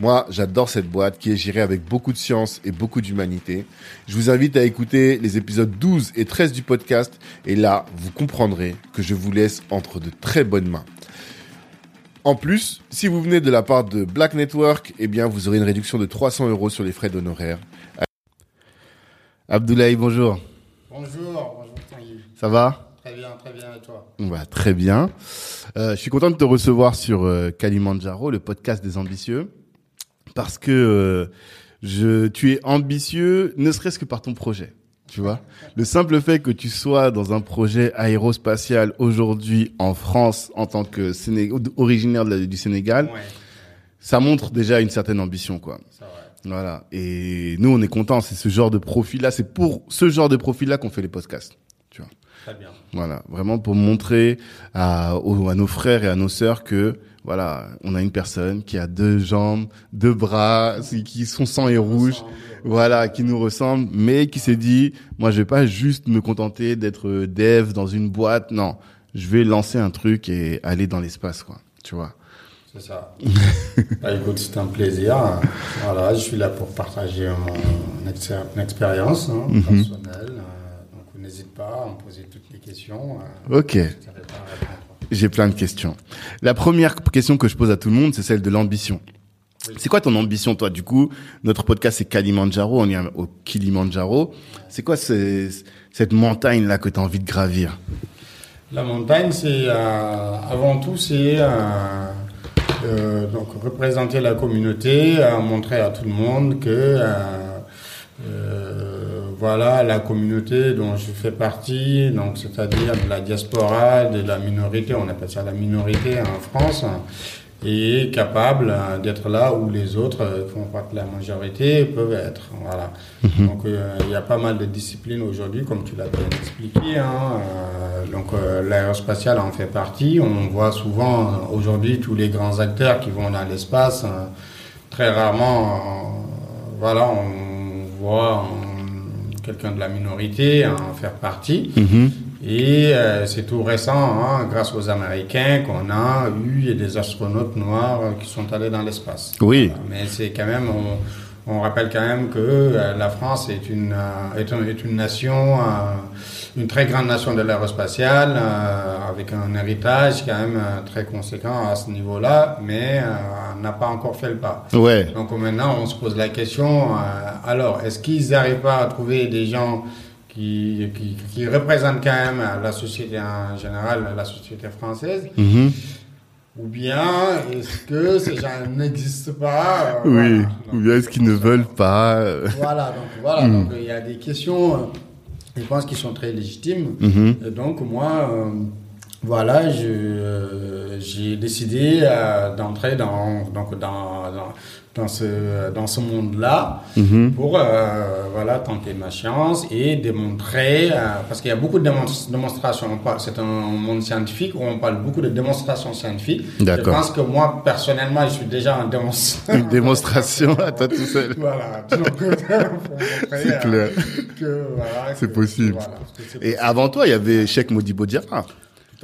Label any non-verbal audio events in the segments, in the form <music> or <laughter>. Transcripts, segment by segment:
Moi, j'adore cette boîte qui est gérée avec beaucoup de science et beaucoup d'humanité. Je vous invite à écouter les épisodes 12 et 13 du podcast et là, vous comprendrez que je vous laisse entre de très bonnes mains. En plus, si vous venez de la part de Black Network, eh bien, vous aurez une réduction de 300 euros sur les frais d'honoraires. Abdoulaye, bonjour. Bonjour, bonjour Tanguy. Ça va? Très bien, très bien, et toi? Bah, Très bien. Euh, je suis content de te recevoir sur euh, Kalimandjaro, le podcast des ambitieux, parce que euh, je, tu es ambitieux, ne serait-ce que par ton projet. Tu vois, le simple fait que tu sois dans un projet aérospatial aujourd'hui en France en tant que Séné originaire de la- du Sénégal, Ouais, ça montre déjà une certaine ambition, quoi. Voilà. Et nous, on est contents. C'est ce genre de profil-là. C'est pour ce genre de profil-là qu'on fait les podcasts. Tu vois. Très bien. Voilà. Vraiment pour montrer à, aux- à nos frères et à nos sœurs que, voilà, on a une personne qui a deux jambes, deux bras, qui sont sang et rouge. Voilà, qui nous ressemble, mais qui s'est dit, moi, je vais pas juste me contenter d'être dev dans une boîte. Non. Je vais lancer un truc et aller dans l'espace, quoi. Tu vois. C'est ça. <laughs> bah, écoute, c'est un plaisir. Voilà, je suis là pour partager mon ex- mon expérience hein, Mhm. personnelle. euh, donc, n'hésite pas à me poser toutes les questions. euh, Ok. je J'ai plein de questions. La première question que je pose à tout le monde, c'est celle de l'ambition. C'est quoi ton ambition, toi? Du coup, notre podcast, c'est Kalimandjaro, on est au Kilimandjaro. C'est quoi ce- cette montagne-là que tu as envie de gravir? La montagne, c'est euh, avant tout, c'est euh, euh, donc représenter la communauté, euh, montrer à tout le monde que voilà la communauté dont je fais partie, donc c'est-à-dire de la diaspora, de la minorité, on appelle ça la minorité en France, est capable euh, d'être là où les autres euh, qui font partie de la majorité peuvent être. Voilà. Donc euh, il y a pas mal de disciplines aujourd'hui, comme tu l'as bien expliqué. Hein, euh, donc euh, l'aérospatial en fait partie. On voit souvent aujourd'hui tous les grands acteurs qui vont dans l'espace. euh, très rarement, voilà, on voit quelqu'un de la minorité en faire partie. Et euh, c'est tout récent, hein, grâce aux Américains, qu'on a eu des astronautes noirs euh, qui sont allés dans l'espace. Oui. Mais c'est quand même, on, on rappelle quand même que euh, la France est une, euh, est, un- est une nation, une très grande nation de l'aérospatiale, euh, avec un héritage quand même euh, très conséquent à ce niveau-là, mais euh, n'a pas encore fait le pas. Ouais. Donc maintenant, on se pose la question, alors, est-ce qu'ils n'arrivent pas à trouver des gens qui, qui, qui représentent quand même la société en général, la société française? Mhm. ou bien est-ce que ces gens n'existent pas euh, Oui. voilà. Ou bien est-ce qu'ils ne veulent pas Voilà, donc voilà, donc il y a des questions, je pense, qui sont très légitimes. mhm. Et donc moi, euh, voilà, euh, j'ai décidé euh, d'entrer dans, donc dans, dans, dans ce, dans ce monde-là Mhm. pour euh, voilà, tenter ma chance et démontrer, euh, parce qu'il y a beaucoup de démon- démonstrations, c'est un monde scientifique où on parle beaucoup de démonstrations scientifiques. Je pense que moi, personnellement, je suis déjà un démonstrateur. Une démonstration à toi tout seul. <laughs> Voilà, <laughs> pour montrer, C'est euh, clair. voilà, C'est possible. voilà, c'est Et possible. avant toi, il y avait Cheikh Modibo Diarra.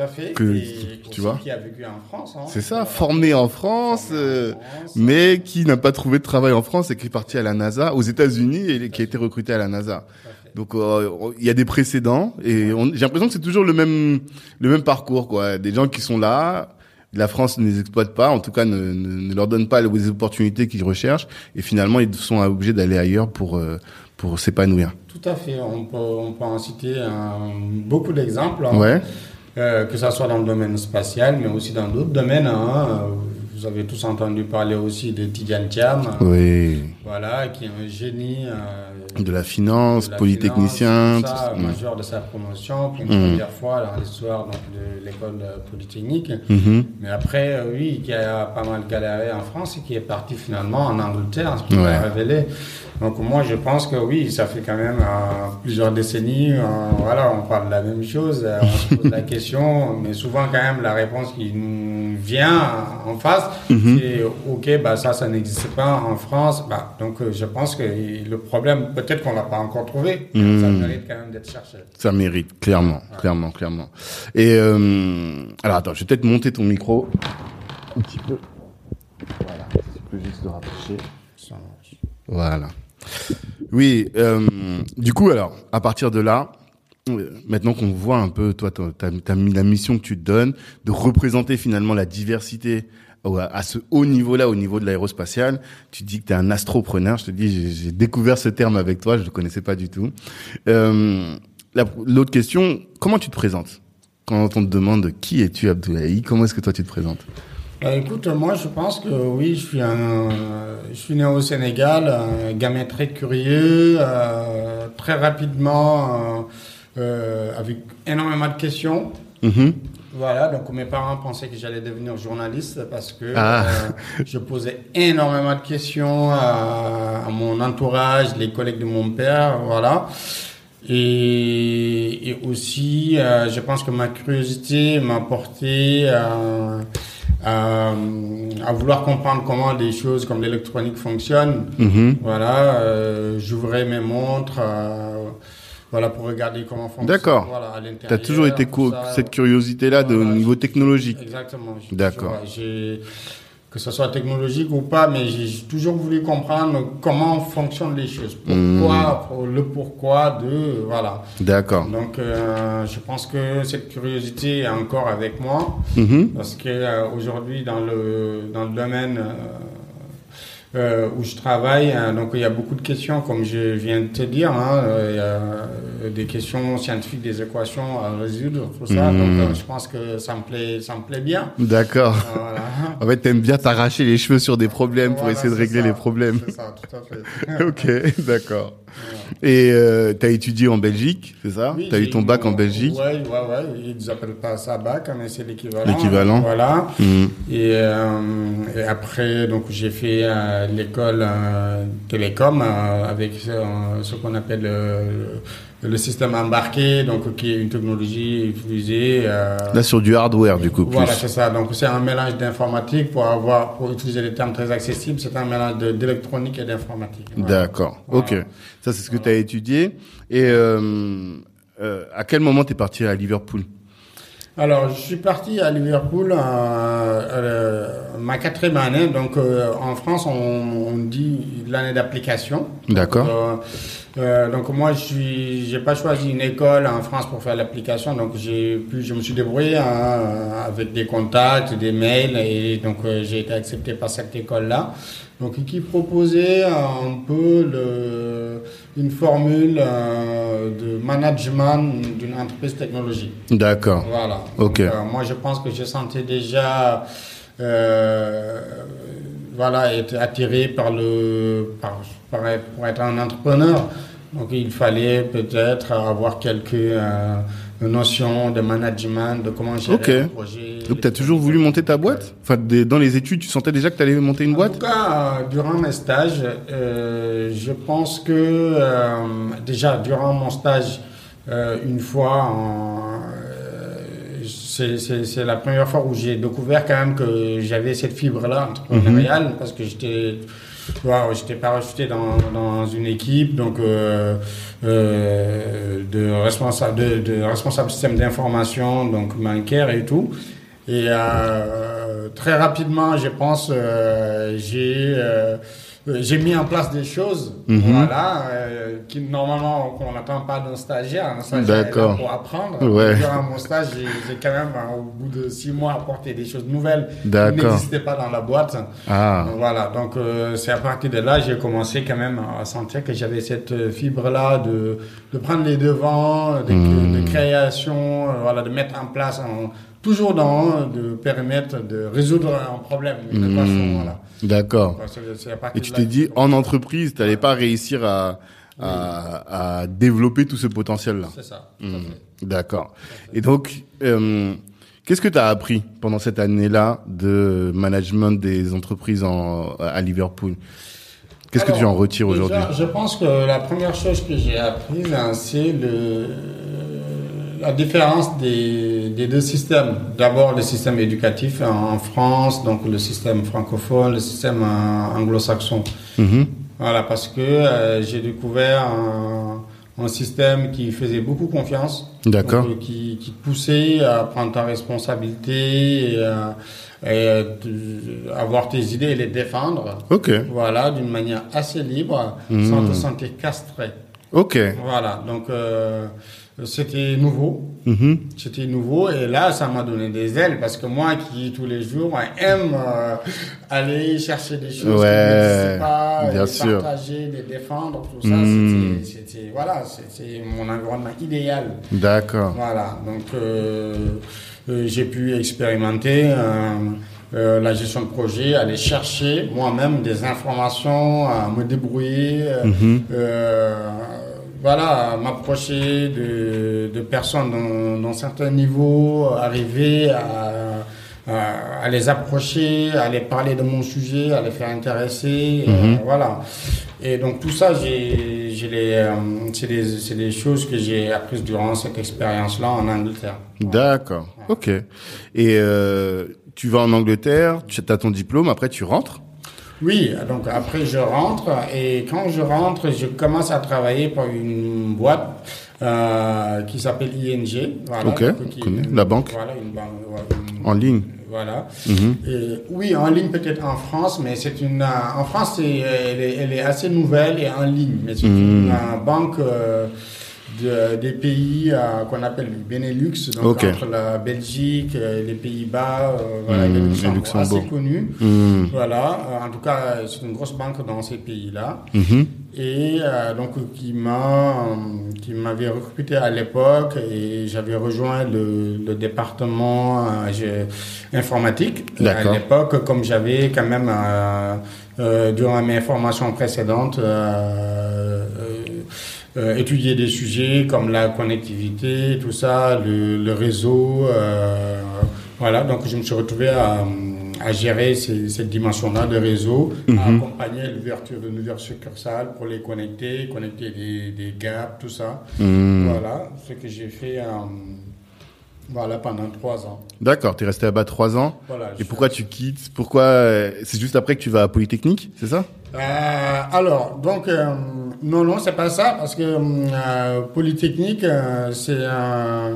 Tout à fait. que- et tu vois. Qui a vécu en France. hein. C'est ça, formé en France, Formé en euh, France. mais qui n'a pas trouvé de travail en France et qui est parti à la NASA, aux États-Unis, et qui a été recruté à la NASA. Donc euh, il y a des précédents et j'ai l'impression que c'est toujours le même le même parcours quoi. Des gens qui sont là, la France ne les exploite pas, en tout cas ne, ne, leur donne pas les opportunités qu'ils recherchent, et finalement ils sont obligés d'aller ailleurs pour euh, pour s'épanouir. Tout à fait. On peut, on peut en citer beaucoup d'exemples. Hein. Ouais. Euh, que ce soit dans le domaine spatial, mais aussi dans d'autres domaines. Hein. Vous avez tous entendu parler aussi de Tidiane Thiam. Oui. Voilà, qui est un génie. Euh, de la finance, polytechnicien. ça, majeur de sa promotion, pour une mm. première fois dans l'histoire de l'école polytechnique. Mm-hmm. Mais après, euh, oui, qui a pas mal galéré en France et qui est parti finalement en Angleterre, ce qui m'a révélé. Donc moi, je pense que oui, ça fait quand même euh, plusieurs décennies. Euh, voilà, on parle de la même chose, euh, on se pose la <laughs> question, mais souvent quand même la réponse qui nous vient en face, mhm. c'est ok, bah ça, ça n'existe pas en France. Bah, donc je pense que le problème, peut-être qu'on l'a pas encore trouvé, ça mhm. mérite quand même d'être cherché. Ça mérite clairement, clairement, clairement. Et alors attends, je vais peut-être monter ton micro un petit peu. Voilà, tu peux juste le rapprocher. Voilà. Oui, euh, du coup, alors, à partir de là, euh, maintenant qu'on voit un peu, toi, t'as mis la mission que tu te donnes de représenter finalement la diversité à ce haut niveau-là, au niveau de l'aérospatial, tu dis que tu es un astropreneur. Je te dis, j'ai découvert ce terme avec toi, je le connaissais pas du tout. Euh, L'autre question, comment tu te présentes? Quand on te demande qui es-tu, Abdoulaye? Comment est-ce que toi tu te présentes? Bah, écoute, moi je pense que oui, je suis un, je suis né au Sénégal, un gamin très curieux, euh, très rapidement, euh, avec énormément de questions. Mm-hmm. Voilà, donc mes parents pensaient que j'allais devenir journaliste parce que ah. euh, je posais énormément de questions à, à, mon entourage, les collègues de mon père, voilà. Et, et aussi, euh, je pense que ma curiosité m'a porté à à, à, vouloir comprendre comment des choses comme l'électronique fonctionnent. Mhm. Voilà, euh, j'ouvrais mes montres. Voilà pour regarder comment fonctionne. D'accord. Voilà, tu as toujours été cette curiosité-là de niveau technologique. Exactement. D'accord que ce soit technologique ou pas, mais j'ai toujours voulu comprendre comment fonctionnent les choses, pourquoi, hmm. le pourquoi de, voilà. D'accord. Donc, euh, je pense que cette curiosité est encore avec moi, mm-hmm. parce que euh, aujourd'hui dans le dans le domaine euh, euh, où je travaille. Hein, donc il y a beaucoup de questions, comme je viens de te dire. Hein, euh, des questions scientifiques, des équations à résoudre, tout ça. Donc mmh. euh, je pense que ça me plaît, ça me plaît bien. D'accord. Voilà. <laughs> en fait, t'aimes bien t'arracher les cheveux sur des problèmes pour essayer de régler les problèmes. C'est ça, tout à fait. <laughs> ok, d'accord. Et euh, tu as étudié en Belgique, c'est ça? Oui, Tu as eu ton bac en Belgique? Oui, ouais, ouais. Ils n'appellent pas ça bac, mais c'est l'équivalent. L'équivalent. Voilà. Mmh. Et, euh, et, après, donc j'ai fait euh, l'école euh, télécom euh, avec ce qu'on appelle le système embarqué, donc qui est une technologie utilisée. Euh, Là sur du hardware du coup. Voilà, c'est ça. Donc c'est un mélange d'informatique pour avoir, pour utiliser des termes très accessibles, c'est un mélange d'électronique et d'informatique. D'accord. Ok. Ça c'est ce que tu as étudié. Et euh, euh, à quel moment tu es parti à Liverpool? Alors, je suis parti à Liverpool euh, euh, ma quatrième année. Donc, euh, en France, on, on dit l'année d'application. D'accord. Euh, donc moi, je j'ai pas choisi une école en France pour faire l'application, donc j'ai pu, je me suis débrouillé hein, avec des contacts, des mails, et donc euh, j'ai été accepté par cette école-là. Donc qui proposait un peu le, une formule euh, de management d'une entreprise technologique. D'accord. Voilà. Ok. Donc, moi, je pense que je sentais déjà voilà, être attiré par le, par, par, pour être un entrepreneur. Donc il fallait peut-être avoir quelques euh, notions de management, de comment gérer un projet. Donc tu as toujours voulu monter ta boîte? Enfin, dans les études, tu sentais déjà que tu allais monter une boîte En tout cas, durant mes stages, euh, je pense que euh, déjà durant mon stage, euh, une fois c'est la première fois où j'ai découvert quand même que j'avais cette fibre-là entrepreneuriale mhm. parce que j'étais j'étais parachuté dans, dans une équipe donc euh, euh, de responsable de, de responsable système d'information donc bancaire et tout. Et euh, très rapidement je pense euh, j'ai euh, j'ai mis en place des choses, Mhm. voilà, euh, qui normalement on n'attend pas d'un stagiaire. Un stagiaire est là D'accord. pour apprendre. Ouais. Durant mon stage, j'ai quand même, hein, au bout de six mois, apporté des choses nouvelles qui n'existaient pas dans la boîte. Ah, Voilà, donc euh, c'est à partir de là j'ai commencé quand même à sentir que j'avais cette euh, fibre-là de, de prendre les devants, de, de création, euh, voilà, de mettre en place, toujours dans le périmètre de résoudre un problème, une Hmm. voilà. D'accord. Et tu t'es dit, en entreprise, tu n'allais pas réussir à, à, à développer tout ce potentiel-là. C'est ça. Hmm. D'accord. Et donc, euh, qu'est-ce que tu as appris pendant cette année-là de management des entreprises en, à Liverpool? Qu'est-ce que tu en retires aujourd'hui? Je pense que la première chose que j'ai apprise, c'est le, la différence des, des deux systèmes. D'abord, le système éducatif en France, donc le système francophone, le système anglo-saxon. Mhm. Voilà, parce que euh, j'ai découvert un, un système qui faisait beaucoup confiance. D'accord. Donc, qui, poussait à prendre ta responsabilité et, à- et à te- avoir tes idées et les défendre. Ok, Voilà, d'une manière assez libre, Mhm. sans te sentir castré. ok. Voilà, donc euh, c'était nouveau. Mhm. C'était nouveau et là, ça m'a donné des ailes parce que moi qui tous les jours aime euh, aller chercher des choses Ouais, qui n'existent pas, bien les sûr. partager, les défendre, tout ça, Mm. c'était- voilà, c'était mon environnement idéal. D'accord. Voilà, donc euh, euh, j'ai pu expérimenter euh, la gestion de projet, aller chercher moi-même des informations, à me débrouiller, Mhm. euh, voilà, m'approcher de, de personnes dans, dans certains niveaux, arriver à, à, à les approcher, à les parler de mon sujet, à les faire intéresser, euh, Mhm. voilà. Et donc tout ça, euh, c'est des, des choses que j'ai apprises durant cette expérience-là en Angleterre. D'accord. Ok. Et euh, tu vas en Angleterre, tu as ton diplôme, après tu rentres Oui, donc après je rentre et quand je rentre, je commence à travailler pour une boîte euh, qui s'appelle ING. Voilà, Ok, qui-. La banque. Voilà, une banque. une- en ligne. Voilà. Mhm. Et oui, en ligne peut-être en France, mais c'est une. euh, en France, elle, est, elle est assez nouvelle et en ligne, mais c'est Mhm. une euh, banque euh, de- des pays euh, qu'on appelle le Benelux, donc entre la Belgique, euh, les Pays-Bas, euh, voilà, et Luxembourg, Luxembourg. assez connu. Mhm. Voilà, euh, en tout cas, c'est une grosse banque dans ces pays-là. Mhm. Et euh, donc, qui m'a, qui m'avait recruté à l'époque et j'avais rejoint le, le département informatique à l'époque, comme j'avais quand même durant mes formations précédentes euh, étudié des sujets comme la connectivité, tout ça, le, le réseau, euh, voilà. Donc, je me suis retrouvé à à gérer ces- cette dimension-là de réseau, à Mhm. accompagner l'ouverture de nouvelles succursales pour les connecter, connecter des, des gaps, tout ça. Mhm. Voilà, ce que j'ai fait euh, voilà, pendant trois ans. D'accord, tu es resté là-bas trois ans. Voilà, Et pourquoi tu quittes? Pourquoi C'est juste après que tu vas à Polytechnique, c'est ça? Euh, alors, donc, euh, non, non, c'est pas ça, parce que euh, Polytechnique, euh, c'est euh,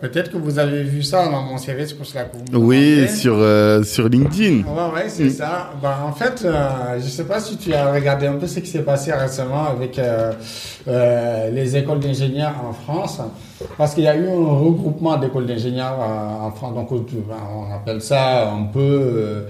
Peut-être que vous avez vu ça dans mon c'est pour cela que vous Oui, sur euh, sur LinkedIn. Ouais, ouais, c'est ça. Bah, en fait, euh, je sais pas si tu as regardé un peu ce qui s'est passé récemment avec euh, euh, les écoles d'ingénieurs en France, parce qu'il y a eu un regroupement d'écoles d'ingénieurs en France. Donc, on appelle ça un peu euh,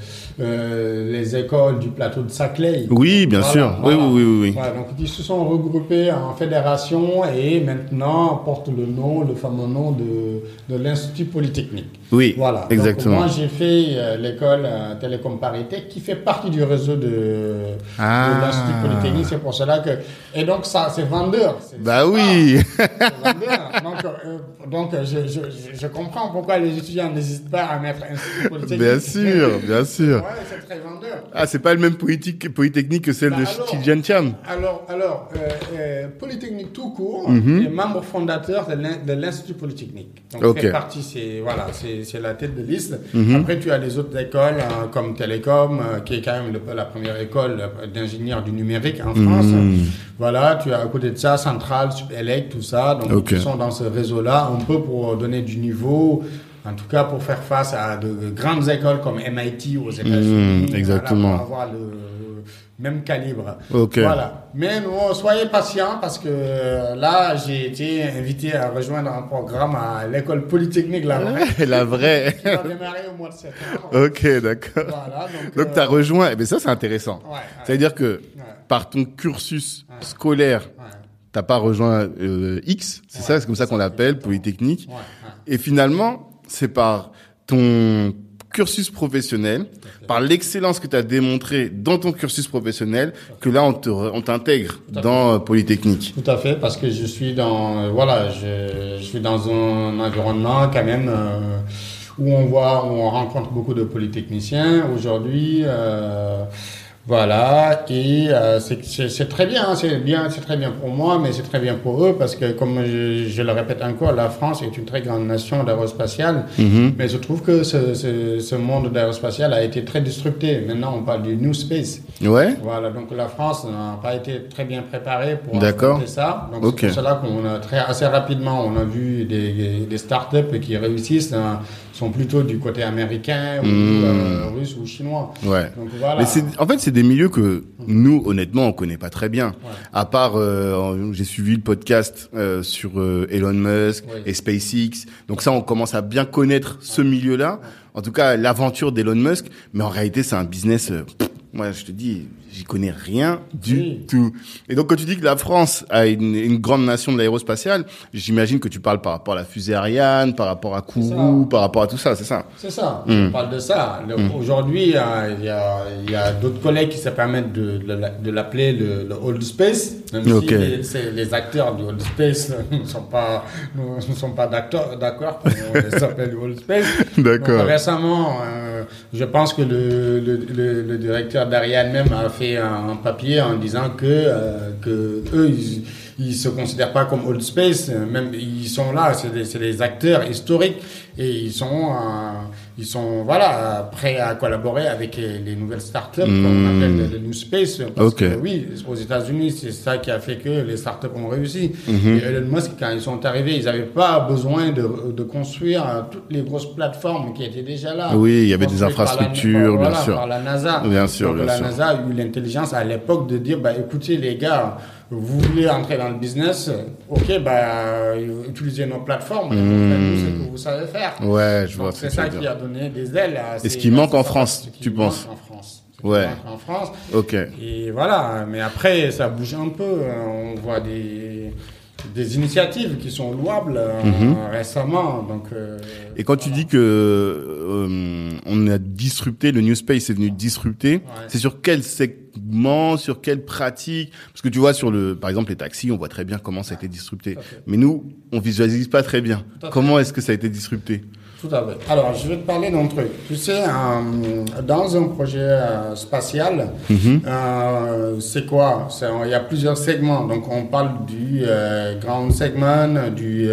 euh, les écoles du plateau de Saclay. Oui, bien Voilà, sûr. voilà. Oui, oui, oui, oui. oui. Voilà, donc ils se sont regroupés en fédération et maintenant portent le nom, le fameux nom de, de l'Institut Polytechnique. Oui, Voilà. exactement. Donc, moi, j'ai fait euh, l'école Télécom Parité qui fait partie du réseau de, Ah. de l'Institut Polytechnique. C'est pour cela que. Et donc, ça, c'est vendeur. Bah oui. c'est vendeur. <laughs> <laughs> Donc, euh, donc je, je, je- comprends pourquoi les étudiants n'hésitent pas à mettre Institut Polytechnique. bien sûr, bien sûr. Ouais, c'est très. Ah, c'est pas le même politique, polytechnique que celle Bah de. Tidjan Cham. Alors, alors euh, euh, Polytechnique tout court Mhm. est membre fondateur de l'in- de l'Institut Polytechnique. Donc, Ok. fait partie, c'est voilà, c'est la tête de liste. Mhm. Après, tu as les autres écoles hein, comme Télécom, euh, qui est quand même le- la première école d'ingénieurs du numérique en France. Mhm. Voilà, tu as à côté de ça Centrale, Supélec, tout ça. Donc, ils sont dans ce réseau-là un peu pour donner du niveau. En tout cas, pour faire face à de grandes écoles comme MIT aux États-Unis. Mhm, exactement. Voilà, pour avoir le, même calibre. Ok. Voilà. Mais non, soyez patients parce que euh, là, j'ai été invité à rejoindre un programme à l'école polytechnique <laughs> La Vraie. La vraie. qui va démarrer au mois de septembre. ok, d'accord. Voilà, donc, Donc euh, tu as rejoint, eh ben ça c'est intéressant. Ouais, ouais. C'est-à-dire que Ouais. par ton cursus scolaire, t'as pas rejoint euh, X, c'est ça, c'est comme ça qu'on l'appelle. Polytechnique. Et finalement, c'est par ton cursus professionnel, par l'excellence que tu as démontré dans ton cursus professionnel, que là on te on t'intègre dans euh, Polytechnique. Tout à fait, parce que je suis dans, euh, voilà, je, je suis dans un environnement quand même euh, où on voit, où on rencontre beaucoup de polytechniciens aujourd'hui. euh, voilà, et euh, c'est- très bien, hein, c'est bien, c'est très bien pour moi, mais c'est très bien pour eux parce que, comme je, je le répète encore, la France est une très grande nation d'aérospatiale, Mhm. mais je trouve que ce, ce, ce monde d'aérospatial a été très disrupté. Maintenant, on parle du new space. Ouais. Voilà, donc la France n'a pas été très bien préparée pour D'accord. affronter ça. Donc Ok. c'est pour cela qu'on a très assez rapidement, on a vu des, des startups qui réussissent, hein, sont plutôt du côté américain ou Mmh. euh, russe ou chinois. Ouais. Donc voilà. Mais c'est, en fait, c'est des milieux que nous, honnêtement, on connaît pas très bien. Ouais. À part, euh, j'ai suivi le podcast euh, sur euh, Elon Musk Oui. et SpaceX. Donc ça, on commence à bien connaître ce milieu-là. En tout cas, l'aventure d'Elon Musk. Mais en réalité, c'est un business. euh, pff, moi, je te dis, j'y connais rien du Oui. tout. Et donc, quand tu dis que la France a une, une grande nation de l'aérospatiale, j'imagine que tu parles par rapport à la fusée Ariane, par rapport à Kourou, par rapport à tout ça, c'est ça? C'est ça, on parle de ça. Le- Aujourd'hui, euh, il y a, d'autres collègues qui se permettent de, de la- de l'appeler le, le old space, même si les, acteurs du old space <laughs> ne sont pas, ne sont pas d'accord pour les appeler le old space. <laughs> D'accord. Récemment, euh, je pense que le, le directeur d'Ariane même a fait un, papier en disant que, euh, que eux, ils, ils se considèrent pas comme old space, euh, même ils sont là, c'est des, des acteurs historiques et ils sont, euh, ils sont voilà prêts à collaborer avec les, les nouvelles startups Hmm. qu'on appelle le, le new space. Parce Ok. que oui, aux États-Unis, c'est ça qui a fait que les startups ont réussi. Mhm. Et Elon Musk, quand ils sont arrivés, ils n'avaient pas besoin de, de construire euh, toutes les grosses plateformes qui étaient déjà là. Oui, il y avait des Construites par la- infrastructures, par- bien sûr. Par la NASA. Bien sûr, Donc, bien la sûr. NASA a eu l'intelligence à l'époque de dire, bah, écoutez les gars, vous voulez entrer dans le business, ok, bah, euh, utilisez nos plateformes, faites-nous ce que vous savez faire. Ouais, je Donc c'est ça qui a donné des ailes à ce qui manque en France, tu penses en France. Ouais. en France. Ok. Et voilà, mais après, ça bouge un peu. hein. On voit des, des initiatives qui sont louables euh, Mhm. récemment. Donc, euh, Et quand tu dis que euh, on a disrupté, le New Space est venu disrupter, c'est sur quel segment, sur quelle pratique? Parce que tu vois sur le, par exemple les taxis, on voit très bien comment ça a été disrupté. Mais nous, on visualise pas très bien. Comment est-ce que ça a été disrupté? Tout à fait. Alors, je vais te parler d'un truc. Tu sais, euh, dans un projet euh, spatial, euh, c'est quoi? Il y a plusieurs segments. Donc, on parle du ground segment, du,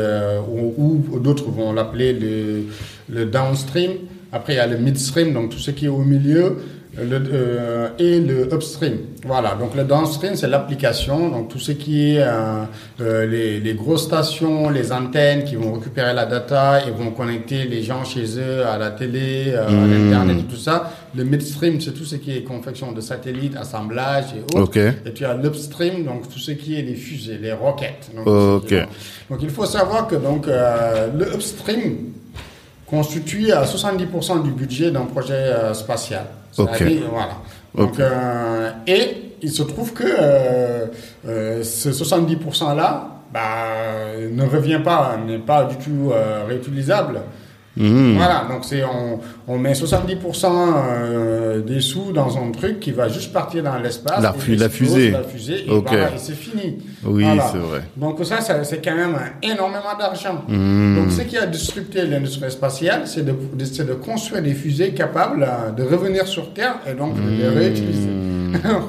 ou, ou d'autres vont l'appeler le, le downstream. Après, il y a le midstream, donc tout ce qui est au milieu. Le, euh, et le upstream. Voilà, donc le downstream, c'est l'application, donc tout ce qui est euh, euh, les, les grosses stations, les antennes qui vont récupérer la data et vont connecter les gens chez eux à la télé, euh, à Hmm. l'internet et tout ça. Le midstream, c'est tout ce qui est confection de satellites, assemblage et autres. Et tu as l'upstream, donc tout ce qui est les fusées, les roquettes. Donc, il faut savoir que donc le upstream constitue à 70% du budget d'un projet spatial. Ok. C'est-à-dire, Voilà. Donc, euh, et il se trouve que euh, euh, ce 70% là bah, ne revient pas, n'est pas du tout euh, réutilisable. Mhm. Voilà, donc c'est on, on met 70% euh, des sous dans un truc qui va juste partir dans l'espace. La fu- fusée. La fusée, et, Ok. voilà, et c'est fini. Oui, Voilà. c'est vrai. Donc ça, ça, c'est quand même énormément d'argent. Mhm. Donc ce qui a disrupté l'industrie spatiale, c'est de, de- c'est de construire des fusées capables euh, de revenir sur Terre et donc de les réutiliser.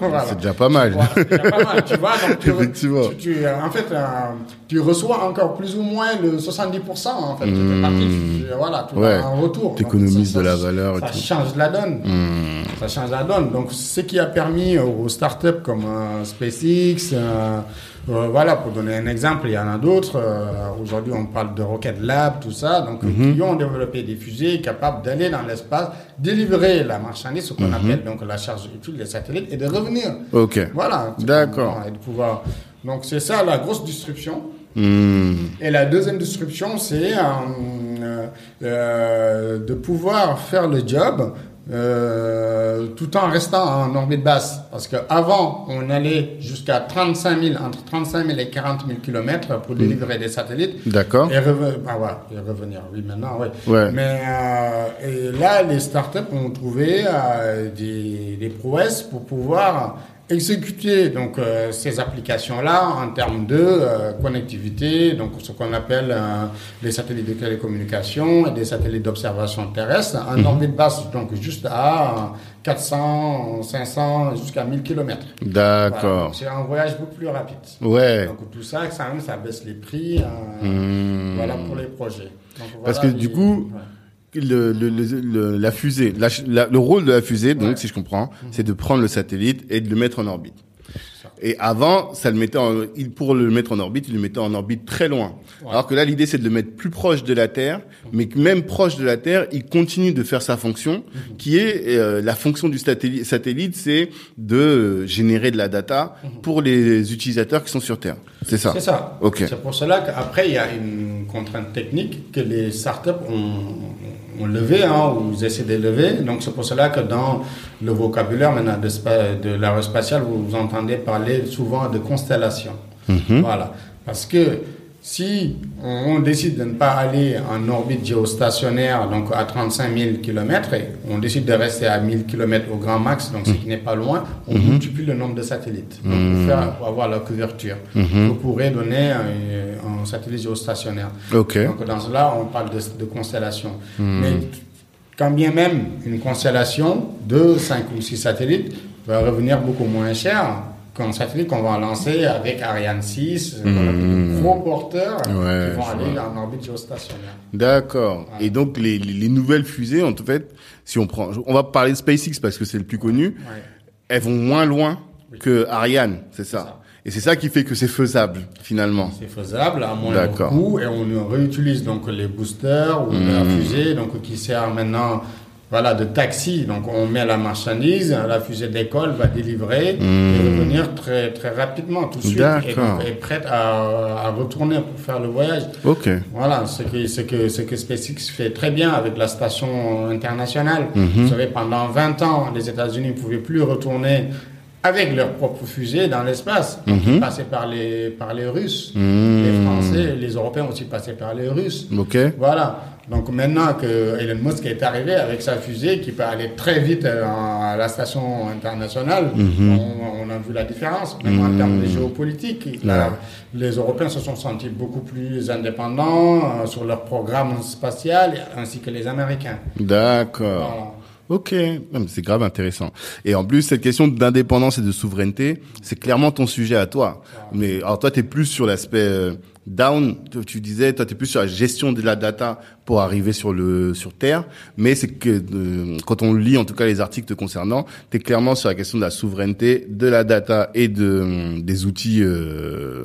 Voilà. C'est déjà pas <laughs> mal. Voilà, c'est déjà pas mal, tu vois. Donc, <laughs> tu, Effectivement. tu- tu- euh, en fait, euh, tu reçois encore plus ou moins le 70%. En fait, tu Mmh. parti, tu- tu- voilà, tu Ouais. as un retour. T'économises Donc, de ça- la valeur et Ça tout. change la donne. Mhm. Ça change la donne. Donc, ce qui a permis aux startups comme euh, SpaceX, euh, Euh, voilà, pour donner un exemple, il y en a d'autres. Euh, Aujourd'hui, on parle de Rocket Lab, tout ça. Donc, Mhm. qui ont développé des fusées capables d'aller dans l'espace, délivrer la marchandise, ce qu'on Mhm. appelle donc la charge utile des satellites, et de revenir. Ok. Voilà. D'accord. Et de pouvoir. Donc, c'est ça la grosse disruption. Hmm. Et la deuxième disruption, c'est euh, de pouvoir faire le job euh, tout en restant en orbite basse. Parce qu'avant, on allait jusqu'à 35 000, entre 35 000 et 40 000 kilomètres pour délivrer des satellites. D'accord. Et, reve- ah ouais, et revenir, oui, maintenant, oui. Ouais. Mais euh, et là, les startups ont trouvé euh, des, des prouesses pour pouvoir exécuter donc euh, ces applications-là en termes de euh, connectivité, donc ce qu'on appelle euh, les satellites de télécommunication et des satellites d'observation terrestre en orbite basse, donc juste à 400, 500, jusqu'à 1000 km. D'accord. C'est un voyage beaucoup plus rapide. Ouais. Donc tout ça, ça, ça baisse les prix. euh, Hmm. voilà pour les projets. Donc, Parce que du coup, ouais. Le, le, le- le- la fusée, la, la- le rôle de la fusée, donc Ouais. si je comprends, c'est de prendre le satellite et de le mettre en orbite. Et avant, ça le mettait en, il, pour le mettre en orbite, il le mettait en orbite très loin. Ouais. Alors que là, l'idée, c'est de le mettre plus proche de la Terre, mais que même proche de la Terre, il continue de faire sa fonction, Mhm. qui est euh, la fonction du satellite, satellite c'est de euh, générer de la data pour les utilisateurs qui sont sur Terre. C'est ça. C'est ça. Ok. C'est pour cela qu'après, il y a une contrainte technique que les startups ont, ont levée, hein, ou ils essaient de lever. Donc, c'est pour cela que dans le vocabulaire maintenant de, de l'aérospatiale, vous, vous entendez parler souvent de constellation. Mhm. Voilà. Parce que si on, décide de ne pas aller en orbite géostationnaire, donc à 35 000 km, et on décide de rester à 1000 km au grand max, donc ce qui n'est pas loin, on multiplie le nombre de satellites donc, pour, faire, pour avoir la couverture. On pourrait donner un, un satellite géostationnaire. Donc dans cela, on parle de, de constellation. Mais quand bien même une constellation de 5 ou 6 satellites va revenir beaucoup moins cher qu'un satellite qu'on va lancer avec Ariane 6, voilà, de gros porteurs qui vont aller en orbite géostationnaire. D'accord. Et donc les, les, les nouvelles fusées, en fait, si on prend, on va parler de SpaceX parce que c'est le plus connu. Ouais. Elles vont moins loin Oui. que Ariane, c'est ça. ça. Et c'est ça qui fait que c'est faisable finalement. C'est faisable à moins D'accord. coût et on réutilise donc les boosters ou la Hmm. fusée donc qui sert maintenant voilà de taxi donc on met la marchandise la fusée d'école va délivrer et revenir très très rapidement tout de suite et Hmm. Donc est prête à, à retourner pour faire le voyage Ok. voilà ce que ce que ce que SpaceX fait très bien avec la station internationale Mhm. vous savez pendant 20 ans les États-Unis ne pouvaient plus retourner avec leur propre fusée dans l'espace. Mhm. Ils passaient par les, par les Russes. Mhm. Les Français, les Européens aussi passaient par les Russes. Ok. Voilà. Donc maintenant que Elon Musk est arrivé avec sa fusée qui peut aller très vite euh, à la station internationale, Mhm. on, on a vu la différence. Même en termes de géopolitique, la- les Européens se sont sentis beaucoup plus indépendants euh, sur leur programme spatial ainsi que les Américains. D'accord. Voilà. Ok, c'est grave intéressant. Et en plus, cette question d'indépendance et de souveraineté, c'est clairement ton sujet à toi. Mais alors toi, tu es plus sur l'aspect euh, down. Tu- disais, toi, tu es plus sur la gestion de la data pour arriver sur le sur Terre. Mais c'est que euh, quand on lit en tout cas les articles te concernant, tu es clairement sur la question de la souveraineté, de la data et de euh, des outils, euh,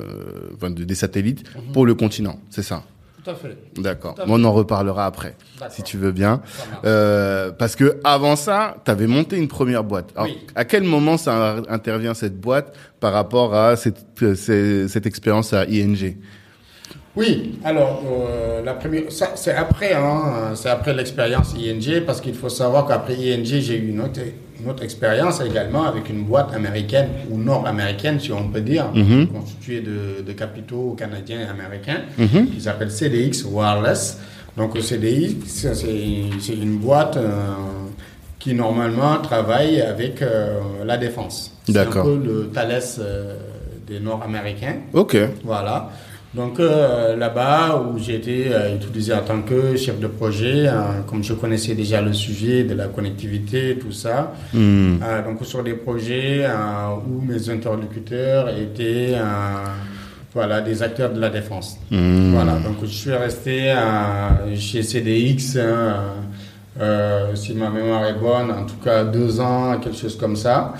enfin, de- des satellites pour le continent. C'est ça. Tout à fait. D'accord. On en reparlera après, si tu veux bien. Euh, parce que avant ça, tu avais monté une première boîte. Alors, Oui. À quel moment ça intervient cette boîte par rapport à cette, euh, cette, cette expérience à ING Oui, alors euh, la première, ça c'est après, hein, c'est après l'expérience ING parce qu'il faut savoir qu'après ING j'ai eu une autre, une autre expérience également avec une boîte américaine ou nord-américaine si on peut dire, Mhm. constituée de, de capitaux canadiens et américains Mhm. qui s'appelle CDX Wireless. Donc CDX c'est une boîte euh, qui normalement travaille avec euh, la défense. C'est un D'accord. peu le Thales des Nord-Américains. Ok. Voilà. Donc euh, là-bas où j'ai été euh, utilisé en tant que chef de projet, euh, comme je connaissais déjà le sujet de la connectivité, tout ça. Hmm. Euh, donc sur des projets où mes interlocuteurs étaient voilà, des acteurs de la défense. Hmm. Voilà, donc je suis resté chez CDX, hein, si ma mémoire est bonne, en tout cas deux ans, quelque chose comme ça.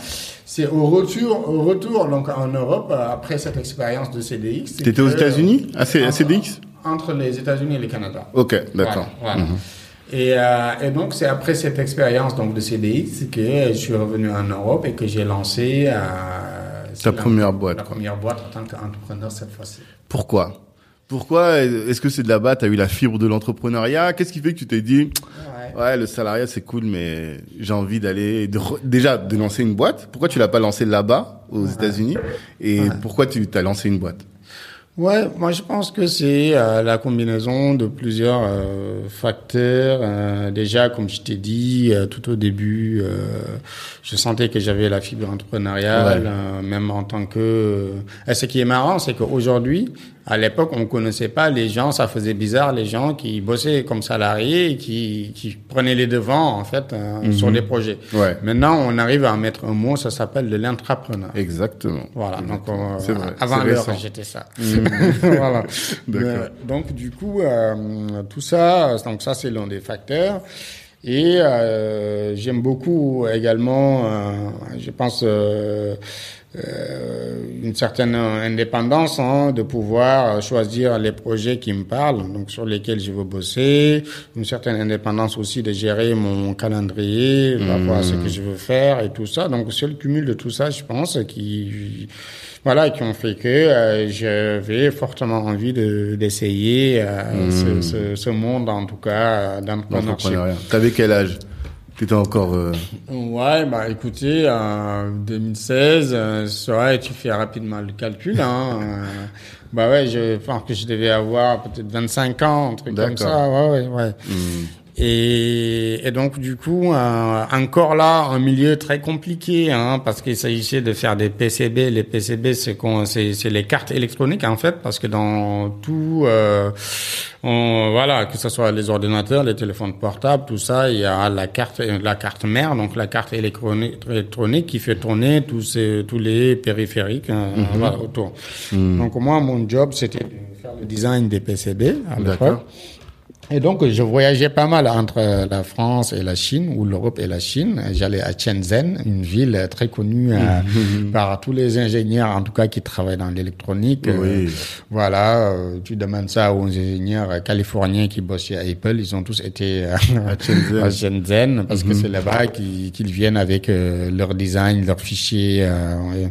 C'est au retour, au retour donc en Europe euh, après cette expérience de CDX. T'étais aux États-Unis à, C- à CDX Entre les États-Unis et le Canada. Ok, d'accord. Voilà, voilà. Mhm. Et, euh, et donc c'est après cette expérience donc de CDX que je suis revenu en Europe et que j'ai lancé euh, Ta première boîte, La quoi. première boîte en tant qu'entrepreneur cette fois-ci. Pourquoi? Pourquoi Est-ce que c'est de là-bas T'as eu la fibre de l'entrepreneuriat? Qu'est-ce qui fait que tu t'es dit Ouais. Le salariat c'est cool, mais j'ai envie d'aller re- déjà de lancer une boîte. Pourquoi tu l'as pas lancé là-bas aux États-Unis? Et Ouais. pourquoi tu t'as lancé une boîte? Ouais, moi je pense que c'est euh, la combinaison de plusieurs euh, facteurs. Euh, déjà, comme je t'ai dit tout au début, je sentais que j'avais la fibre entrepreneuriale, Ouais. même en tant que. Et ce qui est marrant, c'est qu'aujourd'hui, à l'époque, on connaissait pas les gens, ça faisait bizarre les gens qui bossaient comme salariés, et qui qui prenaient les devants en fait euh, sur des projets. Ouais. Maintenant, on arrive à mettre un mot, ça s'appelle de l'entrepreneur. Exactement. Voilà, donc euh, vrai, avant l'heure, j'étais ça. <laughs> voilà. <laughs> D'accord. Euh, donc du coup, euh, tout ça, donc ça c'est l'un des facteurs. Et euh, j'aime beaucoup également, euh, je pense, une certaine indépendance hein, de pouvoir choisir les projets qui me parlent, donc sur lesquels je veux bosser, une certaine indépendance aussi de gérer mon calendrier par rapport à ce que je veux faire et tout ça. Donc c'est le cumul de tout ça, je pense, qui voilà, qui ont fait que euh, j'avais fortement envie de d'essayer euh, ce, ce, ce monde en tout cas euh, d'entrepreneurship. T'avais quel âge? T'étais encore. euh, Ouais, bah écoutez, en 2016, euh, c'est vrai, tu fais rapidement le calcul. Hein, euh, bah ouais, je pense que je devais avoir peut-être 25 ans, un truc comme ça. Ouais, ouais, ouais. hmm, Et, et donc du coup, euh, encore là, un milieu très compliqué, hein, parce qu'il s'agissait de faire des PCB. Les PCB, c'est qu'on- c'est c'est les cartes électroniques en fait, parce que dans tout, euh, on, voilà, que ce soit les ordinateurs, les téléphones portables, tout ça, il y a la carte, la carte mère, donc la carte électronique, électronique qui fait tourner tous ces, tous les périphériques euh, voilà, autour. Donc moi, mon job, c'était de faire le design des PCB à l'époque. Et donc, je voyageais pas mal entre la France et la Chine, ou l'Europe et la Chine. J'allais à Shenzhen, une ville très connue euh, <laughs> par tous les ingénieurs, en tout cas, qui travaillent dans l'électronique. Euh, Oui. voilà, euh, tu demandes ça aux ingénieurs californiens qui bossent chez Apple. Ils ont tous été euh, Shenzhen. à Shenzhen, parce que c'est là-bas qu'ils viennent avec euh, leur design, leurs fichiers, euh,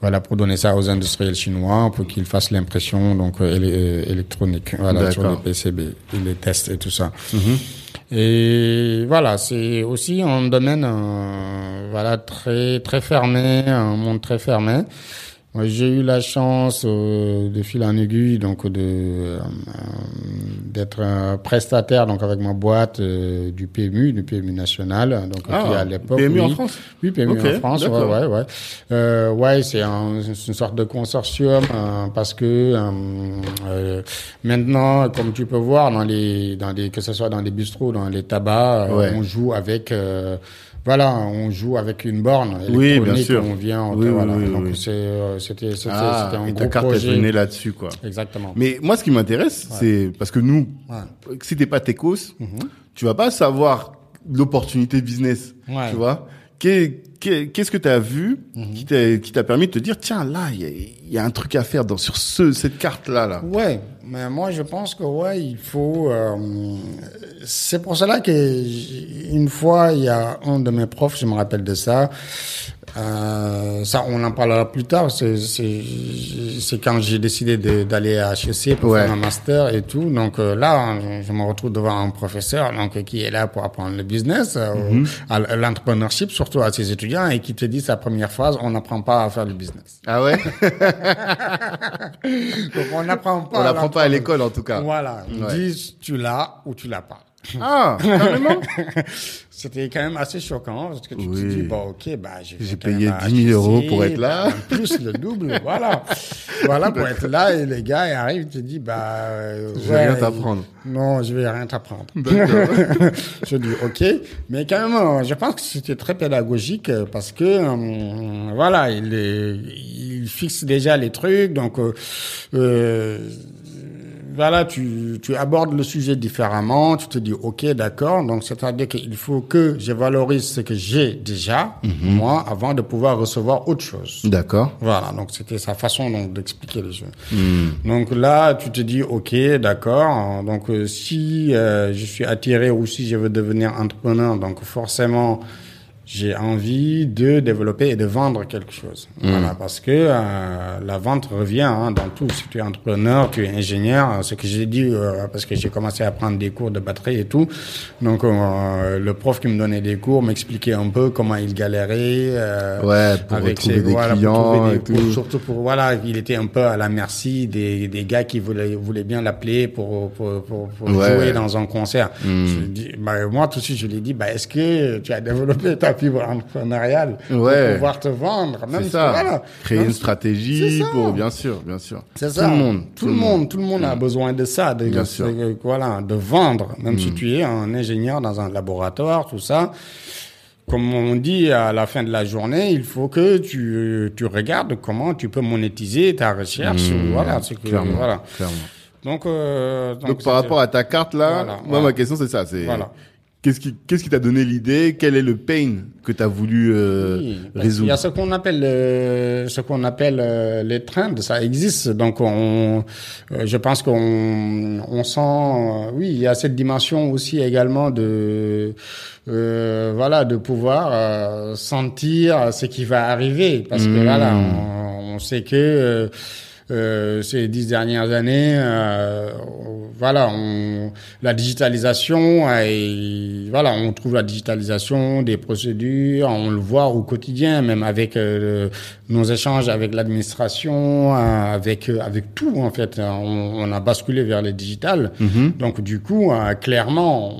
voilà, pour donner ça aux industriels chinois, pour qu'ils fassent l'impression donc euh, éle- euh, électronique, voilà, sur les. PCB, et les tests et tout ça. Et voilà, c'est aussi un domaine euh, voilà très très fermé, un monde très fermé. J'ai eu la chance euh, de fil en aiguille donc de euh, d'être un prestataire donc avec ma boîte euh, du PMU, du PMU national donc Ah, qui à l'époque PMU en. France Oui, PMU en France, ouais, ouais, ouais. Euh, ouais, c'est un- c'est une sorte de consortium parce que maintenant, comme tu peux voir dans les, dans les, que ce soit dans les bistrots, dans les tabacs, Ouais. on joue avec, euh, voilà, on joue avec une borne Oui, bien sûr. On vient, Oui, oui, voilà. oui, Donc oui. euh, c'était, c'était, Ah, un et gros ta carte est projet. venue là-dessus, quoi. Exactement. Mais moi, ce qui m'intéresse, c'est parce que nous, Ouais. si t'es pas techos, tu vas pas savoir l'opportunité business, Ouais. tu vois. Qu'est- qu'est- Qu'est-ce que tu as vu qui t'a qui t'a permis de te dire tiens là il y a, il y a un truc à faire dans sur ce cette carte là là? Ouais, mais moi je pense que ouais, il faut. euh, c'est pour cela que une fois il y a un de mes profs, je me rappelle de ça. Euh, ça, on en parlera plus tard. C'est quand j'ai décidé d'aller à HEC pour Ouais. faire un master et tout. Donc euh, là, je, je me retrouve devant un professeur donc qui est là pour apprendre le business, euh, Mhm. l'entrepreneurship, surtout à ses étudiants, et qui te dit sa première phrase on n'apprend pas à faire le business. Ah ouais? <laughs> Donc on n'apprend pas. On à l'apprend pas à l'école en tout cas. Voilà, ils Ouais. disent tu l'as ou tu l'as pas. Ah carrément. <laughs> C'était quand même assez choquant parce que tu te Oui. dis bon ok bah j'ai payé un 10 000 euros pour être là. bah, plus le double <laughs> voilà voilà pour être là et les gars ils arrivent ils te disent bah euh, Je vais rien t'apprendre. non je vais rien t'apprendre D'accord. <laughs> je dis ok mais quand même euh, je pense que c'était très pédagogique euh, parce que euh, voilà il est, il fixe déjà les trucs donc euh, euh, voilà, tu, tu abordes le sujet différemment, tu te dis, ok, d'accord, donc c'est-à-dire qu'il faut que je valorise ce que j'ai déjà, Mhm. moi, avant de pouvoir recevoir autre chose. D'accord. Voilà, donc c'était sa façon donc d'expliquer les choses. Hmm. Donc là, tu te dis, ok, d'accord. Donc euh, si euh, je suis attiré ou si je veux devenir entrepreneur, donc forcément, j'ai envie de développer et de vendre quelque chose. Voilà, parce que euh, la vente revient hein, dans tout. Si tu es entrepreneur, tu es ingénieur, ce que j'ai dit, euh, parce que j'ai commencé à prendre des cours de batterie et tout. Donc euh, le prof qui me donnait des cours m'expliquait un peu comment il galérait. euh, Ouais, pour retrouver des voilà, pour clients trouver et pour- tout. surtout pour voilà, il était un peu à la merci des, des gars qui voulaient voulaient bien l'appeler pour pour pour, pour Ouais. jouer dans un concert. Hmm. Je dis, bah, moi tout de suite je lui ai dit, bah est-ce que tu as développé ta fibre entrepreneuriale Ouais. pour pouvoir te vendre, même ça. voilà. Créer Même une stratégie pour, bien sûr, bien sûr. c'est Tout le monde. tout le monde, tout le monde a besoin de ça, de, Bien de- sûr. de- voilà, de vendre, même si tu es un ingénieur dans un laboratoire, tout ça. Comme on dit à la fin de la journée, il faut que tu, tu regardes comment tu peux monétiser ta recherche. Mmh, voilà, c'est que, clairement, voilà. clairement. Donc, euh, Donc, par rapport à ta carte là, Voilà, moi voilà. ma question c'est ça, c'est Voilà. Qu'est-ce qui qu'est-ce qui t'a donné l'idée? Quel est le pain que tu as voulu euh, Oui, parce qu'il y résoudre? a ce qu'on appelle euh, ce qu'on appelle euh, les trends, ça existe. Donc on, euh, je pense qu'on on sent, euh, oui, il y a cette dimension aussi également de euh, voilà de pouvoir euh, sentir ce qui va arriver parce que Mmh. voilà, on, on sait que euh, euh, ces dix dernières années, euh, voilà, on, la digitalisation, et, voilà, on trouve la digitalisation des procédures, on le voit au quotidien, même avec euh, nos échanges avec l'administration, euh, avec euh, avec tout en fait, on, on a basculé vers le digital. Mhm. Donc du coup, euh, clairement,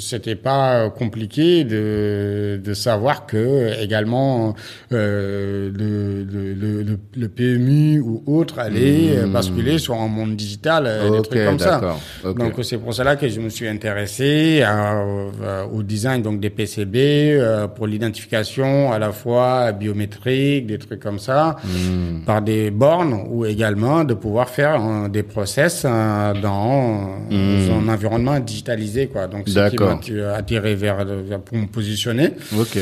c'était pas compliqué de, de savoir que également euh, le, le, le, le- le PMU ou autre allait euh, basculer sur un monde digital, euh, des Hmm. Trucs comme ça. Donc c'est pour cela que je me suis intéressé à, euh, au design donc des PCB euh, pour l'identification à la fois biométrique, des trucs comme ça, Hmm. par des bornes ou également de pouvoir faire des process euh, dans un environnement digitalisé quoi. Donc c'est qui Hmm. M'a attiré- attiré vers, vers pour me positionner. Ok.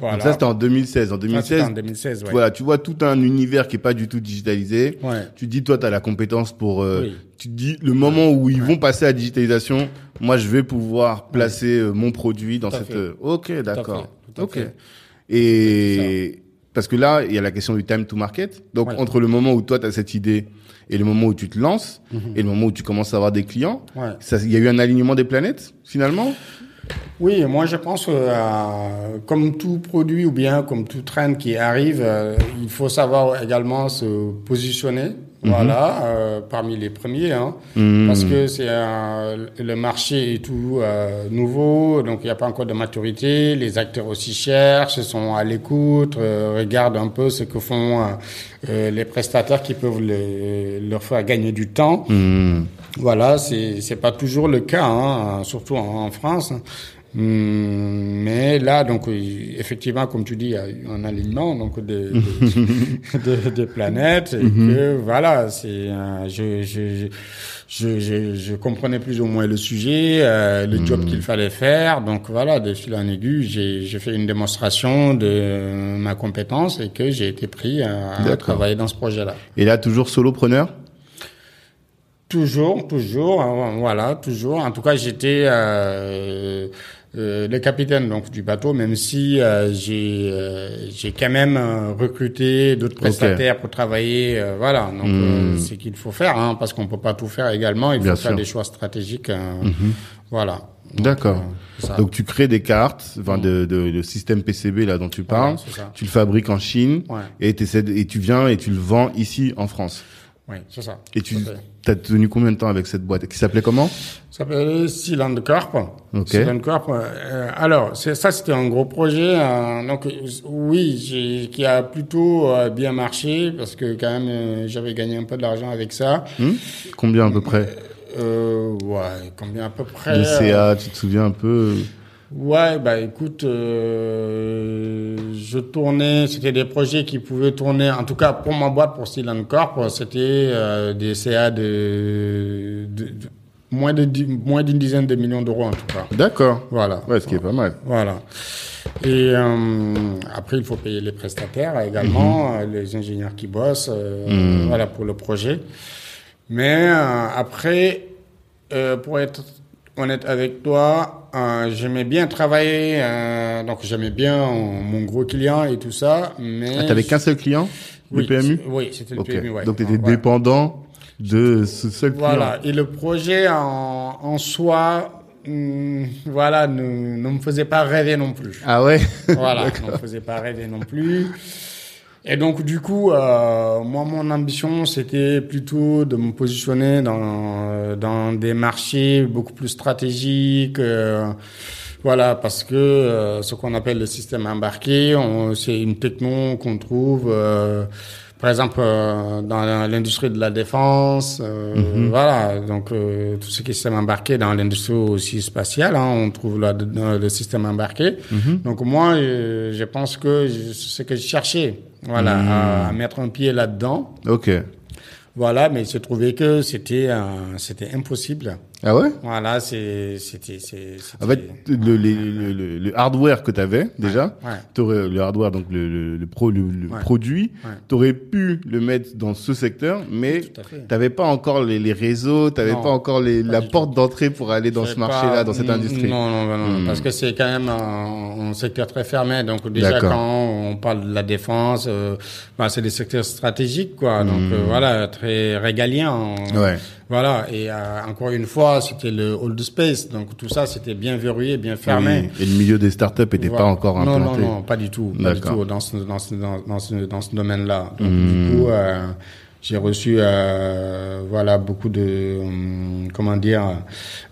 Voilà. Donc ça c'était en 2016. En Ça, 2016, c'était en 2016, ouais. voilà, tu vois tout un univers qui est pas du tout digitalisé. Ouais. Tu te dis toi tu as la compétence pour euh, Oui. tu te dis le moment où ils vont passer à la digitalisation, moi je vais pouvoir placer euh, mon produit dans Tout cette euh, OK, d'accord. OK. fait. Et parce que là, il y a la question du time to market. Donc entre le moment où toi tu as cette idée et le moment où tu te lances Mhm. et le moment où tu commences à avoir des clients, Ouais. ça il y a eu un alignement des planètes finalement? Oui, moi je pense que euh, comme tout produit ou bien comme tout trend qui arrive, euh, il faut savoir également se positionner. Voilà, euh, parmi les premiers, hein, Mhm. parce que c'est le marché est tout nouveau, donc il n'y a pas encore de maturité. Les acteurs aussi cherchent, sont à l'écoute, regardent un peu ce que font les prestataires qui peuvent le- leur faire gagner du temps. Hmm. Voilà, c'est c'est pas toujours le cas, hein, surtout en, en France. Hum, Mais là, donc effectivement, comme tu dis, il y a eu un alignement donc de de, de, de planètes et que voilà, c'est euh, je, je, je, je, je comprenais plus ou moins le sujet, euh, le job qu'il fallait faire. Donc voilà, de fil en aiguille, j'ai j'ai fait une démonstration de ma compétence et que j'ai été pris à, à travailler dans ce projet-là. Et là toujours solopreneur? Toujours, toujours, hein, voilà, toujours. En tout cas, j'étais euh, euh, le capitaine donc du bateau, même si euh, j'ai euh, j'ai quand même euh, recruté d'autres prestataires pour travailler. euh, voilà, donc euh, c'est qu'il faut faire, hein, parce qu'on peut pas tout faire également. Il Bien faut faire sûr. des choix stratégiques. euh, Voilà. D'accord. euh. Donc tu crées des cartes, enfin de, de, de système PCB là dont tu parles. Ça. tu le fabriques en Chine Ouais. et, et tu viens et tu le vends ici en France. Oui, c'est ça. Et tu Tout à fait. as tenu combien de temps avec cette boîte qui s'appelait comment? Ça s'appelle Sealand Corp. Ok. Sealand Corp. euh, alors, c'est ça, c'était un gros projet. euh, donc, euh, oui, j'ai, qui a plutôt euh, bien marché parce que quand même, euh, j'avais gagné un peu d'argent avec ça. Hmm Combien à peu près? Euh, ouais, combien à peu près euh, CA, tu te souviens un peu? Ouais, bah écoute, euh, je tournais, c'était des projets qui pouvaient tourner, en tout cas pour ma boîte, pour Steel Corp, c'était euh, des CA de, de, de moins de moins d'une dizaine de millions d'euros en tout cas. D'accord. Voilà. Ouais, ce qui est pas mal. Voilà. Et euh, après, il faut payer les prestataires également, euh, les ingénieurs qui bossent, euh, voilà pour le projet. Mais euh, après, euh, pour être honnête avec toi, euh, j'aimais bien travailler, euh, donc j'aimais bien mon gros client et tout ça, mais Ah, t'avais qu'un seul client, le oui, PMU c'est- Oui, c'était le. PMU. Ouais. Donc t'étais Ouais. dépendant de ce seul client. Voilà. Et le projet en, en soi, hum, voilà, ne, ne me faisait pas rêver non plus. Ah ouais? Voilà, <laughs> ne me faisait pas rêver non plus. Et donc du coup, euh, moi mon ambition c'était plutôt de me positionner dans dans des marchés beaucoup plus stratégiques. euh, voilà, parce que euh, ce qu'on appelle le système embarqué, c'est une techno qu'on trouve, euh, par exemple, euh, dans l'industrie de la défense. euh, Voilà, donc euh, tout ce qui est système embarqué dans l'industrie aussi spatiale, hein, on trouve là dedans le système embarqué. Donc moi, euh, je pense que ce que je cherchais, voilà, à, à mettre un pied là-dedans. Ok. Voilà, mais il se trouvait que c'était euh, c'était impossible. Ah ouais? Voilà, c'est c'était c'est En fait, le, les- le, le, le hardware que tu avais déjà, ouais. t'aurais le hardware, donc le, le, le, pro, le, le Ouais. produit, Ouais. tu aurais pu le mettre dans ce secteur, mais t'avais pas encore les, les réseaux, t'avais Non, pas encore les, pas la porte d'entrée pour aller dans ce marché-là, dans cette n- industrie. Non, non, non, non, Hmm. parce que c'est quand même un, un secteur très fermé. Donc déjà D'accord. quand on parle de la défense, euh, bah, c'est des secteurs stratégiques, quoi. Donc Hmm. euh, voilà, très régaliens. Ouais. Voilà. Et euh, encore une fois, c'était le old space. Donc tout ça, c'était bien verrouillé, bien fermé. Oui. Et le milieu des startups était pas encore non, implanté. Non, non, pas du tout. Pas du tout dans ce, dans ce, dans, ce, dans ce domaine-là. Donc, Hmm. du coup, euh, j'ai reçu, euh, voilà, beaucoup de, hum, comment dire,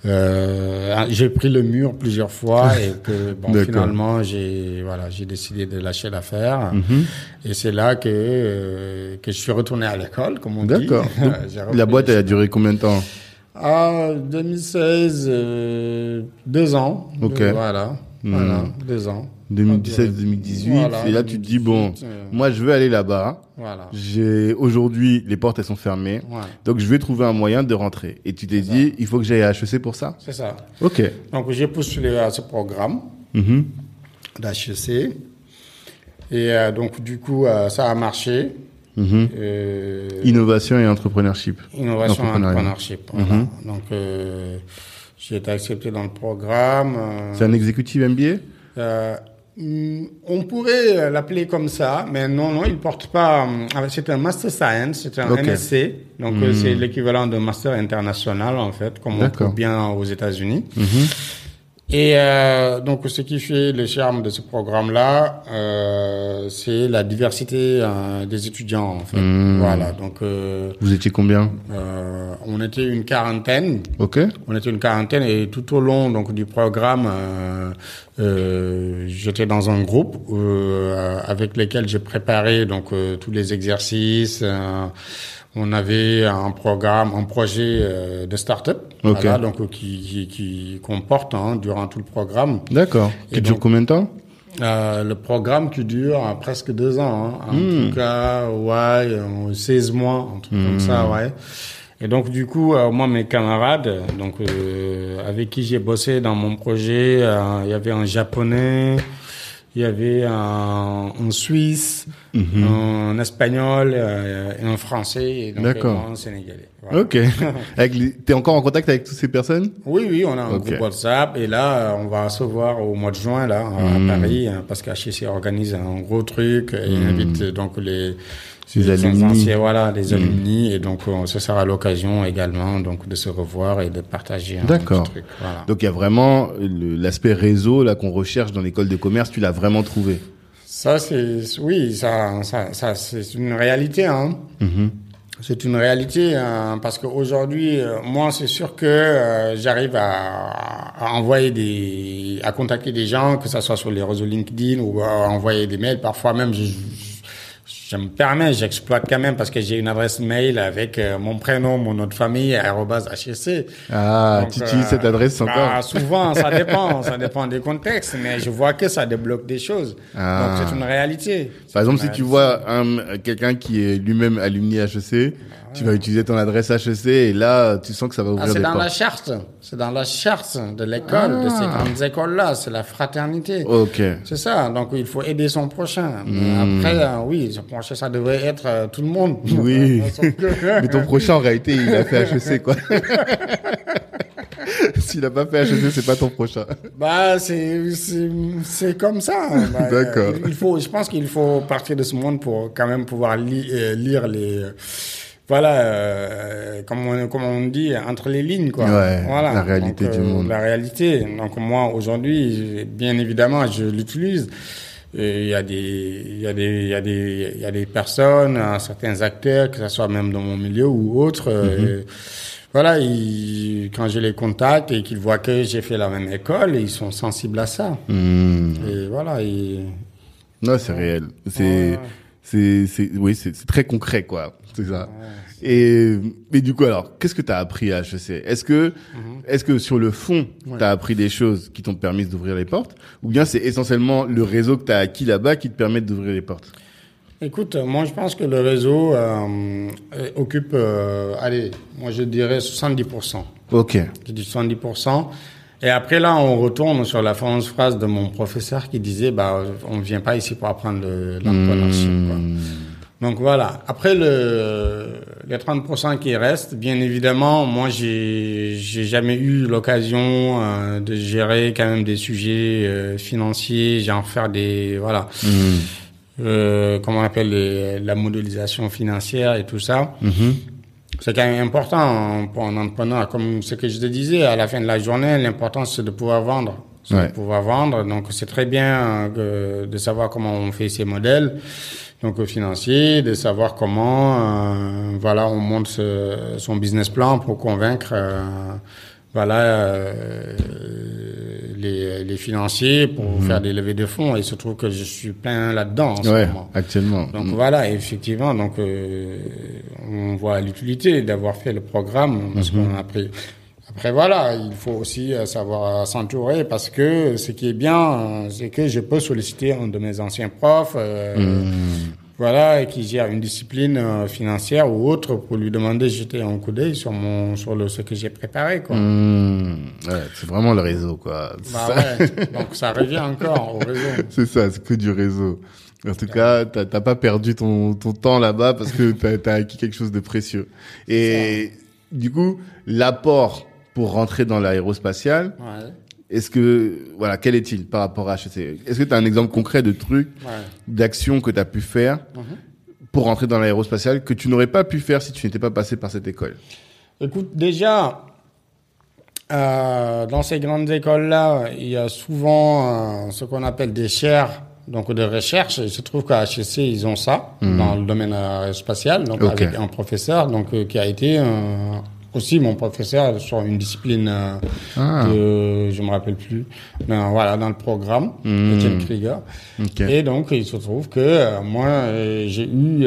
euh, j'ai pris le mur plusieurs fois <laughs> et que, bon, finalement, j'ai, voilà, j'ai décidé de lâcher l'affaire. Mhm. Et c'est là que, euh, que je suis retourné à l'école, comme on dit. D'accord. <laughs> La boîte, elle a duré combien de temps? Ah, 2016, euh, deux ans. Ok. Voilà. Hmm. Voilà, deux ans. 2017-2018. Voilà, et là, tu te dis, bon, 2018, euh, moi, je veux aller là-bas. Voilà. J'ai aujourd'hui, les portes, elles sont fermées. Ouais, Donc, je vais trouver un moyen de rentrer. Et tu t'es dit, il faut que j'aille à HEC pour ça? C'est ça. Ok. Donc, j'ai postulé à ce programme Mhm. d'HEC. Et euh, donc, du coup, euh, ça a marché. Mhm. Euh, Innovation et entrepreneurship. innovation et entrepreneurship. Voilà. Mhm. Donc, j'ai été accepté dans le programme. C'est un exécutif MBA on pourrait l'appeler comme ça, mais non, non, il porte pas. euh, C'est un Master Science, c'est un. MSc, donc euh, c'est l'équivalent d'un Master international en fait, comme on trouve bien aux États-Unis. Mhm. Et euh, donc, ce qui fait le charme de ce programme-là, euh, c'est la diversité euh, des étudiants en fait. Hmm. Voilà, donc euh, Vous étiez combien euh, on était une quarantaine. Ok. On était une quarantaine et tout au long donc du programme, j'étais dans un groupe euh, avec lequel j'ai préparé donc euh, tous les exercices. On avait un programme, un projet euh, de start-up, Ok. voilà, donc euh, qui, qui, qui comporte hein, durant tout le programme. D'accord. Et Qui dure donc- combien de temps? Euh, le programme qui dure euh, presque deux ans, hein. en Hmm. tout cas, ouais, euh, 16 mois, un truc comme Hmm. ça, ouais. Et donc du coup, moi, mes camarades, donc euh, avec qui j'ai bossé dans mon projet, il y avait un japonais, il y avait un, un Suisse, Mhm. un espagnol, euh, et un français, et donc un sénégalais. Voilà. Ok. <laughs> T'es encore en contact avec toutes ces personnes? Oui, oui, on a un Ok. groupe WhatsApp et là, euh, on va se voir au mois de juin là à Mhm. Paris hein, parce qu'HEC organise un gros truc et Mhm. invite donc les Les les alumni. anciens, voilà, les Mhm. alumni et donc euh, ce sera l'occasion également donc de se revoir et de partager un D'accord. truc. Voilà. Donc il y a vraiment l'aspect réseau là qu'on recherche dans l'école de commerce, tu l'as vraiment trouvé? Ça c'est oui, ça ça, ça c'est une réalité hein. Mhm. C'est une réalité hein, parce qu'aujourd'hui, euh, moi, c'est sûr que euh, j'arrive à, à envoyer des, à contacter des gens, que ça soit sur les réseaux LinkedIn ou à envoyer des mails. Parfois même, je, je- me permets, j'exploite quand même parce que j'ai une adresse mail avec euh, mon prénom, mon nom de famille, HSC. Ah, tu utilises cette adresse encore bah, Souvent, ça <laughs> dépend, ça dépend des contextes, mais je vois que ça débloque des choses. Ah. Donc c'est une réalité. Par exemple, si tu vois quelqu'un qui est lui-même alumni HEC, tu vas utiliser ton adresse HEC et là, tu sens que ça va ouvrir ah, des portes. C'est dans la charte. C'est dans la charte de l'école, de ces ah. grandes écoles-là. C'est la fraternité. Ok. C'est ça. Donc, il faut aider son prochain. Hmm. Après, euh, oui, son prochain, ça devrait être euh, tout le monde. Oui. <laughs> <laughs> Mais ton prochain, en réalité, il a fait HEC, quoi. <laughs> S'il n'a pas fait HEC, c'est pas ton prochain. Bah, c'est, c'est, comme ça. Bah, D'accord. Il faut, je pense qu'il faut partir de ce monde pour quand même pouvoir euh, lire les, voilà, euh, comme, on, comme on dit, entre les lignes, quoi. voilà. La réalité du euh, monde. La réalité. Donc moi, aujourd'hui, bien évidemment, je l'utilise. Il y a des, il y a des, il y a des, il y a des personnes, certains acteurs, que ce soit même dans mon milieu ou autres. Euh, mhm. voilà, ils, quand je les contacte et qu'ils voient que j'ai fait la même école, ils sont sensibles à ça. Mhm. Et voilà. Ils, non, c'est réel. C'est, c'est, c'est, oui, c'est très concret, quoi. C'est ça. Et, mais du coup, alors, qu'est-ce que tu as appris à HEC Est-ce que, mhm. est-ce que sur le fond, tu as appris des choses qui t'ont permis d'ouvrir les portes? Ou bien c'est essentiellement le réseau que tu as acquis là-bas qui te permet d'ouvrir les portes? Écoute, moi je pense que le réseau euh, occupe, euh, allez, moi je dirais 70%. Ok. Je dis 70%. Et après là, on retourne sur la fameuse phrase de mon professeur qui disait, bah, on vient pas ici pour apprendre l'entrepreneurship. Mmh. Donc voilà. Après le les 30% qui restent, bien évidemment, moi j'ai j'ai jamais eu l'occasion euh, de gérer quand même des sujets euh, financiers, genre faire des voilà. Mmh. Euh, comment on appelle les, la modélisation financière et tout ça. Mmh. C'est quand même important pour un entrepreneur. Comme ce que je te disais, à la fin de la journée, l'important c'est de pouvoir vendre. De pouvoir vendre. Donc c'est très bien euh, de savoir comment on fait ces modèles donc financier, de savoir comment euh, voilà on monte son business plan pour convaincre euh, voilà euh, les, les, financiers pour mhm. faire des levées de fonds et il se trouve que je suis plein là-dedans en ce moment. actuellement. Donc mhm. voilà, effectivement, donc on voit l'utilité d'avoir fait le programme parce mhm. qu'on a pris après voilà, il faut aussi savoir s'entourer parce que ce qui est bien, c'est que je peux solliciter un de mes anciens profs. Euh, voilà, et qui gère une discipline euh, financière ou autre pour lui demander de jeter un coup d'œil sur mon, sur le, ce que j'ai préparé, quoi. Mmh, ouais, c'est vraiment le réseau, quoi. Bah ouais, donc ça revient encore au réseau. <laughs> C'est ça, c'est que du réseau. En tout cas, t'as pas perdu ton, ton temps là-bas parce que t'as as acquis quelque chose de précieux. Et du coup, l'apport pour rentrer dans l'aérospatial, ouais. Est-ce que, voilà, quel est-il par rapport à HEC Est-ce que tu as un exemple concret de truc, d'action que tu as pu faire mhm. pour rentrer dans l'aérospatial que tu n'aurais pas pu faire si tu n'étais pas passé par cette école? Écoute, déjà, euh, dans ces grandes écoles-là, il y a souvent euh, ce qu'on appelle des chaires donc de recherche. Il se trouve qu'à HEC, ils ont ça mhm. dans le domaine aérospatial, donc avec un professeur donc, euh, qui a été aussi mon professeur sur une discipline euh, ah. de, je me rappelle plus, mais voilà, dans le programme, mmh. Etienne Krieger. Et donc, il se trouve que euh, moi, euh, j'ai eu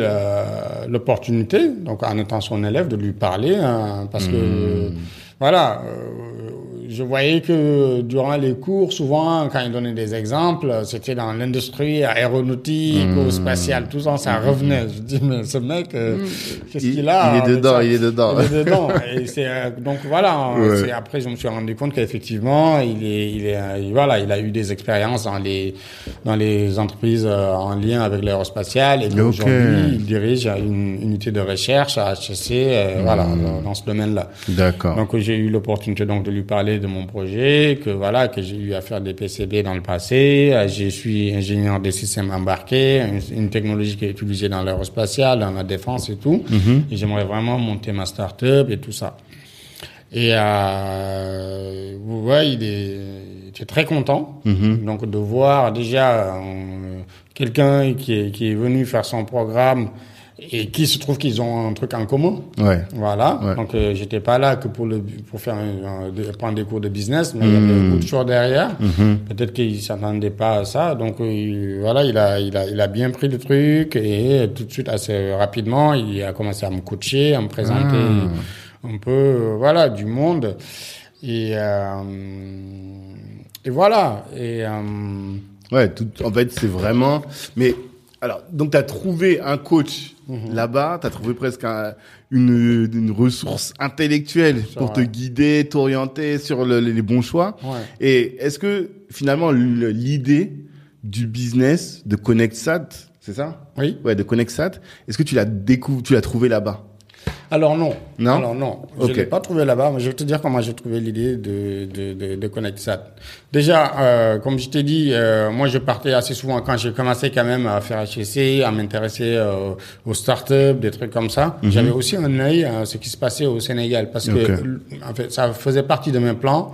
l'opportunité, donc en étant son élève, de lui parler, hein, parce que, hmm. voilà, je voyais que durant les cours, souvent, quand il donnait des exemples, c'était dans l'industrie aéronautique ou mmh. spatiale, tout ça, ça revenait. Je dis, mais ce mec, euh, mmh. qu'est-ce qu'il a Il est dedans, il est dedans. Il est dedans. Et c'est, euh, donc voilà, après, je me suis rendu compte qu'effectivement, il est, il est, euh, voilà, il a eu des expériences dans les, dans les entreprises en lien avec l'aérospatial. Et aujourd'hui, il dirige une unité de recherche à HEC, voilà, mmh. dans ce domaine-là. D'accord. Donc j'ai eu l'opportunité donc de lui parler de mon projet, que voilà, que j'ai eu à faire des PCB dans le passé. Euh, je suis ingénieur des systèmes embarqués, une, technologie qui est utilisée dans l'aérospatial, dans la défense et tout. Mhm. Et j'aimerais vraiment monter ma start-up et tout ça. Et euh, vous voyez, il est, très content. Mhm. Donc de voir déjà euh, quelqu'un qui est, qui est venu faire son programme et qui se trouve qu'ils ont un truc en commun. Ouais. Voilà. Ouais. Donc euh, j'étais pas là que pour le pour faire un- prendre des cours de business, mais il y avait Hmm. beaucoup de choses derrière. Peut-être qu'il s'attendait pas à ça. Donc euh, voilà, il a il a il a bien pris le truc et tout de suite assez rapidement, il a commencé à me coacher, à me présenter Ah. un peu euh, voilà du monde et euh, et voilà et euh, Ouais, tout, en fait, c'est vraiment. Mais alors, donc, tu as trouvé un coach Mhm. là-bas, tu as trouvé presque un- une, une ressource intellectuelle pour te guider, t'orienter sur le- les bons choix. ouais. Et est-ce que finalement, le- l'idée du business de ConnectSat, c'est ça? Oui. Ouais, de ConnectSat, est-ce que tu l'as découvert, tu l'as trouvé là-bas? Alors non. Non Alors non. Je l'ai pas trouvé là-bas, mais je vais te dire comment j'ai trouvé l'idée de, de, de, de ConnectSat. Déjà, euh, comme je t'ai dit, euh, moi je partais assez souvent quand j'ai commencé quand même à faire HEC, à m'intéresser euh, aux startups, des trucs comme ça. J'avais aussi un œil à ce qui se passait au Sénégal parce Mhm. Que en fait, ça faisait partie de mes plans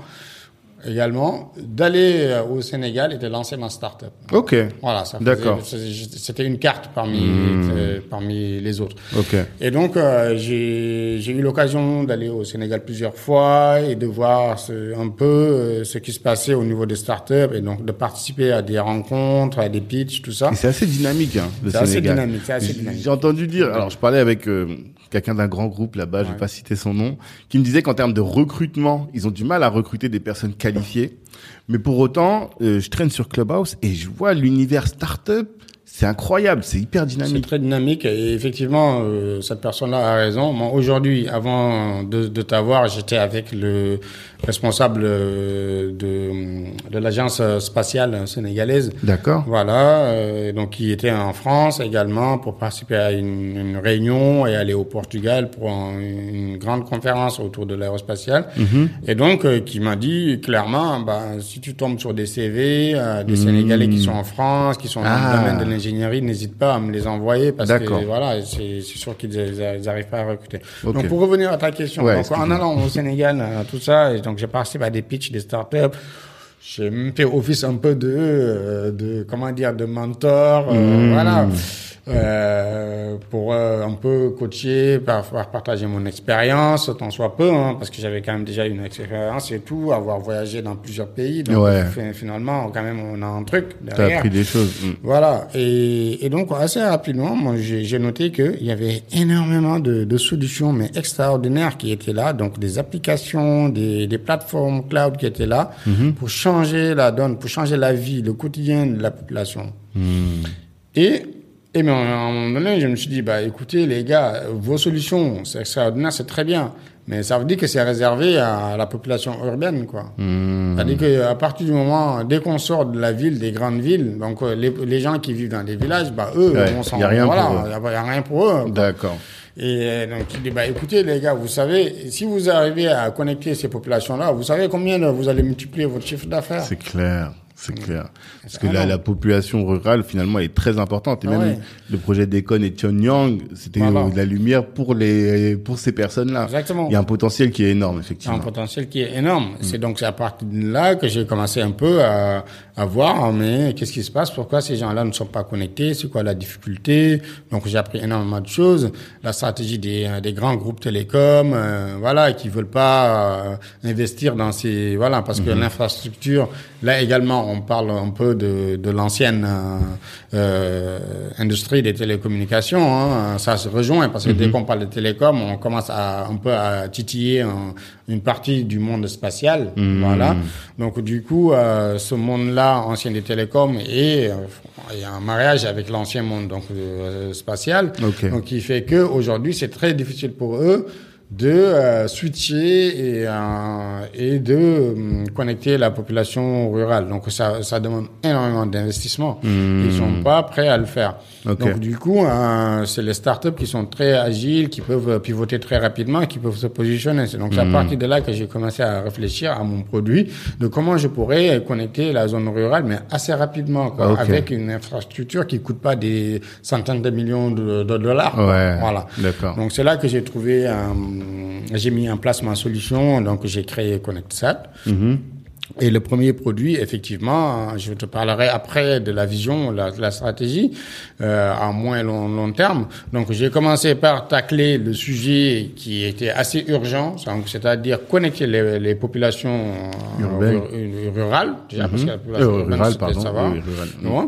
également d'aller euh, au Sénégal et de lancer ma startup. Ok, Voilà, ça D'accord. c'était une carte parmi Hmm. euh, parmi les autres. ok. Et donc, euh, j'ai j'ai eu l'occasion d'aller au Sénégal plusieurs fois et de voir ce- un peu euh, ce qui se passait au niveau des startups et donc de participer à des rencontres, à des pitchs, tout ça. C'est assez dynamique, hein, le C'est assez Sénégal. dynamique, c'est assez dynamique. J'ai entendu dire, alors je parlais avec euh, quelqu'un d'un grand groupe là-bas, je vais Ouais. pas citer son nom, qui me disait qu'en termes de recrutement, ils ont du mal à recruter des personnes qualifiées. Mais pour autant, euh, je traîne sur Clubhouse et je vois l'univers startup, c'est incroyable, c'est hyper C'est dynamique. très dynamique et effectivement, euh, cette personne-là a raison. Moi, aujourd'hui, avant de, de t'avoir, j'étais avec le responsable euh, de, de l'agence spatiale sénégalaise. D'accord. Voilà, euh, donc qui était en France également pour participer à une, une réunion et aller au Portugal pour un- une grande conférence autour de l'aérospatiale. Mhm. Et donc euh, qui m'a dit clairement, bah, si tu tombes sur des CV, des Sénégalais qui sont en France, qui sont dans Ah. le domaine de l'ingénierie, n'hésite pas à me les envoyer parce que voilà, c'est sûr qu'ils n'arrivent pas à recruter. Ok. Donc pour revenir à ta question, Ouais, donc, en allant au Sénégal, tout ça, et donc j'ai participé à des pitchs des startups. J'ai même fait office un peu de, euh, de comment dire, de mentor, euh, Mmh. voilà, euh, pour euh, un peu coacher, par, par partager mon expérience, tant soit peu, hein, parce que j'avais quand même déjà une expérience et tout, avoir voyagé dans plusieurs pays. Donc Ouais. fi- finalement, quand même, on a un truc T'as derrière. appris des choses. Mm. Voilà. Et, et donc, assez rapidement, moi, j'ai j'ai noté qu'il y avait énormément de, de solutions, mais extraordinaires qui étaient là. Donc, des applications, des, des plateformes cloud qui étaient là pour changer la donne, pour changer la vie, le quotidien de la population. Et, et mais à un moment donné, je me suis dit, bah, écoutez, les gars, vos solutions, c'est extraordinaire, c'est très bien. Mais ça veut dire que c'est réservé à la population urbaine, quoi. Mm. C'est-à-dire qu'à partir du moment, dès qu'on sort de la ville, des grandes villes, donc euh, les, les gens qui vivent dans les villages, bah eux, Ouais, on s'en y a rien voilà, pour eux. y a, y a rien pour eux. D'accord. Et euh, donc il dit bah écoutez les gars, vous savez, si vous arrivez à connecter ces populations-là, vous savez combien vous allez multiplier votre chiffre d'affaires? C'est clair, c'est clair. Parce que la, énorme. la population rurale, finalement, est très importante. Et Ah même ouais. le projet d'Econ et Pyongyang, c'était Voilà. de la lumière pour les pour ces personnes-là. Exactement. Il y a un potentiel qui est énorme, C'est un effectivement. potentiel qui est énorme. C'est donc à partir de là que j'ai commencé un peu à, à voir, mais qu'est-ce qui se passe? Pourquoi ces gens-là ne sont pas connectés? C'est quoi la difficulté? Donc j'ai appris énormément de choses. La stratégie des, des grands groupes télécoms, euh, voilà, qui veulent pas euh, investir dans ces voilà parce que l'infrastructure. Là également, on parle un peu de, de l'ancienne euh, euh, industrie des télécommunications. Hein. Ça se rejoint parce que dès qu'on parle de télécom, on commence à un peu à titiller un- une partie du monde spatial. Voilà. Donc du coup, euh, ce monde-là, ancien des télécoms, et il y a un mariage avec l'ancien monde donc spatial. Donc qui fait que aujourd'hui, c'est très difficile pour eux de euh, switcher et, euh, et de hum, connecter la population rurale. Donc ça, ça demande énormément d'investissement. Ils sont pas prêts à le faire. Donc du coup, euh, c'est les startups qui sont très agiles, qui peuvent pivoter très rapidement, qui peuvent se positionner. C'est donc c'est à partir de là que j'ai commencé à réfléchir à mon produit, de comment je pourrais connecter la zone rurale, mais assez rapidement, quoi, avec une infrastructure qui coûte pas des centaines de millions de, de dollars. Ouais. Voilà. D'accord. Donc c'est là que j'ai trouvé, euh, j'ai mis en place ma solution. Donc j'ai créé ConnectSat. Mhm. Et le premier produit, effectivement, je te parlerai après de la vision, la, la stratégie euh, à moins long, long terme. Donc, j'ai commencé par tacler le sujet qui était assez urgent, c'est-à-dire connecter les, les populations euh, rurales, déjà, parce que la population Euh, urbaine, rural, c'était- pardon. Oui.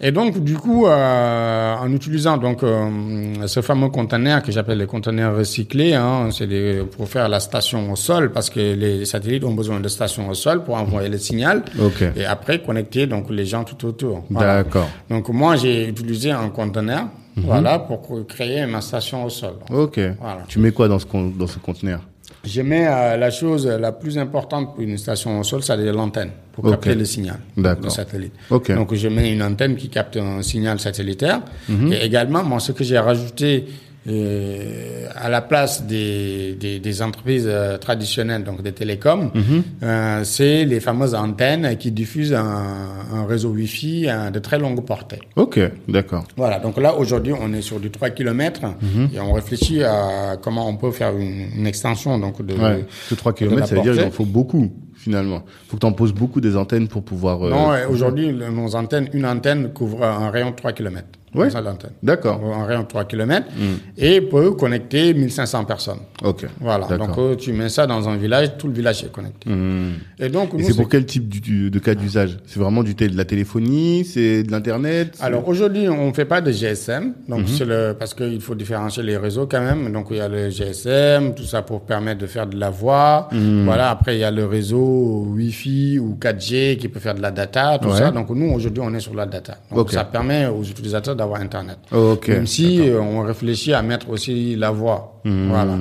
Et donc, du coup, euh, en utilisant donc euh, ce fameux conteneur que j'appelle les conteneurs recyclés, hein, c'est pour faire la station au sol, parce que les satellites ont besoin de stations au sol pour envoyer le signal, Ok. et après connecter donc les gens tout autour. Voilà. D'accord. Donc moi, j'ai utilisé un conteneur, voilà, pour créer ma station au sol. Ok. Voilà. Tu mets quoi dans ce, con- dans ce conteneur? Je mets euh, la chose la plus importante pour une station au sol, c'est l'antenne, pour capter le signal de satellite. Ok. Donc je mets une antenne qui capte un signal satellitaire. Mhm. Et également, moi, ce que j'ai rajouté euh, à la place des, des, des entreprises euh, traditionnelles, donc des télécoms, Mhm. euh, c'est les fameuses antennes qui diffusent un, un réseau Wi-Fi de très longue portée. Ok, d'accord. Voilà, donc là aujourd'hui on est sur du 3 km Mhm. et on réfléchit à comment on peut faire une, une extension donc de, Ouais. Ce 3 de km, la ça veut dire qu'il en faut beaucoup, finalement. faut que tu en poses beaucoup des antennes pour pouvoir... euh, Non, aujourd'hui nos antennes, une antenne couvre un rayon de 3 km. Ouais. Ça, l'antenne. D'accord. Mm. Un rayon de 3 km et peut connecter 1500 personnes. Ok. Voilà, donc euh, tu mets ça dans un village, tout le village est connecté. Hmm. Et donc c'est pour quel type du- du- de cas d'usage? C'est vraiment du de la téléphonie C'est de l'Internet Alors aujourd'hui, on fait pas de GSM, donc Mhm. c'est le parce qu'il faut différencier les réseaux quand même. Donc il y a le GSM, tout ça pour permettre de faire de la voix. Mhm. Voilà. Après il y a le réseau Wi-Fi ou 4G qui peut faire de la data, tout Ouais. ça. Donc nous aujourd'hui, on est sur la data. Donc ça permet aux utilisateurs d'avoir Internet. Ok. Même si euh, on réfléchit à mettre aussi la voix. Mhm. Voilà.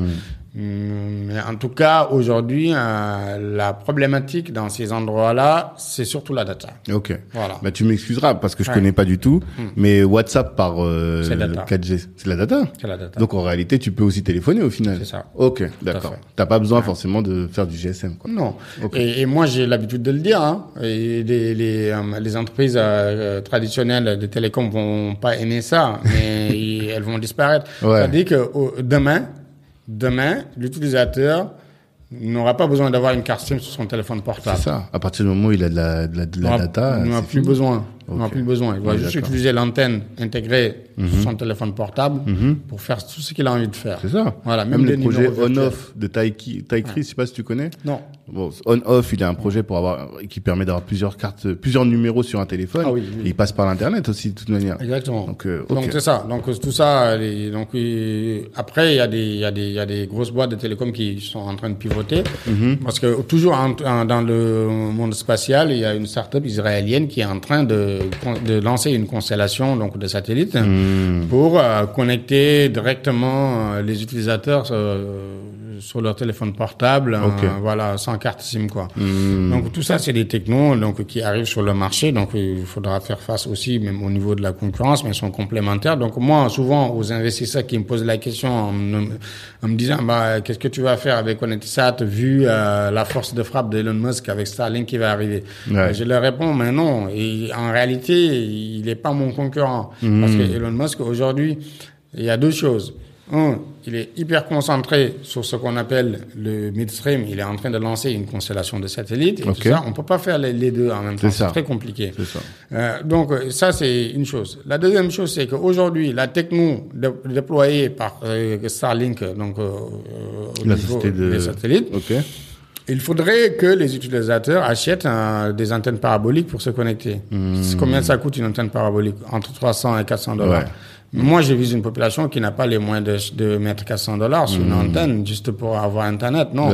Hum, Mais en tout cas, aujourd'hui, euh, la problématique dans ces endroits-là, c'est surtout la data. Ok. Voilà. Bah, tu m'excuseras parce que je Ouais. connais pas du tout, mais WhatsApp par euh, C'est. 4G, la data. C'est la data. Donc en réalité, tu peux aussi téléphoner au final. C'est ça. Ok, d'accord. T'as pas besoin forcément de faire du GSM. Quoi. Non. Ok. Et, et moi, j'ai l'habitude de le dire. Hein. Et les, les, euh, les entreprises traditionnelles de télécom vont pas aimer ça, mais <laughs> elles vont disparaître. Ouais. C'est-à-dire que au- demain, demain, l'utilisateur n'aura pas besoin d'avoir une carte SIM sur son téléphone portable. C'est ça. À partir du moment où il a de la, de la, de la n'aura- data, Il c'est plus fini. besoin. Il n'aura Ok. plus besoin. Il va Oui, juste. Mhm. utiliser l'antenne intégrée sur son téléphone portable pour faire tout ce qu'il a envie de faire. C'est ça. Voilà, même, même le les projet numéros virtuels. on-off de Taiki, Taikri, je sais pas si tu connais. Non. Bon, on-off, il a un projet pour avoir, qui permet d'avoir plusieurs cartes, plusieurs numéros sur un téléphone. Ah oui, oui. Et il passe par l'internet aussi, de toute manière. Exactement. Donc, euh, Donc ok. c'est ça. Donc tout ça. les- donc euh, après il y a des il y a des il y a des grosses boîtes de télécom qui sont en train de pivoter Mhm. parce que toujours en- en- dans le monde spatial il y a une start-up israélienne qui est en train de de lancer une constellation donc de satellites Mhm. pour euh, connecter directement euh, les utilisateurs euh, sur leur téléphone portable. Ok. euh, voilà sans carte SIM quoi. Hmm. Donc tout ça, c'est des technos donc qui arrivent sur le marché. Donc il faudra faire face aussi, même au niveau de la concurrence, mais ils sont complémentaires. Donc moi, souvent, aux investisseurs qui me posent la question en me, en me disant, bah, qu'est-ce que tu vas faire avec Connectisat vu euh, la force de frappe d'Elon Musk avec Starlink qui va arriver? Ouais. Je leur réponds, mais non. Et en réalité, il n'est pas mon concurrent parce que Elon Musk aujourd'hui, il y a deux choses. Un, il est hyper concentré sur ce qu'on appelle le midstream. Il est en train de lancer une constellation de satellites. Et Ok. tout ça, on peut pas faire les, les deux en même temps. C'est très compliqué. Ça. Euh, donc euh, ça c'est une chose. La deuxième chose c'est qu'aujourd'hui la techno dé- déployée par euh, Starlink donc euh, au La niveau de- des satellites, il faudrait que les utilisateurs achètent des antennes paraboliques pour se connecter. C'est Combien ça coûte une antenne parabolique? Entre 300 et 400 dollars. Ouais. Moi, je vise une population qui n'a pas les moyens de, de mettre 400 dollars sur une antenne juste pour avoir Internet. Non.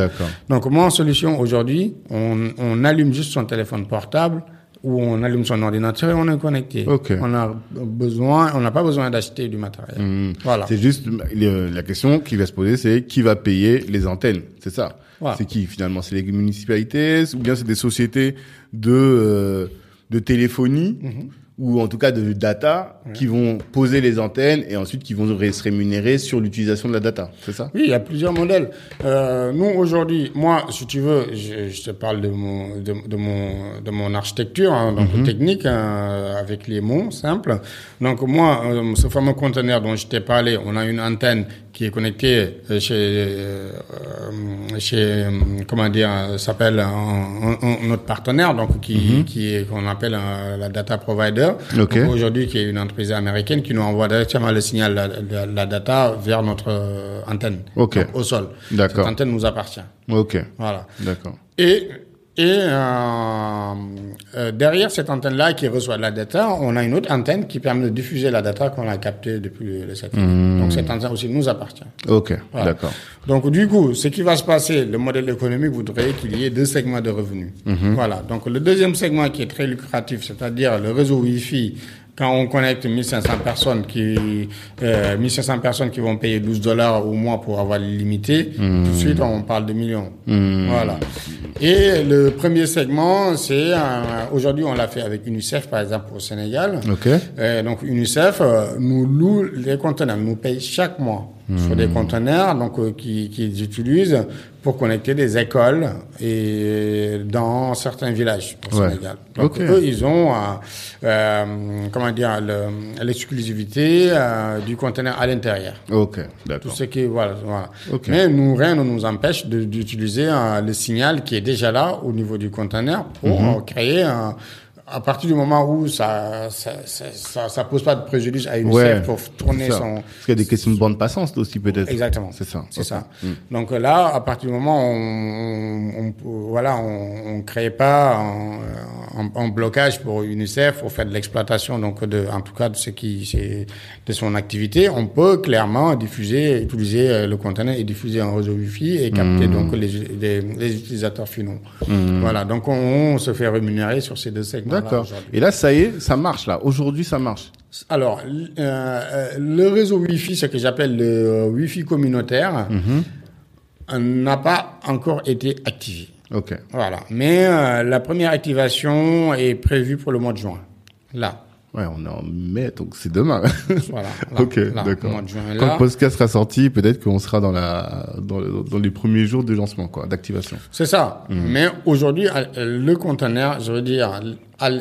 Donc, moi, en solution, aujourd'hui, on, on allume juste son téléphone portable ou on allume son ordinateur et on est connecté. Ok. On a besoin, on n'a pas besoin d'acheter du matériel. Voilà. C'est juste le- la question qui va se poser, c'est qui va payer les antennes, c'est ça. Voilà. C'est qui finalement? C'est les municipalités ou bien c'est des sociétés de euh, de téléphonie Mhm. Ou en tout cas de data qui vont poser les antennes et ensuite qui vont se rémunérer sur l'utilisation de la data, c'est ça? Oui, il y a plusieurs modèles. Euh, nous aujourd'hui, moi, si tu veux, je, je te parle de mon de, de mon de mon architecture hein, donc technique euh, avec les mots simples. Donc moi, euh, ce fameux conteneur dont je t'ai parlé, on a une antenne qui est connecté euh, chez, euh, chez euh, comment dire, s'appelle notre partenaire, donc qui, qui est qu'on appelle un- la data provider. Ok. Donc, Aujourd'hui, qui est une entreprise américaine qui nous envoie directement le signal, la, la- la data vers notre antenne, Ok. donc au sol. D'accord. Cette antenne nous appartient. Ok, Voilà. d'accord. Et, et euh, euh, derrière cette antenne-là qui reçoit la data, on a une autre antenne qui permet de diffuser la data qu'on a captée depuis le, satellite. Donc cette antenne aussi nous appartient. Ok, Voilà. d'accord. Donc du coup, ce qui va se passer, le modèle économique voudrait qu'il y ait deux segments de revenus. Voilà. Donc le deuxième segment qui est très lucratif, c'est-à-dire le réseau Wi-Fi. Quand on connecte 1500 personnes qui, euh, 1500 personnes qui vont payer 12 dollars au mois pour avoir l'illimité, tout de suite on parle de millions. Voilà. Et le premier segment, c'est aujourd'hui on l'a fait avec UNICEF par exemple au Sénégal. Euh, donc UNICEF euh, nous loue les conteneurs, nous paye chaque mois sur des conteneurs donc euh, qui qu'ils utilisent pour connecter des écoles et dans certains villages au Ouais. Sénégal. Donc Ok. eux ils ont euh, euh, comment dire le- l'exclusivité euh, du conteneur à l'intérieur. Ok, Tout d'accord. ce qui voilà, voilà. Ok. Mais nous rien ne nous empêche d'utiliser euh, le signal qui est déjà là au niveau du conteneur pour Mhm. euh, créer un à partir du moment où ça ça, ça, ça, ça pose pas de préjudice à une Ouais. pour tourner son Parce qu'il y a des questions de bande passante aussi, peut-être. Exactement. C'est ça. C'est ça. Donc euh, là, à partir du moment où on, on, on- voilà, on, on crée pas un, blocage pour UNICEF pour faire de l'exploitation, donc de, en tout cas de ce qui, c'est de son activité, on peut clairement diffuser, utiliser euh, le conteneur et diffuser un réseau Wi-Fi et capter donc les, les, les utilisateurs finaux. Voilà. Donc on, on se fait rémunérer sur ces deux segments. D'accord. Et là, ça y est, ça marche, là. Aujourd'hui, ça marche. Alors, euh, euh, le réseau Wi-Fi, ce que j'appelle le euh, Wi-Fi communautaire, euh, n'a pas encore été activé. Ok. Voilà. Mais euh, la première activation est prévue pour le mois de juin. Là. Ouais, on est en mai, donc c'est demain. <laughs> Voilà. Là, ok, d'accord. Quand le podcast sera sorti, peut-être qu'on sera dans la, dans, dans les premiers jours de lancement, quoi, d'activation. C'est ça. Mais aujourd'hui, le conteneur, je veux dire,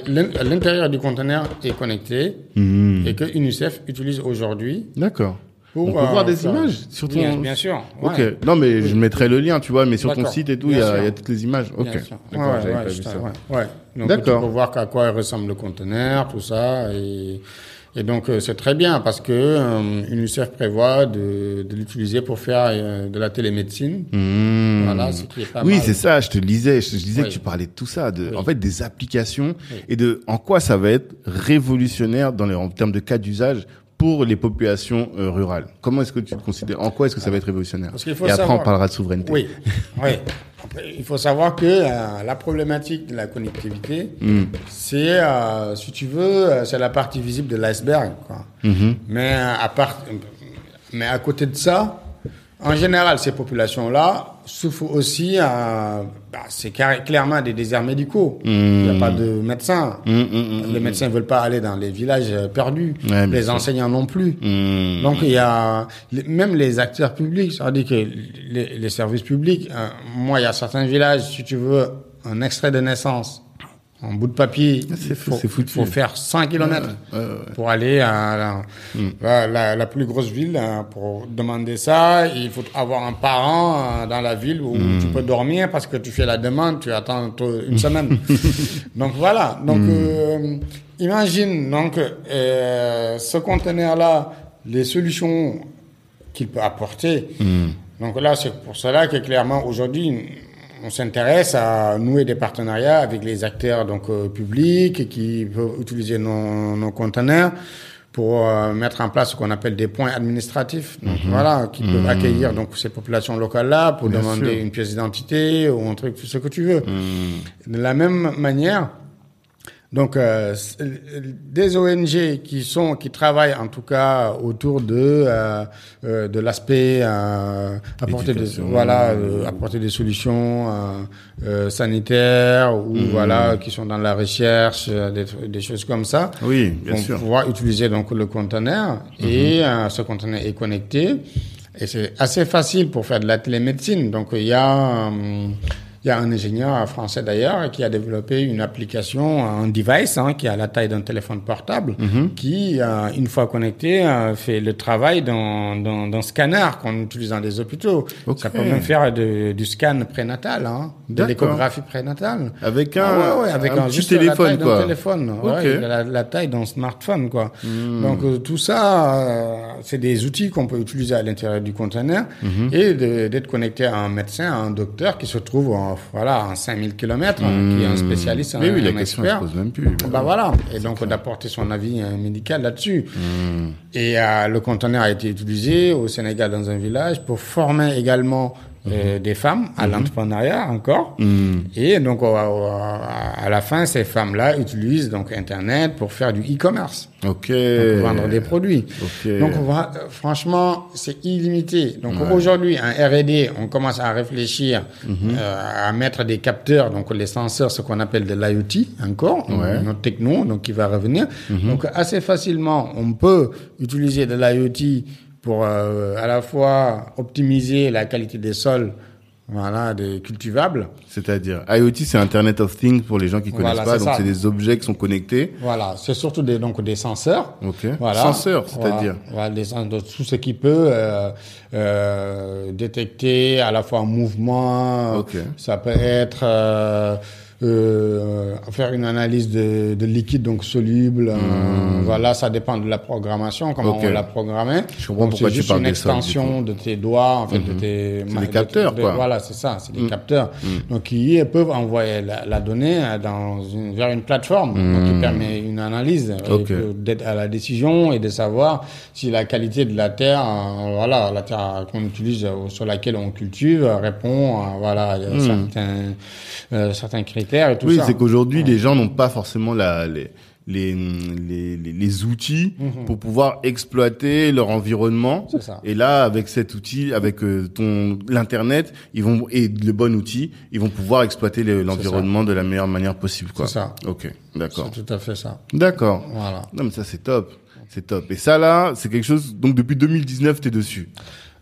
l'intérieur du conteneur est connecté et que UNICEF utilise aujourd'hui D'accord. Pour On peut euh, voir des images sur Oui, ton- bien sûr. Ok. ouais. Non, mais je mettrai le lien, tu vois, mais sur ton site et tout, il y, a- sûr. il y a toutes les images. Ok. Bien sûr. D'accord, Ouais, j'avais ouais, pas je vu t'ai- ça. ouais, ouais. Donc, D'accord. Tu peux voir à quoi ressemble le conteneur, tout ça. Et, et donc, euh, c'est très bien parce que euh, UNICEF prévoit de, de l'utiliser pour faire euh, de la télémédecine. Mmh. Voilà, ce qui est pas Oui, c'est ça, je te lisais, je te disais Oui. que tu parlais de tout ça, de, Oui. en fait, des applications Oui. et de en quoi ça va être révolutionnaire dans les, en termes de cas d'usage pour les populations euh, rurales. Comment est-ce que tu te considères, en quoi est-ce que ça va être révolutionnaire? Parce qu'il faut Et après, savoir- on parlera de souveraineté. Oui, oui. Après, il faut savoir que euh, la problématique de la connectivité, Mmh. c'est, euh, si tu veux, c'est la partie visible de l'iceberg. quoi. Mmh. Mais à part, mais à côté de ça, en général, ces populations-là souffrent aussi, bah, c'est clairement des déserts médicaux. Il n'y a pas de médecins. Mmh, mmh, Les médecins ne veulent pas aller dans les villages euh, perdus. Ouais, les enseignants non plus. mmh. Donc il y a même les acteurs publics, c'est-à-dire que les, les services publics. euh, moi, il y a certains villages, si tu veux, un extrait de naissance, un bout de papier, c'est il faut, faire 100 kilomètres Ouais, ouais, ouais. pour aller à la, Hmm. la, la- la plus grosse ville hein, pour demander ça. Il faut avoir un parent euh, dans la ville où Hmm. tu peux dormir parce que tu fais la demande, tu attends une semaine. <laughs> donc voilà. Donc Hmm. euh, imagine donc euh, ce conteneur-là, les solutions qu'il peut apporter. Hmm. Donc là, c'est pour cela que clairement aujourd'hui, on s'intéresse à nouer des partenariats avec les acteurs donc euh, publics qui peuvent utiliser nos, nos conteneurs pour euh, mettre en place ce qu'on appelle des points administratifs. Donc voilà, qui peuvent accueillir donc ces populations locales là pour Mhm. Bien demander sûr. une pièce d'identité ou un truc, tout ce que tu veux. Mhm. De la même manière, donc euh, des ONG qui sont qui travaillent en tout cas autour de euh, euh, de l'aspect euh, apporter des voilà euh, apporter des solutions euh, euh, sanitaires ou Mhm. voilà qui sont dans la recherche euh, des, choses comme ça Oui, bien vont sûr. Pouvoir utiliser donc le conteneur et euh, ce conteneur est connecté et c'est assez facile pour faire de la télémédecine donc il y a euh, il y a un ingénieur français d'ailleurs qui a développé une application, un device hein, qui a la taille d'un téléphone portable, Mhm. qui, euh, une fois connecté, euh, fait le travail d'un scanner qu'on utilise dans les hôpitaux. Ok. Ça peut même faire de- du scan prénatal, hein, de l'échographie prénatale. Avec un, Ah ouais, ouais, avec un un, petit juste la téléphone, taille d'un quoi. téléphone, Ok. ouais, la, la taille d'un smartphone, quoi. Hmm. Donc euh, tout ça, c'est des outils qu'on peut utiliser à l'intérieur du conteneur Mhm. et d'être connecté à un médecin, à un docteur qui se trouve en, voilà, en 5000 km, qui est un spécialiste, Hmm. Mais un, oui, la un question expert. ne se pose même plus. Bah voilà, et donc d'apporter son avis euh, médical là-dessus. Hmm. Et euh, le conteneur a été utilisé au Sénégal dans un village pour former également euh, des femmes à l'entrepreneuriat encore. Hmm. Et donc à la fin, ces femmes-là utilisent donc Internet pour faire du e-commerce, Ok. donc vendre des produits. Ok. Donc franchement, c'est illimité. Donc aujourd'hui, un R&D, on commence à réfléchir Mhm. euh, à mettre des capteurs, donc les senseurs, ce qu'on appelle de l'IoT encore, Ouais. Mhm. notre techno, donc qui va revenir. Donc assez facilement, on peut utiliser de l'IoT pour euh, à la fois optimiser la qualité des sols, voilà, des cultivables. C'est-à-dire, IoT, c'est Internet of Things pour les gens qui connaissent Voilà, pas. Donc, c'est des objets qui sont connectés. Voilà, c'est surtout des donc des senseurs. Ok. Voilà. Senseurs, c'est-à-dire. Voilà, des tout ce qui peut euh, euh, détecter à la fois un mouvement. Ok. Ça peut être euh, euh, faire une analyse de, de liquide donc soluble. euh, voilà, ça dépend de la programmation, comment Hmm. Ok. on l'a programmé. Je comprends Donc, pourquoi c'est tu juste parles une extension de tes doigts, en fait, de tes. C'est des de- capteurs, de- quoi. Hmm. Voilà, c'est ça, c'est des capteurs. Donc, qui peuvent envoyer la, la donnée euh, dans une, vers une plateforme, donc qui permet une analyse euh, et d'aide à la décision et de savoir si la qualité de la terre, euh, voilà, la terre qu'on utilise euh, sur laquelle on cultive euh, répond, à, voilà, a certains, euh, certains critères et tout. Oui, ça. c'est qu'aujourd'hui, les gens n'ont pas forcément la, les, les, les, les, les outils pour pouvoir exploiter leur environnement. Ça. Et là, avec cet outil, avec euh, ton l'internet, ils vont et le bon outil, ils vont pouvoir exploiter le- l'environnement de la meilleure manière possible. C'est ça. Ok, d'accord, C'est tout à fait ça. d'accord. Voilà. Non, mais ça c'est top, c'est top. Et ça là, c'est quelque chose. Donc depuis 2019, t'es dessus.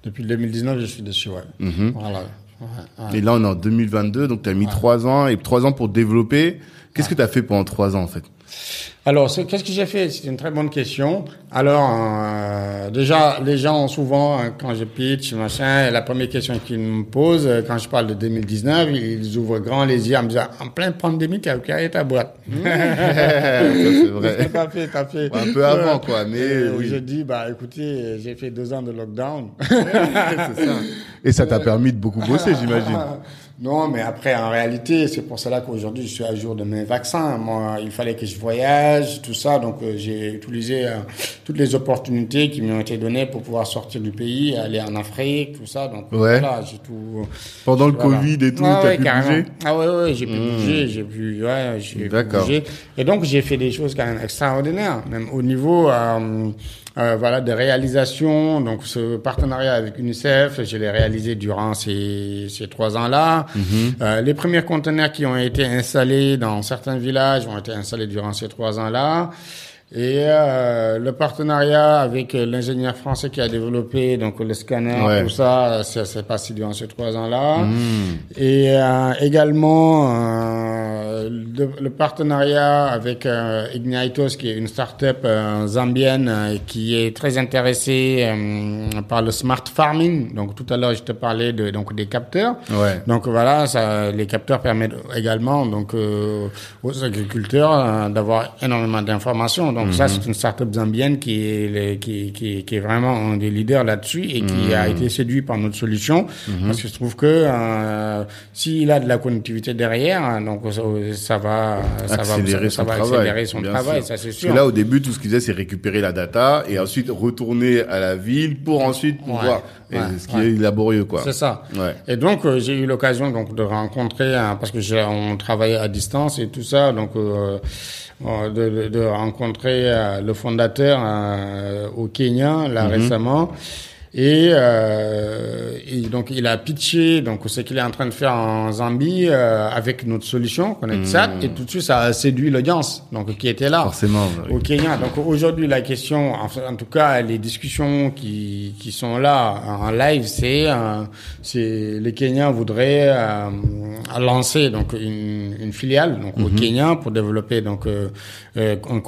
Depuis 2019, je suis dessus, ouais. Mhm. Voilà. Ouais, ouais. Et là, on est en 2022, donc tu as mis trois ans et trois ans pour développer. Qu'est-ce que tu as fait pendant trois ans en fait? Alors, qu'est-ce que j'ai fait? C'est une très bonne question. Alors, euh, déjà, les gens ont souvent, hein, quand je pitch, machin, la première question qu'ils me posent, euh, quand je parle de 2019, ils ouvrent grand les yeux en me disant, en pleine pandémie, tu as créé ta boîte. <laughs> c'est vrai. <laughs> T'as fait, t'as fait. Un peu avant, quoi, mais Et oui. Je dis, bah, écoutez, j'ai fait deux ans de lockdown. C'est ça. <laughs> Et ça t'a permis de beaucoup bosser, j'imagine. Non, mais après, en réalité, c'est pour cela qu'aujourd'hui, je suis à jour de mes vaccins. Moi, il fallait que je voyage, tout ça. Donc, euh, j'ai utilisé euh, toutes les opportunités qui m'ont été données pour pouvoir sortir du pays, aller en Afrique, tout ça. Donc, Ouais. voilà, j'ai tout. Pendant le Voilà. Covid et tout, Ah t'as ouais, pu carrément. bouger Ah ouais, ouais, j'ai pu bouger, j'ai pu, ouais, j'ai pu D'accord. bouger. Et donc, j'ai fait des choses quand même extraordinaires, même au niveau, euh, euh, voilà, de réalisation. Donc, ce partenariat avec UNICEF, je l'ai réalisé durant ces, ces trois ans-là. Euh, les premiers conteneurs qui ont été installés dans certains villages ont été installés durant ces trois ans-là. Et euh, le partenariat avec euh, l'ingénieur français qui a développé donc le scanner, Ouais. tout ça, ça s'est passé durant ces trois ans-là. Et euh, également euh, le, le partenariat avec euh, Ignitos, qui est une start-up euh, zambienne qui est très intéressée par le smart farming. Donc tout à l'heure, je te parlais de donc des capteurs. Ouais. Donc voilà, ça, les capteurs permettent également donc euh, aux agriculteurs d'avoir énormément d'informations. Donc ça, c'est une start-up zambienne qui est qui, qui, qui est vraiment un des leaders là-dessus et qui a été séduit par notre solution parce que je trouve que euh, s'il a de la connectivité derrière, hein, donc ça, ça va ça accélérer va son ça va travail. accélérer son bien travail, sûr. ça c'est Parce sûr. que là, au début, tout ce qu'il faisait, c'est récupérer la data et ensuite retourner à la ville pour ensuite pouvoir. et ouais, ce qui ouais. est laborieux, quoi. C'est ça. Ouais. Et donc euh, j'ai eu l'occasion donc de rencontrer hein, parce que on travaillait à distance et tout ça donc euh, euh, de, de, de rencontrer euh, le fondateur euh, au Kenya là récemment Et, euh, et donc il a pitché donc ce qu'il est en train de faire en Zambie euh, avec notre solution ConnectSat Hmm. et tout de suite ça a séduit l'audience donc qui était là Forcément. au Kenya. Donc aujourd'hui, la question, enfin, en tout cas, les discussions qui, qui sont là en live, c'est euh, c'est les Kenyans voudraient euh, lancer donc une, une filiale donc au Kenya pour développer donc euh, euh, un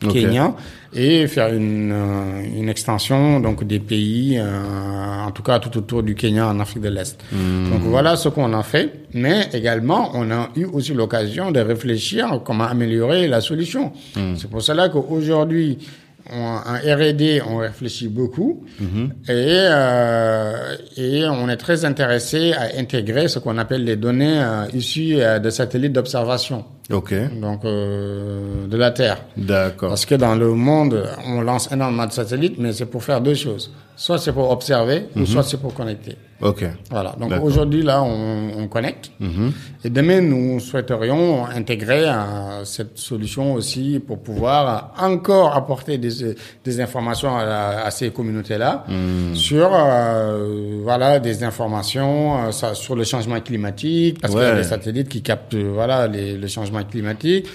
ConnectSat Ok. kenyan et faire une, euh, une extension donc des pays euh, en tout cas tout autour du Kenya en Afrique de l'Est. Donc voilà ce qu'on a fait, mais également on a eu aussi l'occasion de réfléchir à comment améliorer la solution. C'est pour cela qu'aujourd'hui on- en R&D, on réfléchit beaucoup et, euh, et on est très intéressé à intégrer ce qu'on appelle les données euh, issues euh, de satellites d'observation, Ok. donc euh, de la Terre. D'accord. Parce que dans le monde, on lance énormément de satellites, mais c'est pour faire deux choses. Soit c'est pour observer, ou soit c'est pour connecter. Ok. Voilà. Donc aujourd'hui, là, on, on connecte. Mhm. Et demain, nous souhaiterions intégrer euh, cette solution aussi pour pouvoir encore apporter des, des informations à, à ces communautés-là Mhm. sur euh, voilà des informations euh, ça, sur le changement climatique parce qu'il y a des satellites qui captent euh, voilà les, le changement climatique.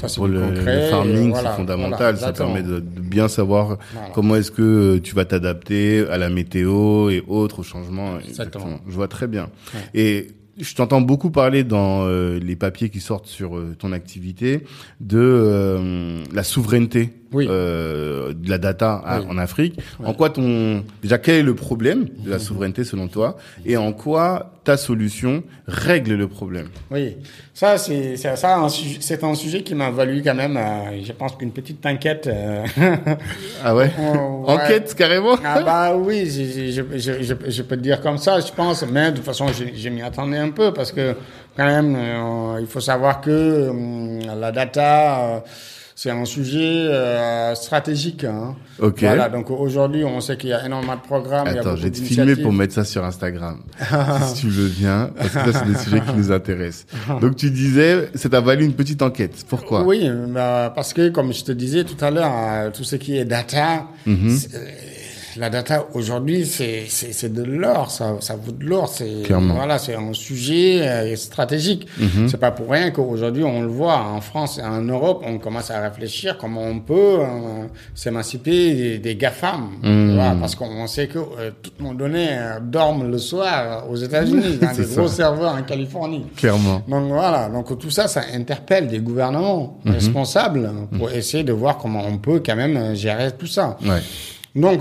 Ça c'est le, concret. le farming, Voilà, c'est fondamental. voilà, ça permet de, de bien savoir Voilà. comment est-ce que tu vas t'adapter à la météo et autres changements. Exactement. Je vois très bien. Ouais. Et je t'entends beaucoup parler dans euh, les papiers qui sortent sur euh, ton activité de euh, la souveraineté Oui. euh, de la data à- Oui. en Afrique. En quoi ton déjà quel est le problème de la souveraineté selon toi et en quoi ta solution règle le problème? Oui, ça c'est c'est ça un c'est un sujet qui m'a valu quand même, euh, je pense qu'une petite enquête. euh, Ah ouais, <laughs> Oh, ouais. Enquête carrément? Ah bah oui, je, je, je, je, peux te dire comme ça, je pense, mais de toute façon, je, je m'y attendais un peu parce que quand même, euh, il faut savoir que hum, la data, euh, c'est un sujet euh, stratégique. Hein. Ok. Voilà, donc aujourd'hui, on sait qu'il y a énormément de programmes. Attends, je vais te filmer pour mettre ça sur Instagram. si <laughs> tu veux bien, parce que ça, c'est des sujets qui nous intéressent. Donc, tu disais, ça t'a valu une petite enquête. Pourquoi? Oui, bah, parce que comme je te disais tout à l'heure, euh, tout ce qui est data, Mhm. La data aujourd'hui, c'est de l'or, ça ça vaut de l'or. C'est voilà, c'est un sujet euh, stratégique. Mhm. C'est pas pour rien qu'aujourd'hui on le voit en France et en Europe, on commence à réfléchir comment on peut euh, s'émanciper des, des GAFAM, Mhm. Voilà, parce qu'on sait que euh, toutes nos données euh, dorment le soir aux États-Unis, <laughs> dans des ça. gros serveurs en Californie. Clairement. Donc voilà, donc tout ça, ça interpelle des gouvernements Mhm. responsables pour essayer de voir comment on peut quand même gérer tout ça. Ouais. Donc,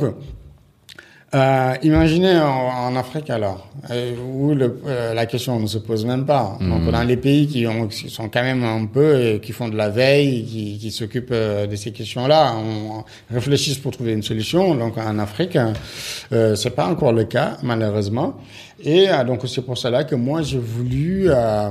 euh, imaginez en, en Afrique alors, euh, où le, euh, la question ne se pose même pas. Donc dans les pays qui, ont, qui sont quand même un peu, euh, qui font de la veille, qui, qui s'occupent euh, de ces questions-là, on réfléchisse pour trouver une solution. Donc en Afrique, c'est pas encore le cas malheureusement. Et euh, donc c'est pour cela que moi j'ai voulu euh,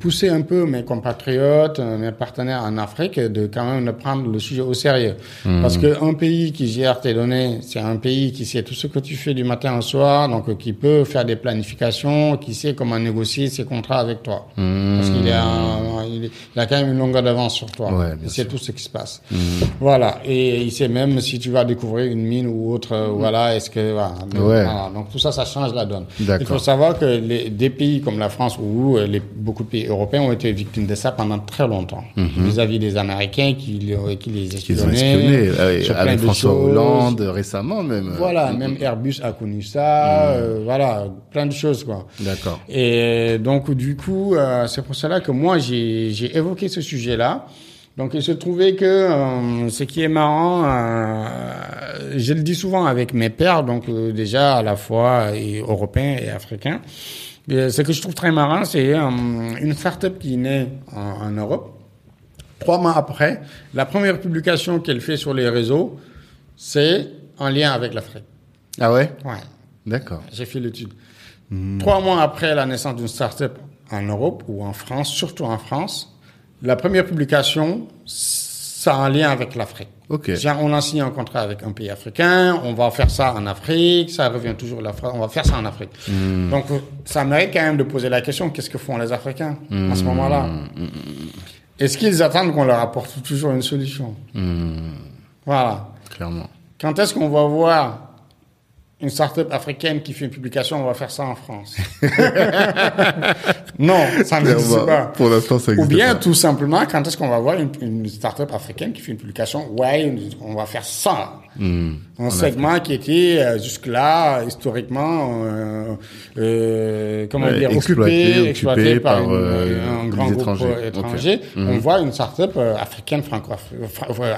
pousser un peu mes compatriotes, euh, mes partenaires en Afrique de quand même de prendre le sujet au sérieux. Parce qu'un pays qui gère tes données, c'est un pays qui sait tout ce que tu fais du matin au soir, donc qui peut faire des planifications, qui sait comment négocier ses contrats avec toi. Parce qu'il un- il, il a quand même une longueur d'avance sur toi. Ouais, il sait tout ce qui se passe. Voilà. Et il sait même si tu vas découvrir une mine ou autre, voilà, est-ce que voilà. Ouais. Voilà. Donc tout ça, ça change la donne. Il faut savoir que les, des pays comme la France ou euh, les, beaucoup de pays européens ont été victimes de ça pendant très longtemps, vis-à-vis des Américains qui, les- qui les espionnaient. espionné euh, sur plein avec François choses. Hollande récemment même. Voilà, même Airbus a connu ça, euh, voilà, plein de choses quoi. D'accord. Et donc du coup, euh, c'est pour cela que moi j'ai j'ai évoqué ce sujet-là. Donc il se trouvait que euh, ce qui est marrant, euh, je le dis souvent avec mes pères, donc euh, déjà à la fois européens et africains. Ce que je trouve très marrant, c'est une start-up qui née en, en Europe. Trois mois après, la première publication qu'elle fait sur les réseaux, c'est en lien avec l'Afrique. Ah ouais? Ouais. D'accord. J'ai fait l'étude. Trois mois après la naissance d'une start-up en Europe ou en France, surtout en France, la première publication, ça a un lien avec l'Afrique. On a signé un contrat avec un pays africain, on va faire ça en Afrique, ça revient toujours à la on va faire ça en Afrique. Donc, euh, ça mérite quand même de poser la question, qu'est-ce que font les Africains à ce moment-là? Est-ce qu'ils attendent qu'on leur apporte toujours une solution? Hmm, Voilà. clairement. Quand est-ce qu'on va voir une start-up africaine qui fait une publication, on va faire ça en France. <laughs> non, ça n'existe pas. Pour l'instant, ça Ou existe bien, pas. tout simplement, quand est-ce qu'on va voir une, une start-up africaine qui fait une publication? Ouais, on va faire ça. Hmm. Un segment qui était euh, jusque-là, historiquement, euh, euh, comment Ouais, dire, exploité, occupé, exploité par, par, une- euh, un grand groupe étrangers. euh. Hmm. étranger. On voit une start-up africaine, franco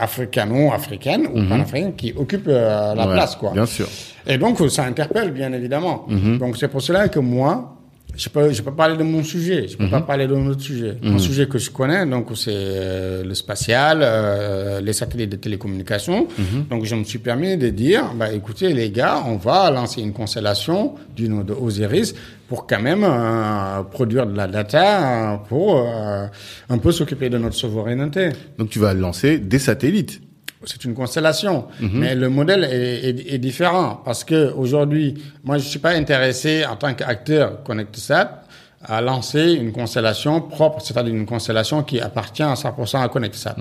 africano-africaine ou panafricaine qui occupe la Hmm. Ouais, place, quoi. Bien sûr. Et donc, ça interpelle, bien évidemment. Mhm. Donc, c'est pour cela que moi, je peux, je peux parler de mon sujet. Je peux Mhm. pas parler d'un autre sujet. Un sujet que je connais, donc, c'est euh, le spatial, euh, les satellites de télécommunication. Mhm. Donc, je me suis permis de dire, bah, écoutez, les gars, on va lancer une constellation du nom de Osiris pour quand même euh, produire de la data euh, pour euh, un peu s'occuper de notre souveraineté. Donc tu vas lancer des satellites. C'est une constellation, mais le modèle est, est- est différent parce que aujourd'hui, moi, je suis pas intéressé en tant qu'acteur ConnectSat à lancer une constellation propre, c'est-à-dire une constellation qui appartient à 100% à ConnectSat.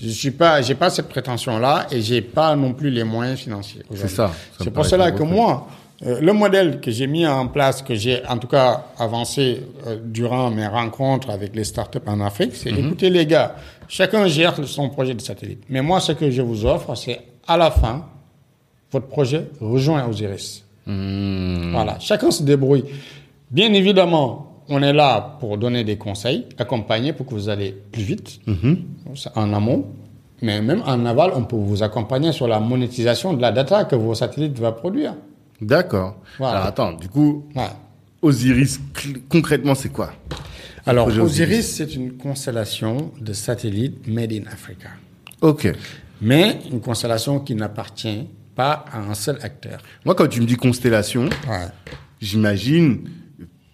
Je suis pas, j'ai pas cette prétention-là et j'ai pas non plus les moyens financiers. C'est ça. C'est pour cela que moi, euh, le modèle que j'ai mis en place, que j'ai en tout cas avancé euh, durant mes rencontres avec les startups en Afrique, c'est Mhm. écoutez les gars, chacun gère son projet de satellite. Mais moi, ce que je vous offre, c'est à la fin, votre projet rejoint Osiris. Hmm. Voilà, chacun se débrouille. Bien évidemment, on est là pour donner des conseils, accompagner pour que vous allez plus vite Mhm. en amont. Mais même en aval, on peut vous accompagner sur la monétisation de la data que vos satellites vont produire. D'accord. Voilà. Alors attends, du coup, Ouais. Osiris, concrètement, c'est quoi? Alors, Osiris, c'est une constellation de satellites made in Africa. Ok. Mais une constellation qui n'appartient pas à un seul acteur. Moi, quand tu me dis constellation, Ouais. j'imagine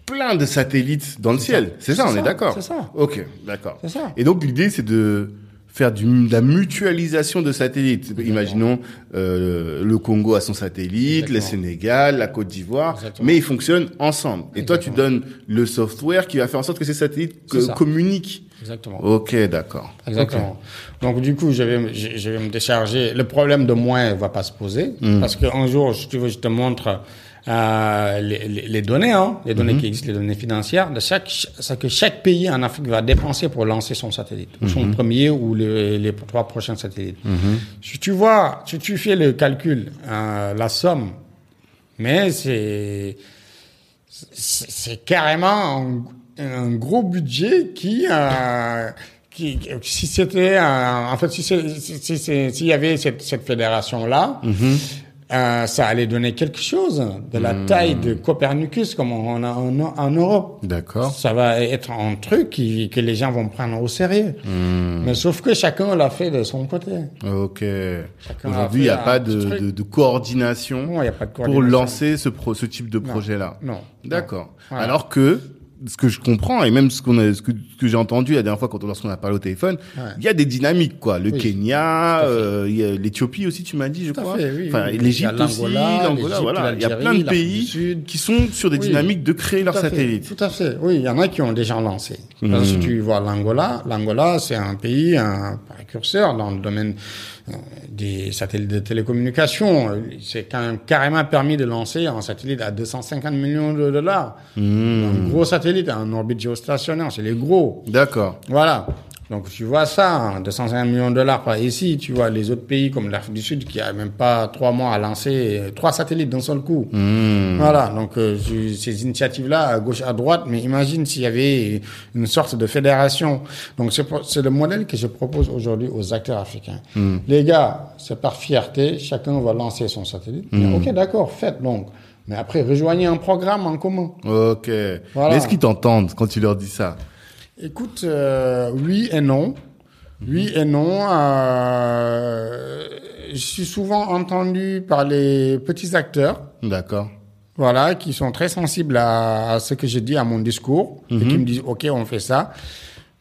plein de satellites dans le ciel. C'est ça, on ça, est d'accord c'est ça. Ok, d'accord. C'est ça. Et donc, l'idée, c'est de faire du, de la mutualisation de satellites. Imaginons euh, le Congo a son satellite, le. Sénégal, la Côte d'Ivoire, mais ils fonctionnent ensemble. Et toi, tu donnes le software qui va faire en sorte que ces satellites communiquent. Exactement. Ok, d'accord. Exactement. Donc du coup, je vais, me- je, je vais me décharger. Le problème de moyens va pas se poser Mm. parce qu'un jour, si tu veux, je te montre euh, les, les, données, hein, les données Mm-hmm. qui existent, les données financières de chaque, ce que chaque pays en Afrique va dépenser pour lancer son satellite, Mm-hmm. son premier ou les, les trois prochains satellites. Si tu vois, si tu fais le calcul, euh, la somme, mais c'est c'est carrément un, un gros budget qui, euh, qui si c'était euh, en fait si c'est- si- si- si- s'il y avait cette, cette fédération là euh, ça allait donner quelque chose de la taille de Copernicus comme on a en, en Europe D'accord. ça va être un truc qui, que les gens vont prendre au sérieux Hmm. mais sauf que chacun l'a fait de son côté Ok. Aujourd'hui, il n'y a pas de, de, de coordination non il n'y a pas de pour coordination. lancer ce, pro, ce type de projet-là. non D'accord. Voilà. Alors que ce que je comprends et même ce qu'on a, ce que, que j'ai entendu la dernière fois quand on lorsqu'on a parlé au téléphone, il Ouais. y a des dynamiques quoi. Le Oui. Kenya, euh, l'Éthiopie aussi, tu m'as dit, je Tout à crois. fait, oui, enfin, l'Égypte aussi, l'Angola, voilà. Il y a plein de pays qui sont sur des dynamiques de créer leurs satellites. Tout à fait. Oui, il y en a qui ont déjà lancé. Si tu vois l'Angola, l'Angola, c'est un pays, un précurseur dans le domaine euh, des satellites de télécommunications. C'est quand même carrément permis de lancer un satellite à 250 millions de dollars. Un gros satellite en orbite géostationnaire, c'est les gros. D'accord. Voilà. Donc tu vois ça, hein, 250 millions de dollars par ici, tu vois les autres pays comme l'Afrique du Sud qui a même pas trois mois à lancer euh, trois satellites d'un seul coup. Hmm. Voilà, donc euh, ces initiatives-là à gauche à droite, mais imagine s'il y avait une sorte de fédération. Donc c'est le modèle que je propose aujourd'hui aux acteurs africains. Les gars, c'est par fierté, chacun va lancer son satellite. Mais ok, d'accord, faites donc. Mais après, rejoignez un programme en commun. Ok. Voilà. Mais est-ce qu'ils t'entendent quand tu leur dis ça? Écoute, euh, oui et non. Oui et non. euh, je suis souvent entendu par les petits acteurs, D'accord. voilà, qui sont très sensibles à, à ce que je dis à mon discours et qui me disent OK, on fait ça.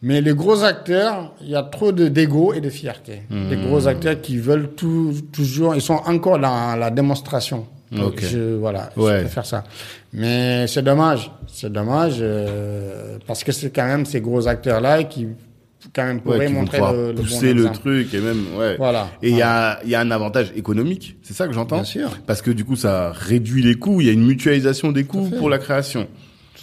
Mais les gros acteurs, il y a trop de d'ego et de fierté. Les gros acteurs qui veulent tout, toujours, ils sont encore dans la démonstration. Donc, Ok. Je, voilà, Ouais. je préfère ça. Mais c'est dommage, c'est dommage euh, parce que c'est quand même ces gros acteurs-là qui quand même Ouais, vont montrer le, le bon le truc et même ouais. Voilà. Et il y a il y a un avantage économique, c'est ça que j'entends. Bien sûr. Parce que du coup ça réduit les coûts, il y a une mutualisation des coûts pour la création.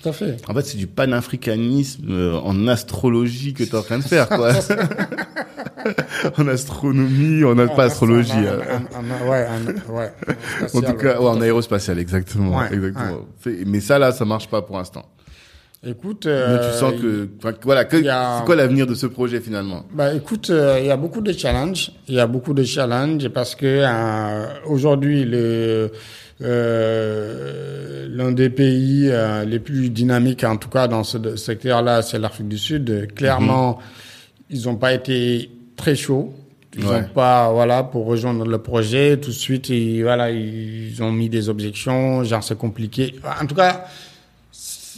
Tout à fait. En fait, c'est du panafricanisme euh, en astrologie que tu es en train de faire quoi. <laughs> en astronomie, en pas astrologie. En- euh. en- en- ouais, ouais. En tout cas, ouais. en aérospatial, exactement, Ouais, exactement. Mais ça là, ça marche pas pour l'instant. Écoute, Mais euh, tu sens que, enfin, voilà, que- a- c'est quoi l'avenir de ce projet finalement? Bah écoute, euh, il y a beaucoup de challenges. Il y a beaucoup de challenges parce que euh, aujourd'hui le euh, l'un des pays euh, les plus dynamiques, en tout cas dans ce secteur-là, c'est l'Afrique du Sud. Clairement, ils n'ont pas été très chauds. Ils Ouais. n'ont pas, voilà, pour rejoindre le projet, tout de suite, ils, voilà, ils ont mis des objections, genre c'est compliqué. En tout cas,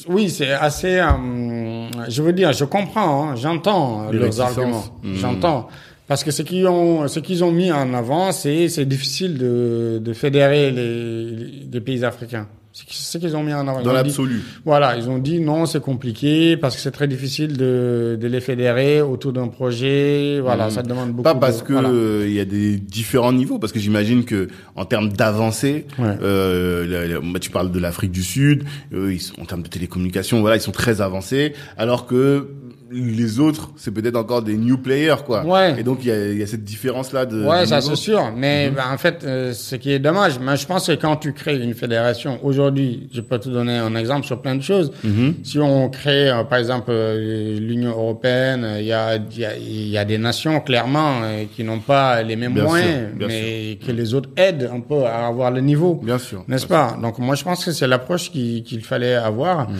oui, c'est assez, euh, je veux dire, je comprends, hein, j'entends leurs réticences. arguments, Mhm. j'entends. Parce que ce qu'ils ont, ce qu'ils ont mis en avant, c'est, c'est difficile de, de fédérer les, les, pays africains. C'est ce qu'ils ont mis en avant. Dans l'absolu. voilà, ils ont dit non, c'est compliqué parce que c'est très difficile de, de les fédérer autour d'un projet. Voilà, ça demande beaucoup. Pas parce de, que voilà. euh, il y a des différents niveaux, parce que j'imagine que en termes d'avancée, Ouais. euh, bah, tu parles de l'Afrique du Sud, eux, ils sont, en termes de télécommunications, voilà, ils sont très avancés, alors que les autres, c'est peut-être encore des new players, quoi. Ouais. Et donc il y a, il y a cette différence là de. Ouais, de ça c'est sûr. Mais ben, en fait, euh, ce qui est dommage, mais je pense que quand tu crées une fédération, aujourd'hui, je peux te donner un exemple sur plein de choses. Mhm. Si on crée, euh, par exemple, euh, l'Union européenne, il y a, il y, a, il y a des nations clairement qui n'ont pas les mêmes Bien sûr, moyens, bien mais que les autres aident un peu à avoir le niveau. Bien sûr. N'est-ce pas? Donc moi je pense que c'est l'approche qui- qu'il fallait avoir. Mhm.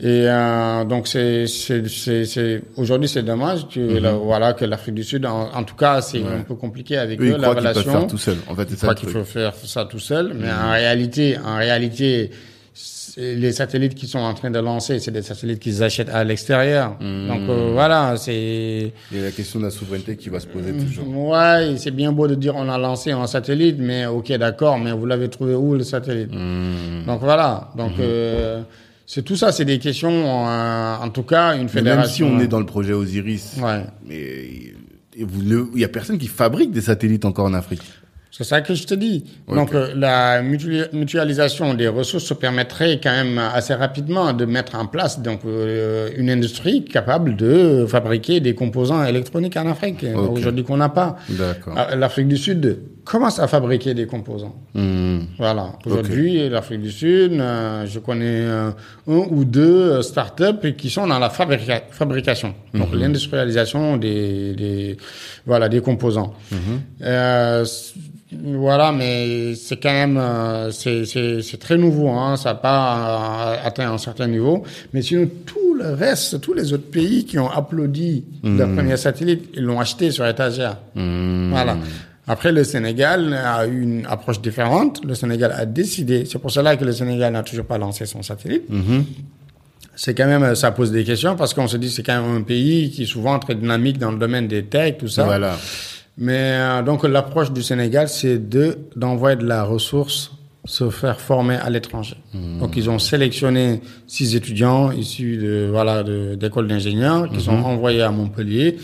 Et donc c'est c'est c'est c'est- aujourd'hui c'est dommage voilà que l'Afrique du Sud en, en tout cas c'est Mhm. Ouais. un peu compliqué avec Eux, eux la relation. faire tout seul. En fait, c'est ça qu'il faut faire ça tout seul, mais en réalité en réalité les satellites qui sont en train de lancer, c'est des satellites qu'ils achètent à l'extérieur. Mhm. Donc euh, voilà, c'est Il y a la question de la souveraineté qui va se poser toujours. ouais, c'est bien beau de dire on a lancé un satellite, mais ok d'accord, mais vous l'avez trouvé où le satellite? Mhm. donc voilà. Donc euh, c'est tout ça, c'est des questions. euh, en tout cas, une Mais fédération. même si on est dans le projet Osiris, Ouais. mais il y a personne qui fabrique des satellites encore en Afrique. C'est ça que je te dis. Donc euh, la mutua- mutualisation des ressources se permettrait quand même assez rapidement de mettre en place donc euh, une industrie capable de fabriquer des composants électroniques en Afrique. Aujourd'hui qu'on n'a pas. L'Afrique du Sud commence à fabriquer des composants. Mhm. Voilà. Aujourd'hui, l'Afrique du Sud, euh, je connais euh, un ou deux euh, startups qui sont dans la fabrica- fabrication, donc l'industrialisation des, des voilà des composants. Euh, c- voilà, mais c'est quand même euh, c'est très nouveau, hein, ça n'a pas euh, atteint un certain niveau. Mais sinon tout le reste, tous les autres pays qui ont applaudi le premier satellite, ils l'ont acheté sur étagère. Voilà. Après, le Sénégal a eu une approche différente. Le Sénégal a décidé, c'est pour cela que le Sénégal n'a toujours pas lancé son satellite. Mhm. C'est quand même, ça pose des questions parce qu'on se dit c'est quand même un pays qui est souvent très dynamique dans le domaine des tech, tout ça. Voilà. Mais euh, donc l'approche du Sénégal, c'est de d'envoyer de la ressource se faire former à l'étranger. Donc ils ont sélectionné six étudiants issus de voilà de- d'écoles d'ingénieurs qui sont envoyés à Montpellier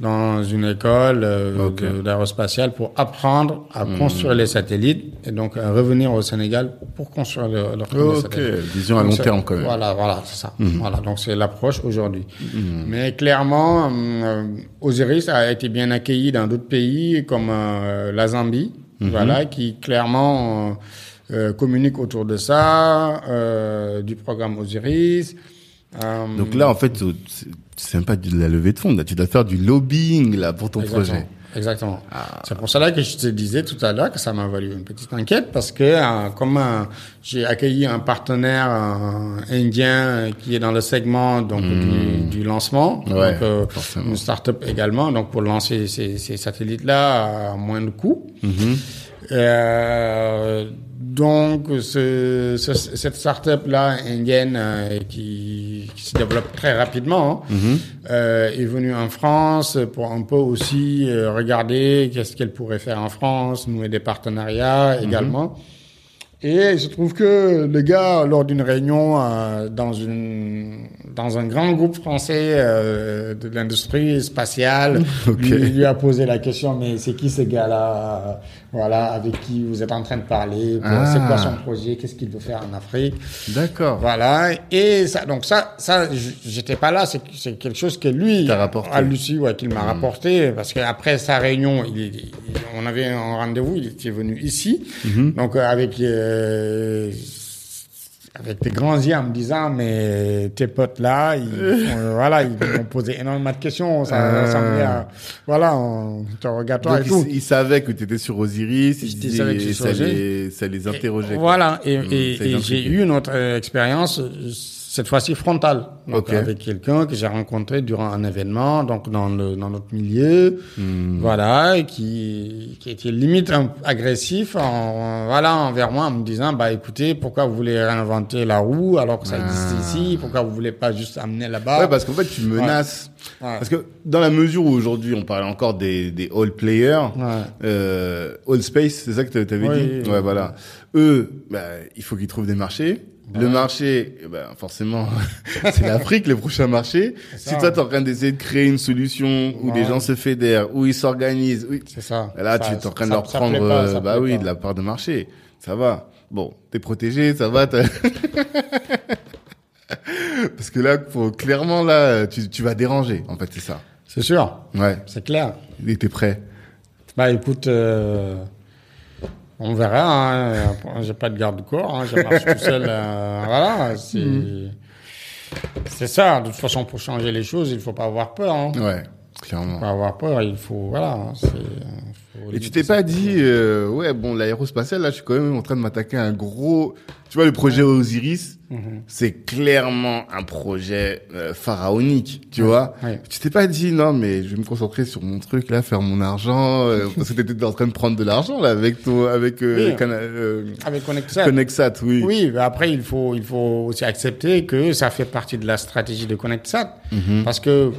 dans une école euh, Ok. de- d'aérospatiale pour apprendre à construire les satellites et donc à revenir au Sénégal pour construire le, leur premier Ok, satellite. vision à long terme quand même. Voilà, voilà, c'est ça. Voilà, donc c'est l'approche aujourd'hui. Mais clairement, euh, Osiris a été bien accueilli dans d'autres pays comme euh, la Zambie, voilà, qui clairement euh, euh, communique autour de ça, du programme Osiris. Donc là, en fait, c'est- même pas de la levée de fonds. Là. Tu dois faire du lobbying là pour ton Exactement. projet. Exactement. C'est pour cela que je te disais tout à l'heure que ça m'a valu une petite enquête parce que euh, comme euh, j'ai accueilli un partenaire euh, indien qui est dans le segment donc du, du lancement, Ouais, donc une start-up également, donc pour lancer ces, ces satellites-là à moins de coûts. Euh, donc, ce, ce- cette start-up-là indienne euh, qui, qui se développe très rapidement hein, euh, est venue en France pour un peu aussi euh, regarder qu'est-ce qu'elle pourrait faire en France, nouer des partenariats également. Et il se trouve que le gars, lors d'une réunion euh, dans, une, dans un grand groupe français euh, de l'industrie spatiale, <laughs> lui, lui a posé la question, mais c'est qui ce gars-là Voilà, avec qui vous êtes en train de parler Pour- C'est quoi Ah. son projet Qu'est-ce qu'il veut faire en Afrique? D'accord. Voilà. Et ça, donc ça, ça, j'étais pas là. C'est quelque chose que lui, à Lucie, ouais, qu'il m'a rapporté, parce qu'après sa réunion, il, il- on avait un rendez-vous. Il était venu ici, Mhm. donc euh, avec euh, avec des grands yeux en me disant, mais tes potes là, ils, <laughs> font- voilà, ils m'ont posé énormément de questions. Ça Ah. ressemblait à, voilà, on interrogatoire Donc, et tout. ils, ils savaient que tu étais sur Osiris, ils Ils disaient- savaient que ça, les, ça les interrogeait. Voilà, et, Mm, ça et j'ai eu une autre euh, expérience, euh, cette fois-ci frontale, donc Ok. avec quelqu'un que j'ai rencontré durant un événement, donc dans, le, dans notre milieu, Hmm. voilà, et qui, qui était limite un, agressif, en, voilà, envers moi, en me disant, bah écoutez, pourquoi vous voulez réinventer la roue alors que ça existe Ah. ici, pourquoi vous voulez pas juste amener là-bas? Ouais, parce qu'en fait, tu menaces. Ouais. Parce que dans la mesure où aujourd'hui, on parle encore des, des all players, Ouais. euh, all space, c'est ça que tu avais Oui, dit? oui, Ouais, oui. voilà. Eux, bah, il faut qu'ils trouvent des marchés. Le marché, eh ben, forcément, <laughs> c'est l'Afrique, le prochain marché. Si toi, t'es en train d'essayer de créer une solution où Ouais. les gens se fédèrent, où ils s'organisent, oui. C'est ça. Là, Ça- tu es en train de leur ça prendre, pas, euh, bah oui, pas. de la part de marché. Ça va. Bon, t'es protégé, ça va. <laughs> Parce que là, faut, clairement, là, tu, tu vas déranger. En fait, c'est ça. C'est sûr, Ouais. c'est clair. Il était prêt. Bah écoute, euh, on verra. Hein. J'ai pas de garde-corps. Hein. Je marche tout seul. euh, voilà, c'est c'est ça. De toute façon, pour changer les choses, il faut pas avoir peur. Hein. Ouais, Faut clairement. pas avoir peur. Il faut voilà. hein, c'est, faut Et tu t'es pas dit, euh, ouais, bon, l'aérospatial, là, je suis quand même en train de m'attaquer à un gros. Tu vois, le projet Osiris, Mhm. c'est clairement un projet euh, pharaonique, tu vois. ouais. Tu t'es pas dit, non, mais je vais me concentrer sur mon truc, là, faire mon argent, euh, <laughs> parce que t'étais en train de prendre de l'argent, là, avec ton, avec, euh, Oui. Cana- euh, Avec Connectsat. Connexat, oui. Oui, mais après il faut il faut aussi accepter que ça fait partie de la stratégie de ConnectSat Mhm. parce que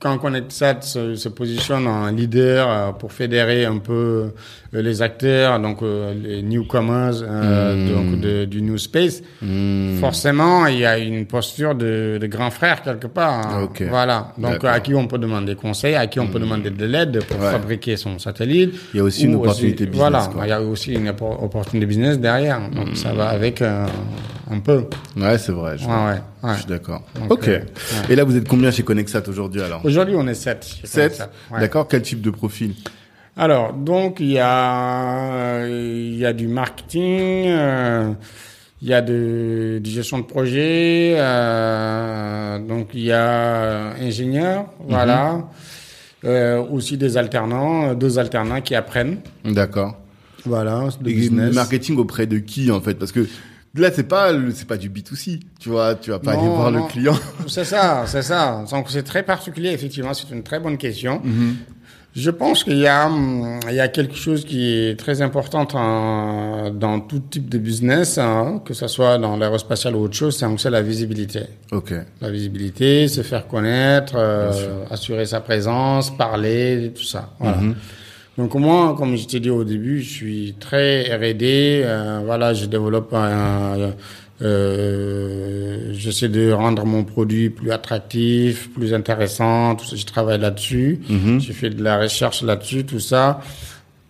quand ConnectSat se, se positionne en leader euh, pour fédérer un peu euh, les acteurs, donc euh, les newcomers Mhm. donc de, du new space, Hmm. forcément il y a une posture de, de grand frère quelque part. hein. Voilà, donc à qui on peut demander conseil, à qui on peut demander de l'aide pour Ouais. fabriquer son satellite. Il y a aussi une opportunité business, Voilà, quoi. il y a aussi une oppor- opportunité business derrière, donc ça va avec euh, un peu. Ouais, c'est vrai. Je, Ouais, ouais, ouais. je suis d'accord. Ok. euh, Et là, vous êtes combien chez Connexat aujourd'hui, alors? Aujourd'hui, on est 7. 7 D'accord. Quel type de profil? Alors, donc, il y a, il y a du marketing, euh, il y a de, du gestion de projet, euh, donc il y a ingénieur, voilà. Euh, aussi des alternants, deux alternants qui apprennent. D'accord. Voilà, Et business. marketing auprès de qui en fait? Parce que là c'est pas c'est pas du B2C, tu vois, tu vas pas aller voir non. le client. <laughs> C'est ça, c'est ça. Donc c'est très particulier, effectivement, c'est une très bonne question. Mhm. Je pense qu'il y a, hum, il y a quelque chose qui est très important en- dans tout type de business, hein, que ce soit dans l'aérospatial ou autre chose, c'est c'est la visibilité. Ok. La visibilité, se faire connaître, euh, assurer sa présence, parler, tout ça. Voilà. Mhm. Donc moi, comme je t'ai dit au début, je suis très R&D. euh, voilà, je développe un, euh, j'essaie de rendre mon produit plus attractif, plus intéressant. Tout ça, je travaille là-dessus. Mhm. J'ai fait de la recherche là-dessus, tout ça.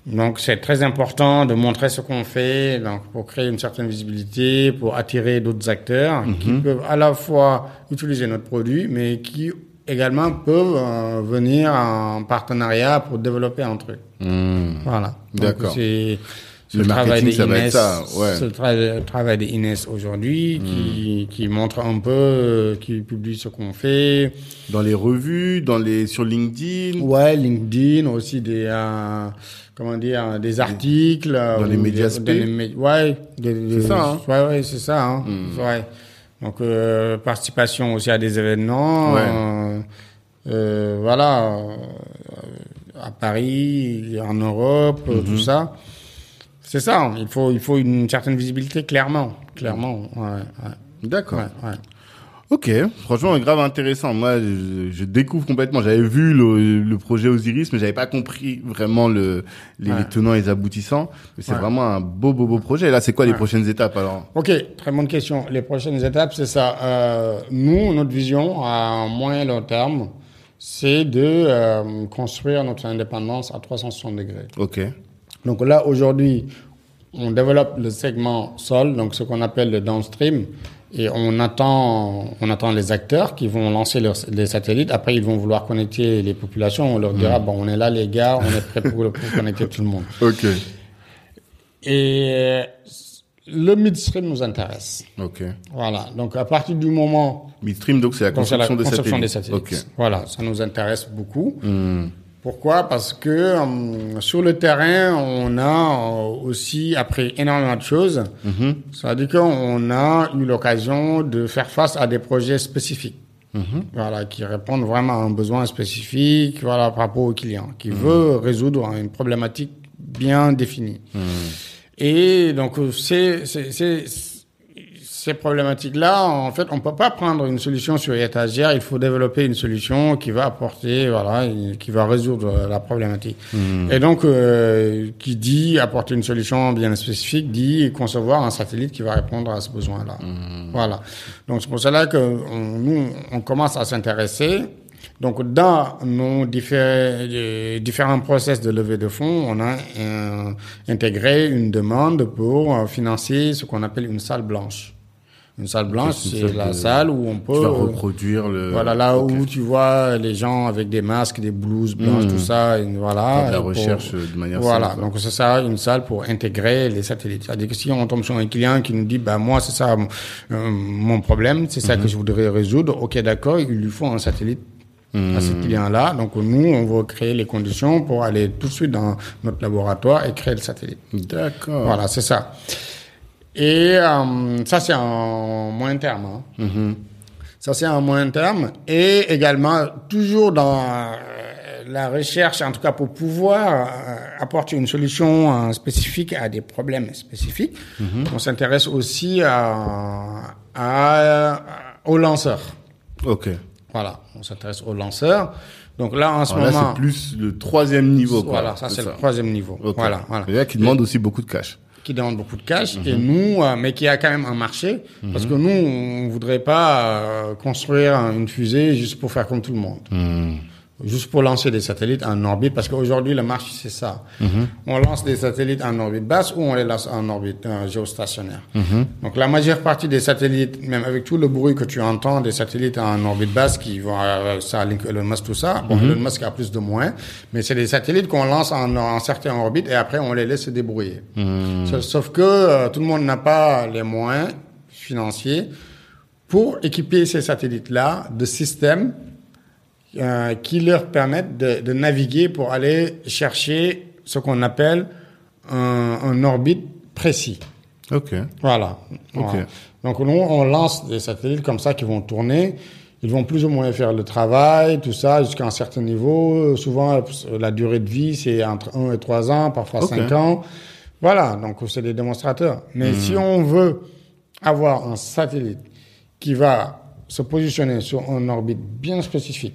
Donc c'est très important de montrer ce qu'on fait, donc pour créer une certaine visibilité, pour attirer d'autres acteurs qui peuvent à la fois utiliser notre produit, mais qui également peuvent euh, venir en partenariat pour développer un truc. Hmm. Voilà. D'accord. C'est Le travail être Inès, ça, ouais. ce tra- le travail Inès aujourd'hui, qui, qui montre un peu, euh, qui publie ce qu'on fait. Dans les revues, dans les sur LinkedIn. Ouais, LinkedIn aussi des euh, comment dire des articles Dans les médias des- ouais, C'est ça, hein. Ouais, ouais, c'est ça. Hein. Ouais. Donc euh, participation aussi à des événements. Ouais. euh, euh, voilà, à Paris, en Europe, tout ça. C'est ça. Il faut il faut une certaine visibilité clairement, clairement. Ouais, ouais, D'accord. Ok, franchement, grave intéressant. Moi, je, je découvre complètement. J'avais vu le, le, projet Osiris, mais j'avais pas compris vraiment le, les, Ouais. tenants et les aboutissants. Mais c'est Ouais. vraiment un beau, beau, beau projet. Là, c'est quoi les prochaines étapes alors? Ok, très bonne question. Les prochaines étapes, c'est ça. Euh, nous, notre vision à moyen et long terme, c'est de euh, construire notre indépendance à 360 degrés. Ok. Donc là, aujourd'hui, on développe le segment sol, donc ce qu'on appelle le downstream, et on attend, on attend les acteurs qui vont lancer leurs, les satellites. Après, ils vont vouloir connecter les populations. On leur dira, bon, on est là, les gars, on est prêt pour, pour connecter tout le monde. <laughs> Ok. Et le midstream nous intéresse. Ok. Voilà. Donc, à partir du moment Midstream, donc c'est la donc, c'est la construction, des, satellites. des satellites. Voilà, ça nous intéresse beaucoup. Ok. Pourquoi? Parce que hum, sur le terrain, on a euh, aussi appris énormément de choses. Mhm. C'est-à-dire qu'on a eu l'occasion de faire face à des projets spécifiques. Mhm. Voilà, qui répondent vraiment à un besoin spécifique, voilà, par rapport au client, qui veut résoudre une problématique bien définie. Et donc, euh, ces, ces, ces, problématiques-là, en fait, on peut pas prendre une solution sur étagère. Il faut développer une solution qui va apporter, voilà, qui va résoudre la problématique. Et donc, euh, qui dit apporter une solution bien spécifique, dit concevoir un satellite qui va répondre à ce besoin-là. Voilà. Donc, c'est pour cela que on- nous, on commence à s'intéresser. Donc, dans nos diffé- euh, différents process de levée de fonds, on a euh, intégré une demande pour euh, financer ce qu'on appelle une salle blanche. Une salle blanche, c'est la de- salle où on peut... Tu vas euh, reproduire le. voilà, là où tu vois les gens avec des masques, des blouses blanches, tout ça, et voilà. De la recherche euh, de manière Voilà, simple, donc c'est ça, une salle pour intégrer les satellites. C'est-à-dire que si on tombe sur un client qui nous dit, bah moi c'est ça euh, mon problème, c'est ça que je voudrais résoudre, ok d'accord, il lui faut un satellite à ce client-là. Donc nous, on va créer les conditions pour aller tout de suite dans notre laboratoire et créer le satellite. D'accord. Voilà, c'est ça. Et euh, ça, c'est en moyen terme. hein. Mhm. Ça, c'est en moyen terme. Et également, toujours dans euh, la recherche, en tout cas pour pouvoir euh, apporter une solution spécifique à des problèmes spécifiques, on s'intéresse aussi à, à- aux lanceurs. Ok. Voilà, on s'intéresse aux lanceurs. Donc là, en ce Alors là, moment... c'est plus le troisième niveau. Quoi. Voilà, ça c'est le troisième niveau. Ok. Voilà, voilà. C'est-à-dire qui demande aussi beaucoup de cash. Qui demande beaucoup de cash et nous euh, mais qui a quand même un marché parce que nous on voudrait pas euh, construire une fusée juste pour faire comme tout le monde juste pour lancer des satellites en orbite parce qu'aujourd'hui le marché c'est ça. On lance des satellites en orbite basse ou on les lance en orbite euh, géostationnaire. Donc la majeure partie des satellites même avec tout le bruit que tu entends des satellites en orbite basse qui vont euh, ça Link- Elon Musk tout ça. Bon Elon Musk a plus de moins mais c'est des satellites qu'on lance en, en certaines orbites et après on les laisse se débrouiller. Sauf- Sauf que euh, tout le monde n'a pas les moyens financiers pour équiper ces satellites-là de systèmes euh, qui leur permettent de, de naviguer pour aller chercher ce qu'on appelle un, un orbite précis. Ok. Voilà. Voilà. Donc nous, on lance des satellites comme ça qui vont tourner. Ils vont plus ou moins faire le travail, tout ça, jusqu'à un certain niveau. Souvent, la durée de vie, c'est entre 1 et 3 ans, parfois Ok. 5 ans. Voilà, donc c'est des démonstrateurs. Mais si on veut avoir un satellite qui va se positionner sur une orbite bien spécifique,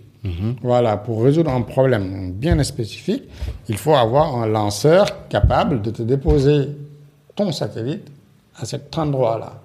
voilà, pour résoudre un problème bien spécifique, il faut avoir un lanceur capable de te déposer ton satellite à cet endroit-là,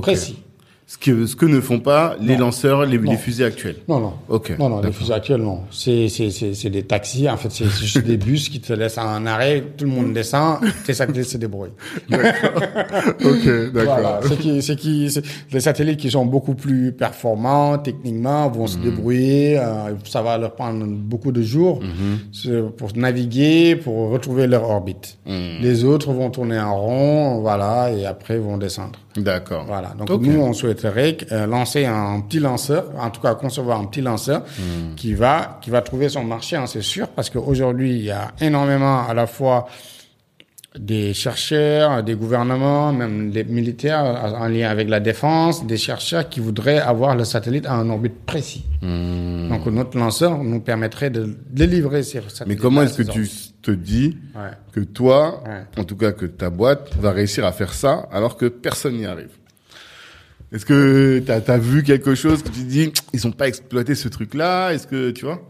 précis. Ce que, ce que ne font pas les Non. lanceurs, les, les fusées actuelles. Non, non. Ok, Non, non, les d'accord. fusées actuelles, non. C'est, c'est, c'est, c'est des taxis. En fait, c'est juste des bus qui te laissent en arrêt. Tout le monde descend. Tes satellites se débrouillent. Ok, Voilà. C'est qui, c'est qui, c'est les satellites qui sont beaucoup plus performants techniquement vont se débrouiller. euh, ça va leur prendre beaucoup de jours Mhm. c'est pour naviguer, pour retrouver leur orbite. Mhm. Les autres vont tourner en rond, voilà, et après vont descendre. D'accord. Voilà. Donc nous, on souhaiterait euh, lancer un petit lanceur, en tout cas concevoir un petit lanceur Hmm. qui va qui va trouver son marché, hein, c'est sûr, parce qu'aujourd'hui il y a énormément à la fois des chercheurs, des gouvernements, même des militaires en lien avec la défense, des chercheurs qui voudraient avoir le satellite à un orbite précis. Hmm. Donc notre lanceur nous permettrait de délivrer ces satellites. Mais comment est-ce que tu te dis Ouais. que toi, Ouais. en tout cas que ta boîte, va réussir à faire ça alors que personne n'y arrive? Est-ce que t'as as vu quelque chose que tu te dis, ils ont pas exploité ce truc-là? Est-ce que tu vois?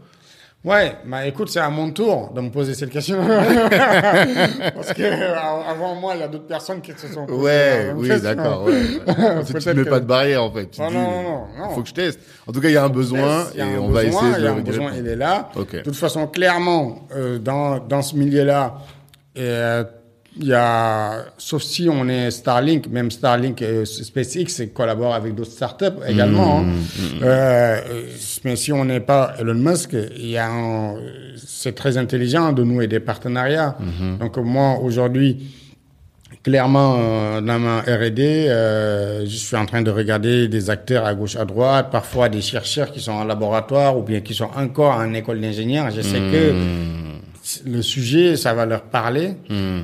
Ouais, bah écoute, c'est à mon tour de me poser cette question. <laughs> Parce que euh, avant moi, il y a d'autres personnes qui se sont posées Ouais, oui, d'accord. Ouais, <laughs> ouais. tu ne mets que- pas de barrière en fait. Tu Non, dis, non, non, non. faut que je teste. En tout cas, il y a un besoin et un on va besoin, essayer il y a de un besoin, répondre. il est là. Ok. De toute façon, clairement, euh, dans, dans ce milieu-là, euh, il y a, sauf si on est Starlink, même Starlink, euh, SpaceX collabore avec d'autres startups également. Mmh, hein. Euh, mais si on n'est pas Elon Musk, il y a c'est très intelligent de nouer des partenariats. Mmh. Donc moi, aujourd'hui, Clairement, euh, dans ma R&D, euh, je suis en train de regarder des acteurs à gauche, à droite, parfois des chercheurs qui sont en laboratoire ou bien qui sont encore en école d'ingénieur. Je sais que le sujet, ça va leur parler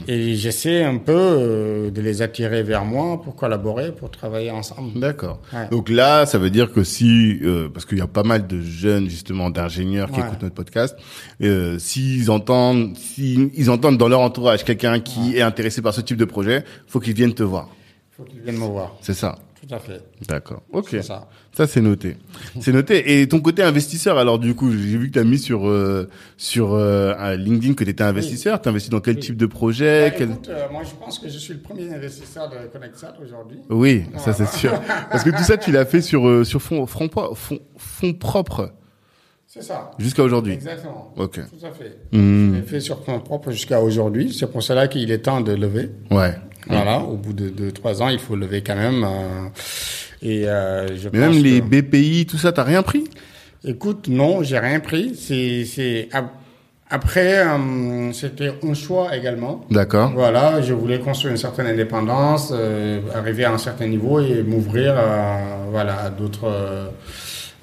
et j'essaie un peu euh, de les attirer vers moi pour collaborer, pour travailler ensemble. D'accord. Ouais. Donc là, ça veut dire que si, euh, parce qu'il y a pas mal de jeunes justement d'ingénieurs qui Ouais. écoutent notre podcast, euh, s'ils entendent, s'ils entendent dans leur entourage quelqu'un qui est intéressé par ce type de projet, faut qu'ils viennent te voir. Faut qu'ils viennent me voir. C'est ça. Tout à fait. D'accord. Ok. C'est ça. Ça c'est noté. C'est noté. Et ton côté investisseur, alors du coup, j'ai vu que tu as mis sur euh, sur euh, LinkedIn que tu étais investisseur. Tu investis dans quel type de projet Bah, quel- écoute, euh, moi, je pense que je suis le premier investisseur de ConnectSat aujourd'hui. Oui, ça c'est sûr. Parce que tout ça, tu l'as fait sur euh, sur fond fond, pro- fond, fond propre C'est ça. jusqu'à aujourd'hui. Exactement. Ok. Tout à fait. Hmm. Je l'ai fait sur compte propre jusqu'à aujourd'hui. C'est pour cela qu'il est temps de lever. Ouais. Voilà, au bout de, de trois ans, il faut lever quand même. euh, et euh, je Mais pense même les que- BPI, tout ça, t'as rien pris? Écoute, non, j'ai rien pris. C'est, c'est ap- après, euh, c'était un choix également. D'accord. Voilà, je voulais construire une certaine indépendance, euh, arriver à un certain niveau et m'ouvrir à, voilà, à d'autres euh,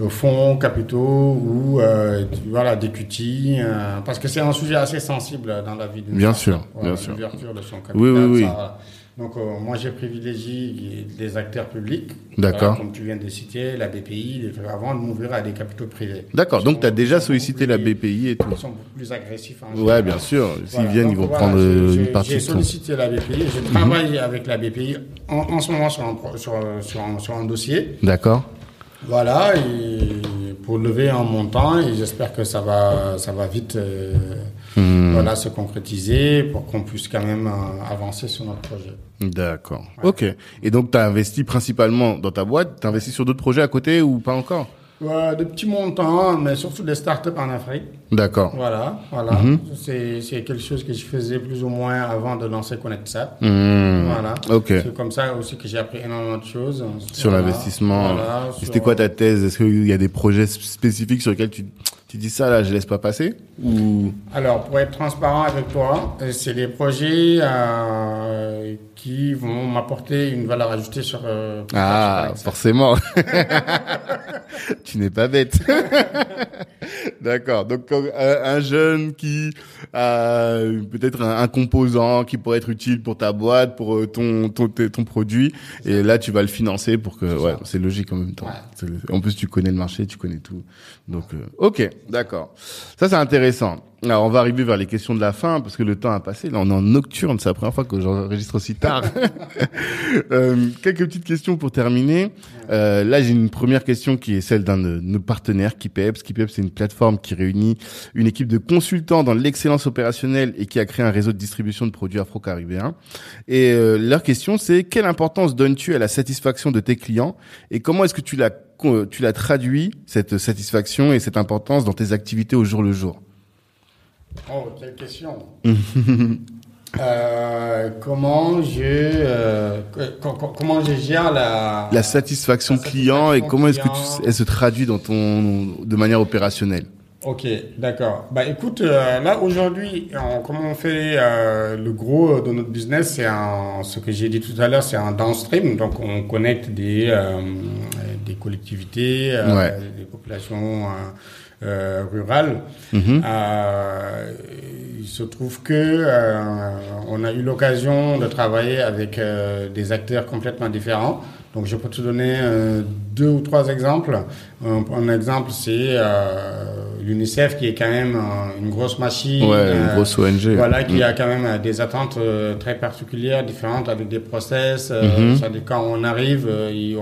fonds, capitaux ou euh, voilà, d'equity, euh, parce que c'est un sujet assez sensible dans la vie d'une Bien sûr, bien sûr. De son capital. Oui, oui, oui. ça, voilà. Donc euh, moi j'ai privilégié des acteurs publics, D'accord. Comme tu viens de citer, la BPI, avant de m'ouvrir à des capitaux privés. D'accord. Donc sont- t'as déjà sollicité la BPI et tout. Ils sont beaucoup plus agressifs. en Ouais, général. bien sûr. S'ils Voilà, viennent, ils vont prendre euh, une partie J'ai sollicité la BPI, je travaille avec la BPI en, en ce moment sur un, sur, un, sur un dossier. D'accord. Voilà, et pour lever un montant, et j'espère que ça va, ça va vite euh, Hmm. voilà, se concrétiser pour qu'on puisse quand même euh, avancer sur notre projet. D'accord. Ok. Et donc t'as investi principalement dans ta boîte. T'as investi sur d'autres projets à côté ou pas encore? Ouais, de petits montants, mais surtout des startups en Afrique. D'accord. Voilà, voilà. Mhm. C'est c'est quelque chose que je faisais plus ou moins avant de lancer ConnectSat. Hmm. Voilà. Ok. C'est comme ça aussi que j'ai appris énormément de choses. Sur l'investissement. Voilà, sur- C'était quoi ta thèse? Est-ce qu'il y a des projets spécifiques sur lesquels tu tu dis ça là, je laisse pas passer ou? Alors, pour être transparent avec toi, euh, c'est des projets euh, qui vont m'apporter une valeur ajoutée sur. euh, Ah, sur forcément. <laughs> tu n'es pas bête. <laughs> D'accord. Donc quand un, un jeune qui a peut-être un, un composant qui pourrait être utile pour ta boîte, pour euh, ton ton, ton produit, et là tu vas le financer pour que ouais, c'est logique en même temps. Ouais. En plus tu connais le marché, tu connais tout. Donc euh, ok, d'accord. Ça c'est intéressant. Alors on va arriver vers les questions de la fin parce que le temps a passé. Là on est en nocturne, c'est la première fois que j'enregistre aussi tard. <laughs> Euh, quelques petites questions pour terminer. Euh, là, j'ai une première question qui est celle d'un de nos partenaires, Kipeps. Kipeps, c'est une plateforme qui réunit une équipe de consultants dans l'excellence opérationnelle et qui a créé un réseau de distribution de produits afro-caribéens. Et euh, leur question, c'est quelle importance donnes-tu à la satisfaction de tes clients et comment est-ce que tu la tu la traduis cette satisfaction et cette importance dans tes activités au jour le jour Oh, quelle question. <laughs> Euh, comment je euh, co- co- comment je gère la La satisfaction La client et comment est-ce que tu, elle se traduit dans ton de manière opérationnelle? Ok, d'accord. Bah écoute, euh, là aujourd'hui, comment on fait euh, le gros de notre business, c'est un, ce que j'ai dit tout à l'heure, c'est un downstream. Donc on connecte des euh, des collectivités, euh, Ouais. des populations euh, euh, rurales. Mhm. Il se trouve que on a eu l'occasion de travailler avec des acteurs complètement différents. Donc je peux te donner euh, deux ou trois exemples. Un, un exemple, c'est euh, l'UNICEF qui est quand même euh, une grosse machine. Ouais, une grosse ONG. Voilà, qui Mm. a quand même des attentes très particulières, différentes, avec des process. Mhm. Quand on arrive, euh, et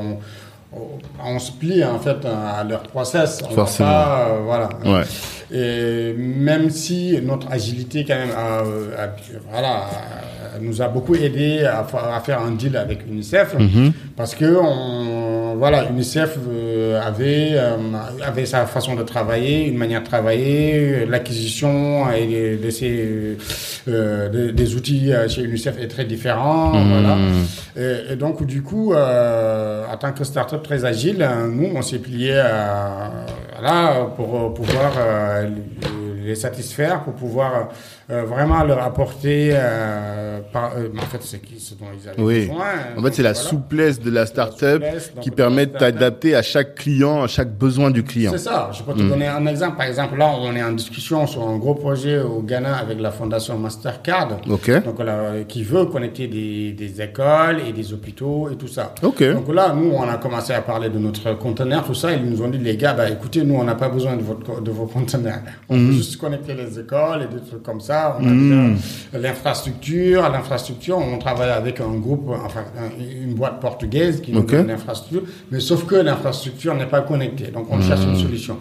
on, se plie en fait à leur process. On Forcément. pas, euh, voilà. Ouais. Et même si notre agilité quand même, a, a- voilà, nous a beaucoup aidé à, fa- à faire un deal avec UNICEF, Mhm. parce que on, voilà, UNICEF euh, avait euh, avait sa façon de travailler, une manière de travailler, l'acquisition et de, euh, des- des outils euh, chez UNICEF est très différent, Mhm. voilà. Et, et donc, du coup, euh, en tant que start-up très agile, euh, nous, on s'est plié à, voilà, pour euh, pouvoir euh, les satisfaire, pour pouvoir euh, vraiment leur apporter, euh, par, euh, en fait, ce, qui, ce dont ils avaient Oui. besoin. En fait, c'est la souplesse de la startup qui permet t'adapter à chaque client, à chaque besoin du client. C'est ça. Je peux te Mm. donner un exemple. Par exemple, là, on est en discussion sur un gros projet au Ghana avec la fondation Mastercard. Ok. Donc, là, qui veut connecter des, des écoles et des hôpitaux et tout ça. Ok. Donc là, nous, on a commencé à parler de notre conteneur, tout ça. Ils nous ont dit, les gars, bah, écoutez, nous, on n'a pas besoin de, votre, de vos conteneurs. On Mm. veut juste connecter les écoles et des trucs comme ça. On a déjà l'infrastructure. L'infrastructure, on travaille avec un groupe, enfin, une boîte portugaise qui nous donne l'infrastructure. Mais sauf que l'infrastructure n'est pas connectée. Donc, on cherche une solution.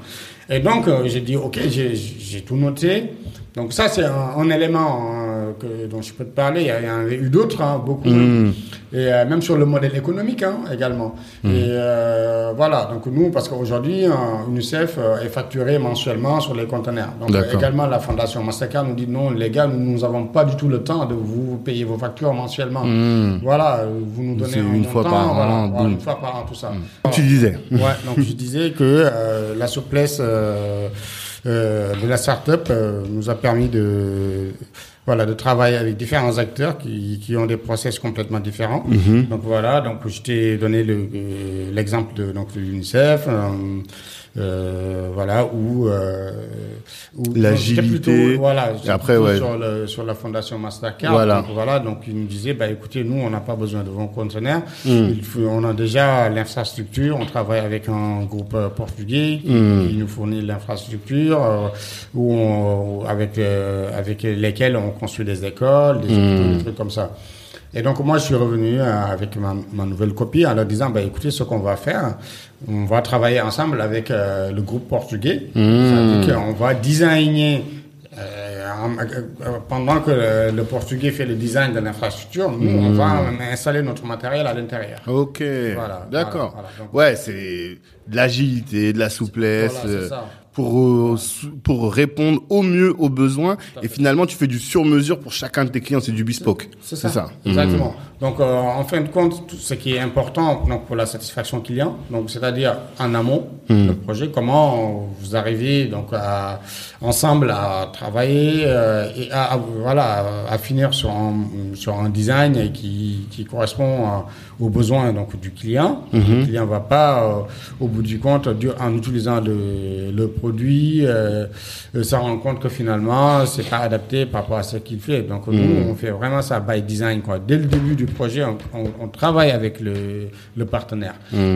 Et donc, euh, j'ai dit, OK, j'ai- tout noté. Donc, ça, c'est un, un élément euh, que, dont je peux te parler. Il y, a- en avait eu d'autres, hein, beaucoup. Mm. Et euh, même sur le modèle économique hein, également. Et euh, voilà, donc nous, parce qu'aujourd'hui, euh, UNICEF est facturé mensuellement sur les conteneurs. Donc également, la Fondation Mastercard nous dit non, les gars, nous n'avons pas du tout le temps de vous payer vos factures mensuellement. Mm. Voilà, vous nous donnez un une fois montant, par an, voilà, une fois par an, tout ça. Tu disais. Ouais, donc je disais que la souplesse de la startup nous a permis de voilà de travailler avec différents acteurs qui, qui ont des process complètement différents. Mhm. Donc voilà, donc je t'ai donné le euh, l'exemple de donc de l'UNICEF. euh, euh, voilà où, euh, où L'agilité. voilà après, ouais. sur, le, sur la fondation Mastercard Voilà. donc voilà donc ils nous disaient bah écoutez nous on n'a pas besoin de vos conteneurs Mm. Il faut- on a déjà l'infrastructure on travaille avec un groupe euh, portugais qui, Mm. qui nous fournit l'infrastructure euh, où on, avec euh, avec lesquels on construit des écoles des hôpitaux Mm. des trucs comme ça et donc moi je suis revenu euh, avec ma, ma nouvelle copie en leur disant bah écoutez ce qu'on va faire on va travailler ensemble avec euh, le groupe portugais Mm. C'est-à-dire qu'on va designer euh, en- pendant que le, le portugais fait le design de l'infrastructure, nous, on Mm. va installer notre matériel à l'intérieur. Ok. Voilà, D'accord. voilà, voilà. Donc- ouais, c'est de l'agilité, de la souplesse. Voilà, c'est euh, ça. Pour, euh, pour répondre au mieux aux besoins. Et finalement, tu fais du sur-mesure pour chacun de tes clients. C'est du bespoke. C'est ça. Exactement. Donc, euh, en fin de compte, tout ce qui est important donc, pour la satisfaction client, donc c'est-à-dire en amont Mhm. le projet, comment vous arrivez donc à, ensemble à travailler euh, et à, à- voilà à finir sur un, sur un design qui, qui correspond à- aux besoins donc du client. Le client va pas euh, au bout du compte en utilisant le, le produit euh, euh, se rendre compte que finalement c'est pas adapté par rapport à ce qu'il fait. Donc nous on fait vraiment ça by design quoi. Dès le début du projet on, on- on travaille avec le, le partenaire.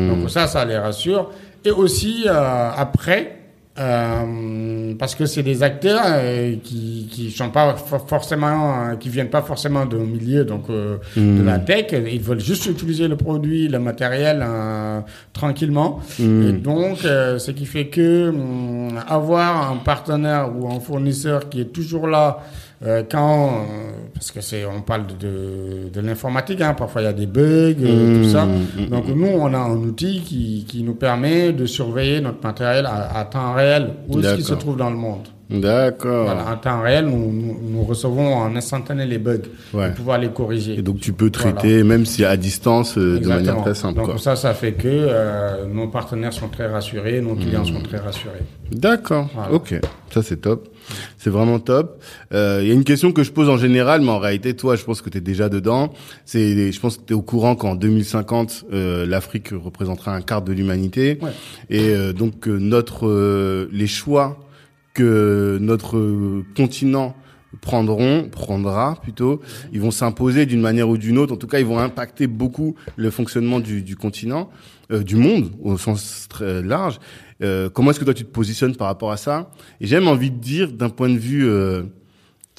Donc ça ça les rassure. Et aussi euh, après euh, parce que c'est des acteurs euh, qui qui sont pas for- forcément euh, qui viennent pas forcément d'un milieu donc euh, de la tech. Ils veulent juste utiliser le produit le matériel euh, tranquillement. Et donc euh, ce qui fait que hum, avoir un partenaire ou un fournisseur qui est toujours là euh, quand euh, parce que c'est on parle de de, de l'informatique hein, parfois il y a des bugs euh, tout ça. Donc nous on a un outil qui qui nous permet de surveiller notre matériel à, à temps réel où est-ce qu'il se trouve dans le monde D'accord. voilà, en temps réel, nous, nous, nous recevons en instantané les bugs Ouais. pour pouvoir les corriger. Et donc, tu peux traiter, même si à distance, euh, de manière très simple. Donc quoi. ça, ça fait que euh, nos partenaires sont très rassurés, nos clients sont très rassurés. D'accord. Voilà. Ok. Ça, c'est top. C'est vraiment top. Euh, Il y a une question que je pose en général, mais en réalité, toi, je pense que tu es déjà dedans. C'est, je pense que tu es au courant qu'en 2050, euh, l'Afrique représentera un quart de l'humanité. Ouais. Et euh, donc, euh, notre, euh, les choix que notre euh, continent prendront, prendra plutôt, ils vont s'imposer d'une manière ou d'une autre. En tout cas, ils vont impacter beaucoup le fonctionnement du, du continent, euh, du monde au sens très large. Euh, comment est-ce que toi tu te positionnes par rapport à ça? Et j'ai même envie de dire d'un point de vue euh,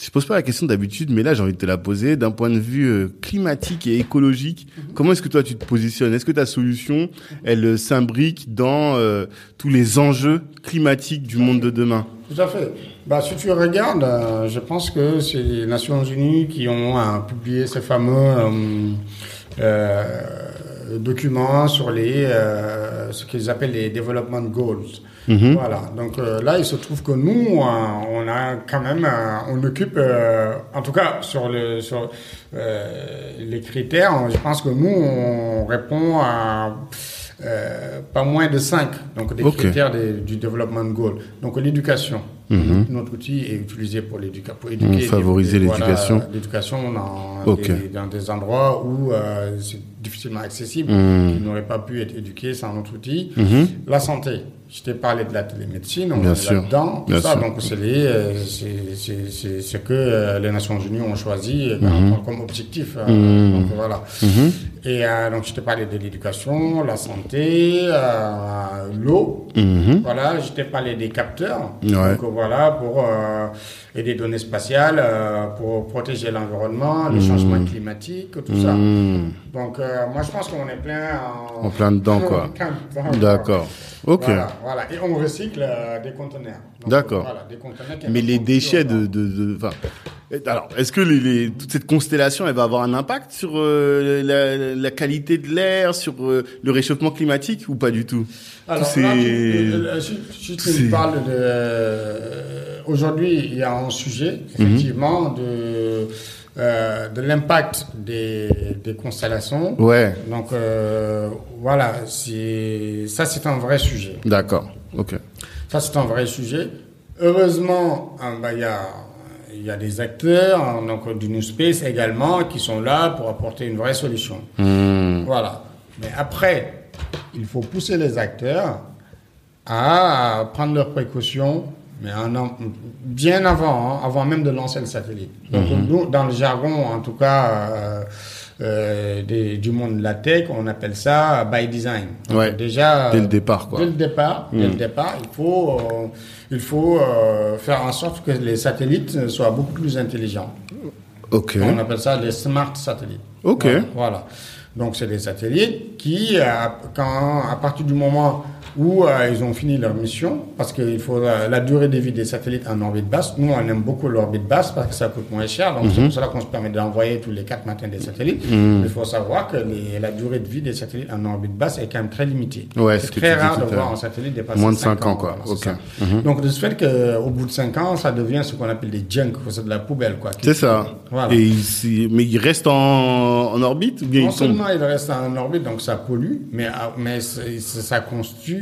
Je pose pas la question d'habitude, mais là j'ai envie de te la poser d'un point de vue euh, climatique et écologique. Comment est-ce que toi tu te positionnes? Est-ce que ta solution, elle euh, s'imbrique dans euh, tous les enjeux climatiques du monde de demain? Tout à fait. Bah, si tu regardes, je pense que c'est les Nations Unies qui ont publié ces fameux documents sur les ce qu'ils appellent les development goals. Mhm. Voilà. Donc euh, là, il se trouve que nous, euh, on a quand même, euh, on occupe, en tout cas sur le sur les critères, je pense que nous, on répond à pas moins de 5, donc des critères des- du development goal. Donc l'éducation, Mhm. notre outil est utilisé pour l'éducation, pour éduquer, Mm, favoriser voilà, l'éducation. l'éducation dans, des, dans des endroits où c'est difficilement accessible, Mhm. qui n'auraient pas pu être éduqués sans notre outil. Mhm. La santé. Je t'ai parlé de la télémédecine, on Bien est là-dedans. Ça, sûr. donc c'est euh, c'est- c'est- c'est ce que euh, les Nations Unies ont choisi euh, Mhm. comme objectif. euh, Mhm. donc voilà. Mhm. Et euh, donc je t'ai parlé de l'éducation, la santé, euh, l'eau. Mhm. Voilà, je t'ai parlé des capteurs. Ouais. Donc voilà, pour euh, et des données spatiales euh, pour protéger l'environnement, le changement climatique, tout ça. Mhm. Donc euh, moi je pense qu'on est plein en, En plein dedans, <laughs> quoi. En plein dedans, quoi. D'accord. Ok. Voilà, voilà. Et on recycle euh, des conteneurs. D'accord. Voilà, Mais les déchets de, de, de- alors, est-ce que les, les- toute cette constellation, elle va avoir un impact sur euh, la, la qualité de l'air, sur euh, le réchauffement climatique ou pas du tout? Alors Tous là, ces- tu- parles de... euh, Aujourd'hui, il y a un sujet, Mhm. effectivement, de, de l'impact des, des constellations. Ouais, Donc, voilà, ça, c'est un vrai sujet. d'accord. Ok. Ça, c'est un vrai sujet. Heureusement, il y, a, il y a des acteurs donc, du New Space également qui sont là pour apporter une vraie solution. Hmm. Voilà. Mais après, il faut pousser les acteurs à prendre leurs précautions, mais bien avant, hein, avant même de lancer le satellite. Donc, nous, dans le jargon, en tout cas, euh, euh, des- du monde de la tech, on appelle ça by design. Donc, Ouais. Déjà, Dès le départ, quoi. Dès le départ, dès le départ, il faut, euh, il faut euh, faire en sorte que les satellites soient beaucoup plus intelligents. Ok. On appelle ça les smart satellites. Ok. Voilà. voilà. Donc, c'est des satellites qui, quand, à partir du moment où euh, ils ont fini leur mission, parce qu'il faut euh, la durée de vie des satellites en orbite basse. Nous, on aime beaucoup l'orbite basse parce que ça coûte moins cher. Donc, c'est pour cela qu'on se permet d'envoyer tous les quatre matins des satellites. Il faut savoir que les- la durée de vie des satellites en orbite basse est quand même très limitée. Ouais, c'est très rare de voir l'heure. un satellite dépasser Moins de 5 cinq ans, quoi. voilà. Mhm. ça. Donc, de ce fait qu'au bout de 5 ans, ça devient ce qu'on appelle des junk, c'est de la poubelle, quoi. C'est ça. Voilà. Et il, s'y- mais il reste en, en orbite ou bien Non il tombe? seulement il reste en orbite, donc ça pollue, mais, ah, mais c'est- c'est-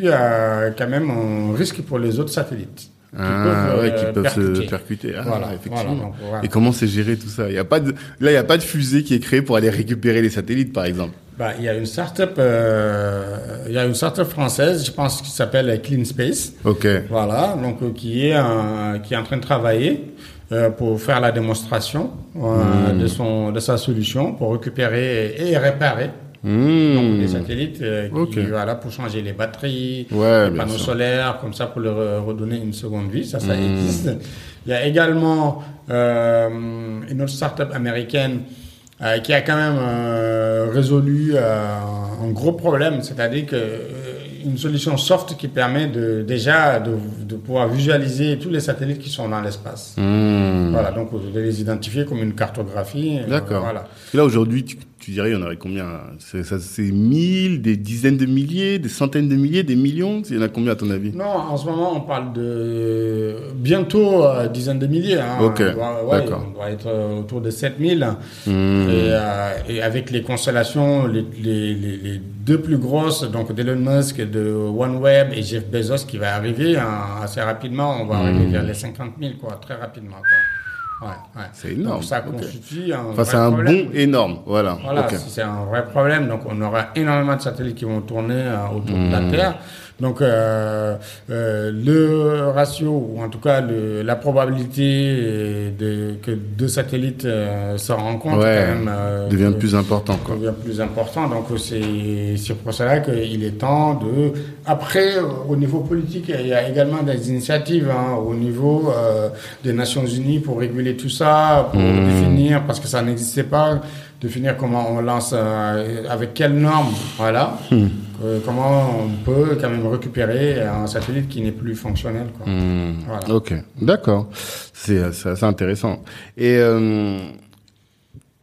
ça constitue euh, quand même un risque pour les autres satellites. qui Ah, peuvent, ouais, euh, qui peuvent percuter. se percuter. Ah, Voilà, effectivement. voilà, donc, voilà. Et comment c'est géré tout ça? Il y a pas de, là, il y a pas de fusée qui est créée pour aller récupérer les satellites, par exemple. Bah, il y a une start-up, euh, il y a une start-up française, je pense, qui s'appelle Clean Space. Ok. Voilà, donc euh, qui est qui est en train de travailler pour faire la démonstration Hmm. de son de sa solution pour récupérer et réparer Hmm. donc, des satellites euh, qui, Ok. voilà pour changer les batteries, Ouais, les panneaux sûr. solaires, comme ça pour leur euh, redonner une seconde vie. Ça, ça Hmm. existe. Il y a également euh, une autre start-up américaine euh, qui a quand même résolu un gros problème, c'est-à-dire que une solution soft qui permet de déjà de, de pouvoir visualiser tous les satellites qui sont dans l'espace. Hmm. Voilà, donc de les identifier comme une cartographie. euh, D'accord. Voilà. Là, aujourd'hui, tu, tu dirais, il y en aurait combien C'est ça, c'est mille, des dizaines de milliers, des centaines de milliers, des millions? Il y en a combien à ton avis? Non, en ce moment, on parle de bientôt euh, dizaines de milliers. Hein. Ok, On doit, ouais, d'accord. on doit être euh, autour de 7000. Hmm. Et, euh, et avec les constellations, les, les, les, les deux plus grosses, donc d'Elon Musk, de OneWeb et Jeff Bezos qui va arriver hein, assez rapidement, on va Hmm. arriver vers les 50 000, quoi, très rapidement. Quoi. Ouais, ouais. C'est énorme, Donc ça constitue un, Enfin, c'est un problème. bond énorme. Voilà. Voilà, c'est un vrai problème. Donc, on aura énormément de satellites qui vont tourner euh, autour de Hmm. la Terre. Donc, euh, euh, le ratio, ou en tout cas le, la probabilité de, que deux satellites euh, se rencontrent, Ouais, quand même, euh, devient que- plus important, quoi. devient plus important. Donc, c'est c'est pour cela qu'il est temps de après, au niveau politique, il y a également des initiatives hein, au niveau euh, des Nations Unies pour réguler tout ça, pour Mmh. définir, parce que ça n'existait pas, définir comment on lance, euh, avec quelles normes, voilà, Mmh. Euh, comment on peut quand même récupérer un satellite qui n'est plus fonctionnel. Quoi. Voilà. Ok, d'accord. C'est c'est assez intéressant. Et euh,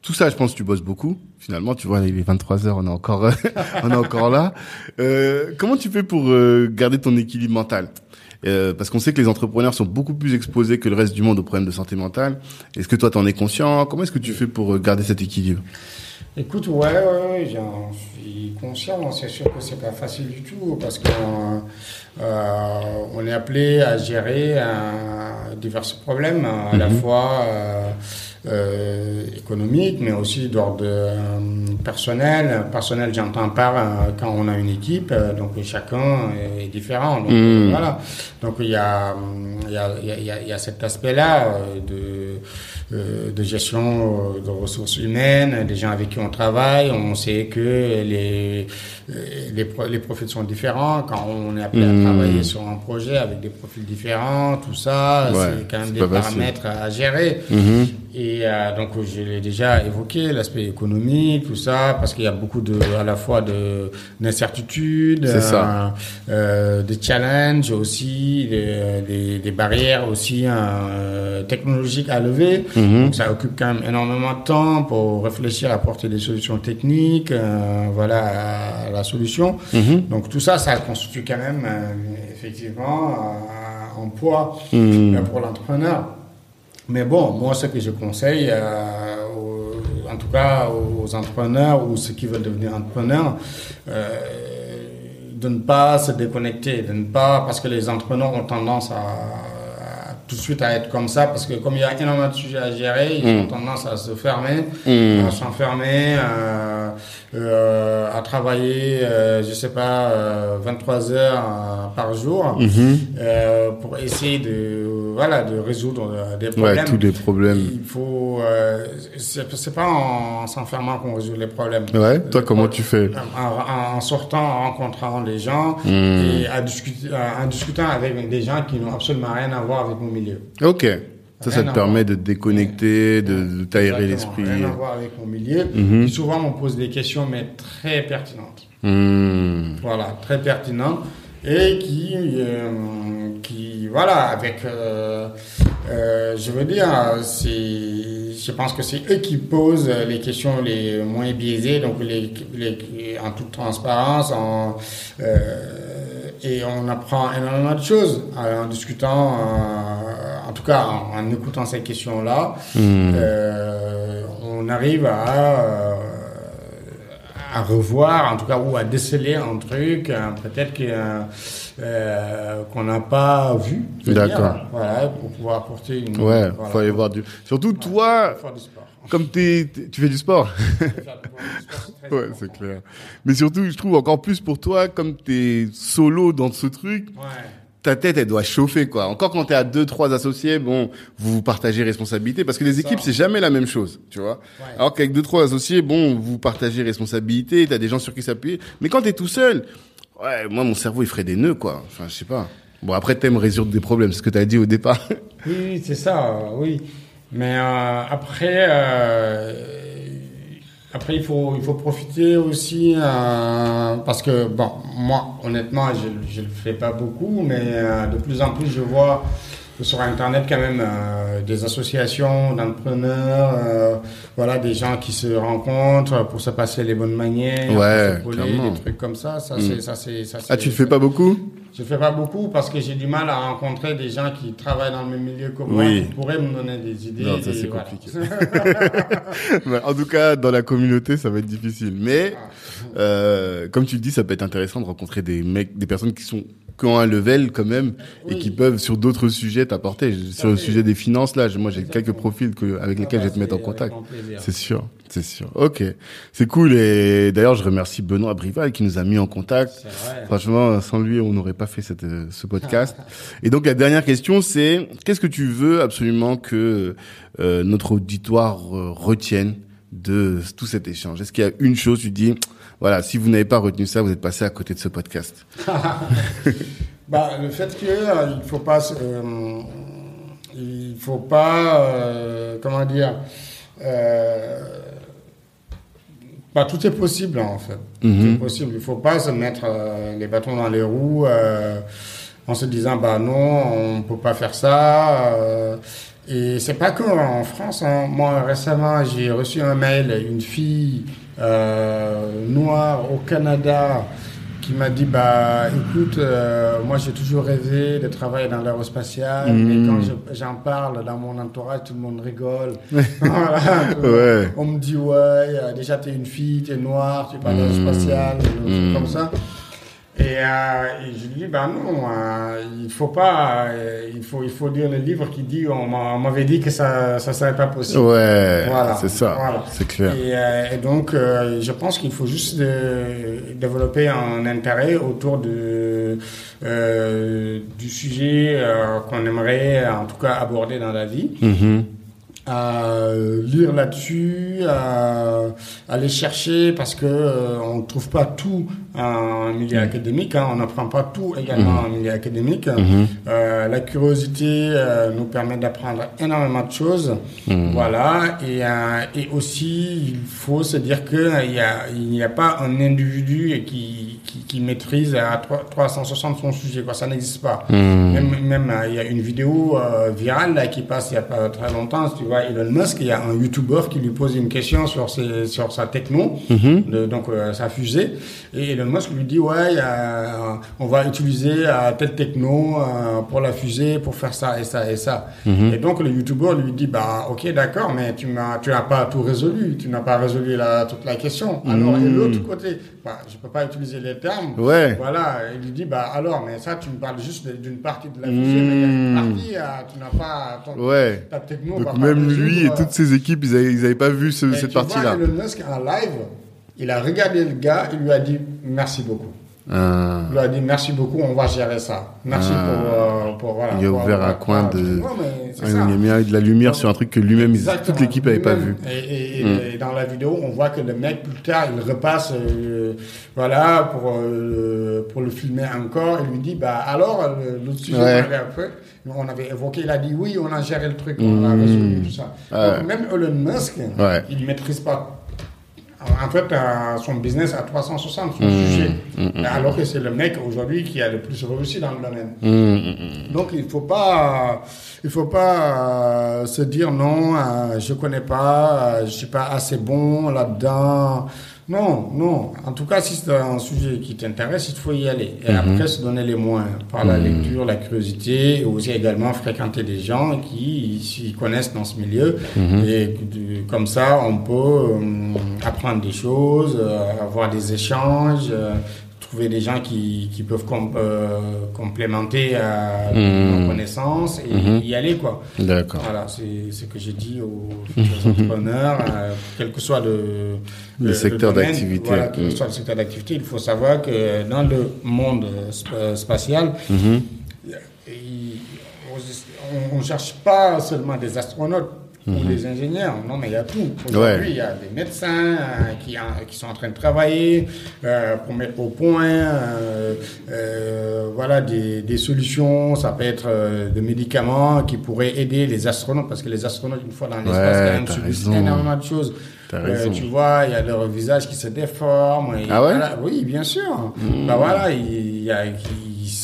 tout ça, je pense que tu bosses beaucoup. Finalement, tu vois, il est 23 heures, on est encore, <laughs> on est encore là. Euh, comment tu fais pour euh, garder ton équilibre mental? Euh, Parce qu'on sait que les entrepreneurs sont beaucoup plus exposés que le reste du monde aux problèmes de santé mentale. Est-ce que toi, t'en es conscient? Comment est-ce que tu fais pour euh, garder cet équilibre? Écoute, ouais, ouais, ouais, j'en suis conscient. C'est sûr que c'est pas facile du tout parce qu'on euh, on est appelé à gérer euh, divers problèmes, à la fois euh, euh, économiques, mais aussi d'ordre euh, personnel. Personnel, j'entends par euh, quand on a une équipe, euh, donc chacun est différent. Donc, Mhm. voilà. Donc il y a, il y a, il y a- y a- cet aspect-là euh, de, euh, de gestion euh, de ressources humaines, des gens avec qui on travaille. On sait que les, euh, les, les profils sont différents. Quand on est appelé à travailler sur un projet avec des profils différents, tout ça, Ouais, c'est quand même des facile. paramètres à gérer. Mhm. Et euh, donc je l'ai déjà évoqué, l'aspect économique, tout ça, parce qu'il y a beaucoup de, à la fois de d'incertitudes, euh, euh, des challenges aussi, des, des, des barrières aussi euh, technologiques à lever. Mhm. Donc ça occupe quand même énormément de temps pour réfléchir, apporter des solutions techniques, voilà à la solution. Mhm. Donc tout ça, ça constitue quand même euh, effectivement euh, un poids Mhm. euh, pour l'entrepreneur. Mais bon, moi, ce que je conseille, euh, aux- en tout cas aux entrepreneurs ou ceux qui veulent devenir entrepreneurs, euh, de ne pas se déconnecter, de ne pas, parce que les entrepreneurs ont tendance à tout de suite à être comme ça, parce que comme il y a énormément de sujets à gérer, ils ont tendance à se fermer, Mm. à s'enfermer, euh, euh, à travailler, euh, je sais pas, euh, 23 heures euh, par jour, Mhm. pour essayer de, voilà, de résoudre des problèmes. Ouais, tous les problèmes. Il faut, c'est pas en s'enfermant qu'on résout les problèmes. Ouais, toi, comment tu fais? En, en sortant, en rencontrant les gens Hmm. et à discuter, en discutant avec des gens qui n'ont absolument rien à voir avec mon milieu. Ok. Ça, ça te permet de te déconnecter, de, de t'aérer l'esprit. Rien à voir avec mon milieu. Mhm. Souvent me pose des questions, mais très pertinentes. Hmm. Voilà, très pertinent et qui, euh, qui voilà, avec, euh, euh, je veux dire, je pense que c'est eux qui posent les questions les moins biaisées, donc les, les- en toute transparence, en, et on apprend énormément de choses en, en discutant, euh, en tout cas en, en écoutant ces questions-là, Hmm. euh, on arrive à euh, à revoir, en tout cas, ou à déceler un truc, euh, peut-être que, euh, euh, qu'on n'a pas vu. D'accord. Voilà, pour pouvoir apporter une. Ouais, voilà. faut aller voir du. Surtout toi. Comme t'es, t'es- tu fais du sport. Ouais, <laughs> c'est clair. Mais surtout, je trouve encore plus pour toi, comme t'es solo dans ce truc, Ouais. ta tête, elle doit chauffer, quoi. Encore quand t'es à deux, trois associés, bon, vous vous partagez responsabilité, parce que les équipes, c'est jamais la même chose, tu vois. Ouais. Alors qu'avec deux, trois associés, bon, vous partagez responsabilité, t'as des gens sur qui s'appuyer. Mais quand t'es tout seul, ouais, moi, mon cerveau, il ferait des nœuds, quoi. Enfin, je sais pas. Bon, après, t'aimes résoudre des problèmes, c'est ce que t'as dit au départ. Oui, oui, c'est ça, euh, oui. Mais euh, après, euh, après il faut il faut profiter aussi euh, parce que bon, moi honnêtement, je je le fais pas beaucoup, mais de plus en plus je vois sur internet quand même euh, des associations d'entrepreneurs, euh, voilà, des gens qui se rencontrent pour se passer les bonnes manières, Ouais, coller, des trucs comme ça. Ça Mm. c'est ça c'est ça. Ah, tu le fais pas beaucoup? Je ne fais pas beaucoup parce que j'ai du mal à rencontrer des gens qui travaillent dans le même milieu que moi, Oui. qui pourraient me donner des idées. Non, ça, c'est voilà. compliqué. <laughs> En tout cas, dans la communauté, ça va être difficile. Mais, euh, comme tu le dis, ça peut être intéressant de rencontrer des mecs, des personnes qui sont qui ont un level quand même et qui peuvent sur d'autres sujets t'apporter. Sur le sujet des finances, là, moi j'ai quelques profils que, avec lesquels je vais te mettre en contact. C'est sûr, c'est sûr. Ok, c'est cool. Et d'ailleurs, je remercie Benoît Brival qui nous a mis en contact. Vrai. Franchement, sans lui, on n'aurait pas fait cette, euh, ce podcast. <laughs> Et donc, la dernière question, c'est qu'est-ce que tu veux absolument que euh, notre auditoire euh, retienne de tout cet échange? Est-ce qu'il y a une chose, tu dis, voilà, si vous n'avez pas retenu ça, vous êtes passé à côté de ce podcast? <laughs> <laughs> Bah, Le fait qu'il euh, il faut pas... Euh, il faut pas... Euh, comment dire bah, tout est possible en fait. Tout est possible. Il faut pas se mettre les bâtons dans les roues en se disant bah non, on peut pas faire ça. Euh, et c'est pas que en France. Hein. Moi récemment, j'ai reçu un mail, une fille euh, noire au Canada qui m'a dit bah écoute, euh, moi j'ai toujours rêvé de travailler dans l'aérospatial, Mhm. mais quand je- j'en parle dans mon entourage, tout le monde rigole. <laughs> <laughs> Voilà, Ouais. On me dit ouais, euh, déjà t'es une fille, t'es noire, tu parles trucs Mhm. comme ça. Et, euh, et je lui dis, bah non, euh, il faut pas, euh, il faut, il faut lire le livre qui dit, on m'a- on m'avait dit que ça, ça serait pas possible. Ouais, Voilà, c'est ça, voilà. c'est clair. Et, euh, et donc, euh, je pense qu'il faut juste euh, développer un intérêt autour de, euh, du sujet euh, qu'on aimerait, en tout cas, aborder dans la vie. Mhm. À lire là-dessus, à aller chercher parce que euh, on ne trouve pas tout en milieu académique, hein, on n'apprend pas tout également en milieu académique. Euh, la curiosité euh, nous permet d'apprendre énormément de choses, voilà. Et, euh, et aussi, il faut se dire que il y a, il n'y a pas un individu qui, qui, qui maîtrise à 3- 360 son sujet, quoi. Ça n'existe pas. Même, même euh, il y a une vidéo euh, virale là, qui passe il y a pas très longtemps. Tu vois Elon Musk, il y a un YouTuber qui lui pose une question sur ses, sur sa techno, de- donc euh, sa fusée, et Elon Musk lui dit ouais, on va utiliser telle techno pour la fusée, pour faire ça et ça et ça. Et donc le YouTuber lui dit bah ok d'accord, mais tu n'as pas tout résolu, tu n'as pas résolu la, toute la question. Alors et l'autre côté, bah, je peux pas utiliser les Ouais. Voilà, il lui dit, bah alors, mais ça, tu me parles juste d'une partie de la fusée, mais il y a une partie, euh, tu n'as pas ton, Ouais. ta techno. Donc même lui et toutes ses équipes, ils avaient, ils avaient pas vu ce- et cette partie-là. Elon Musk en live, il a regardé le gars, il lui a dit merci beaucoup. Ah. Il lui a dit merci beaucoup, on va gérer ça. Merci Ah. pour, euh, pour voilà. Il a pour- ouvert un coin de- Ah, il a mis de la lumière sur un truc que lui-même, toute l'équipe avait pas vu. Et, et- Mm. et dans la vidéo, on voit que le mec, plus tard, il repasse, euh, voilà, pour, euh, pour le filmer encore. Il lui dit, bah, alors, le- l'autre sujet Ouais. on avait évoqué, il a dit, oui, on a géré le truc, on a résolu tout ça. Ouais. Donc, même Elon Musk, Ouais. il ne maîtrise pas. En fait, euh, son business à 360, son Mm. sujet. Alors que c'est le mec aujourd'hui qui a le plus réussi dans le domaine. Donc il faut pas, il faut pas euh, se dire non, euh, je connais pas, euh, je suis pas assez bon là-dedans. Non, non. En tout cas, si c'est un sujet qui t'intéresse, il faut y aller. Et après, se donner les moyens par la lecture, la curiosité, et aussi également fréquenter des gens qui s'y connaissent dans ce milieu. Et du- comme ça, on peut euh, apprendre des choses, euh, avoir des échanges. euh, trouver des gens qui, qui peuvent com- euh, complémenter à Mhm. nos connaissances et Mhm. y aller quoi. D'accord. Voilà, c'est ce que j'ai dit aux futurs entrepreneurs, euh, quel que soit le, Le secteur d'activité. Voilà, quel que soit le secteur d'activité, il faut savoir que dans le monde euh, sp- euh, spatial, on ne cherche pas seulement des astronautes ou des ingénieurs, non, mais il y a tout. Aujourd'hui. Ouais. il y a des médecins euh, qui, qui sont en train de travailler euh, pour mettre au point euh, euh, voilà, des, des solutions. Ça peut être euh, des médicaments qui pourraient aider les astronautes, parce que les astronautes, une fois dans l'espace, Ouais, quand même, subissent énormément de choses. Euh, tu vois, il y a leur visage qui se déforme. et Ah ouais? Mmh. voilà. Oui, bien sûr. Bah voilà, il y a,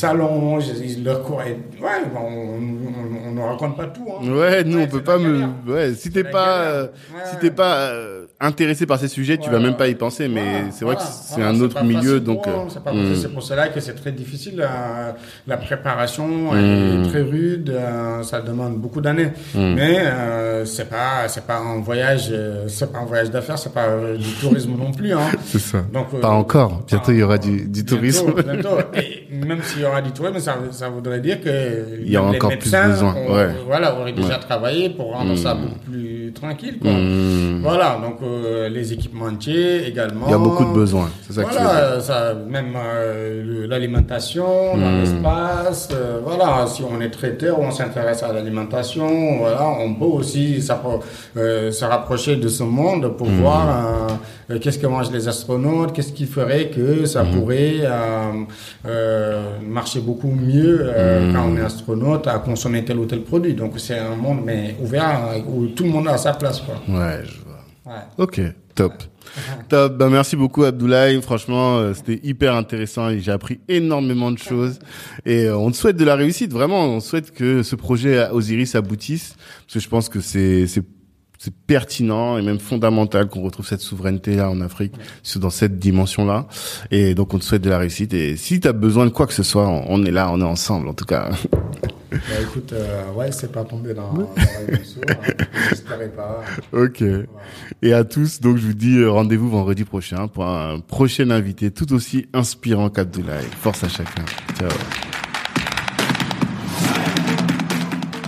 s'allongent, ils- leur corps est... Ouais, on on- on ne raconte pas tout. Hein. Ouais, nous on Ouais, peut c'est pas me. Ouais, si t'es la pas, euh, Ouais, si t'es pas euh, intéressé par ces sujets, tu vas même pas y penser. Mais Voilà, c'est vrai que c'est voilà, un autre milieu, donc. euh, hmm. c'est pour cela que c'est très difficile. euh, la préparation Hmm. est très rude, euh, ça demande beaucoup d'années. Hmm. Mais euh, c'est pas, c'est pas un voyage, euh, c'est pas un voyage d'affaires, c'est pas euh, du tourisme non plus. Hein. <laughs> C'est ça. Donc, euh, Pas encore. Bientôt il y aura du, du Bientôt, tourisme. bientôt. <laughs> Et même s'il y aura du tourisme, ça, ça voudrait dire que Il y les encore plus médecins besoin, ont- ouais. voilà, auraient déjà Ouais. travaillé pour rendre ça Mm. beaucoup plus plus tranquille. Quoi. Hmm. Voilà, donc euh, les équipementiers également. Il y a beaucoup de besoins, c'est ça Voilà, ça, même euh, l'alimentation hmm. l'espace. Euh, voilà, si on est traiteur, on s'intéresse à l'alimentation. Voilà, on peut aussi se rapprocher de ce monde pour hmm. Voir qu'est-ce que mangent les astronautes, qu'est-ce qui ferait que ça pourrait marcher beaucoup mieux quand on est astronaute à consommer tel ou tel produit? Donc c'est un monde mais ouvert où tout le monde a sa place. Quoi. Ouais, je vois. Ouais. Ok, top. <laughs> Top. Ben, merci beaucoup, Abdoulaye. Franchement, euh, c'était hyper intéressant et j'ai appris énormément de choses. Et euh, on te souhaite de la réussite. Vraiment, on souhaite que ce projet Osiris aboutisse. Parce que je pense que c'est, c'est c'est pertinent et même fondamental qu'on retrouve cette souveraineté là en Afrique, dans cette dimension là. Et donc on te souhaite de la réussite. Et si tu as besoin de quoi que ce soit, on est là, on est ensemble en tout cas. <laughs> Bah écoute, euh, ouais, c'est pas tombé dans, dans la hein. j'espérais pas. Ok. Et à tous, donc je vous dis euh, rendez-vous vendredi prochain pour un prochain invité tout aussi inspirant qu'Abdoulaye. Force à chacun. Ciao.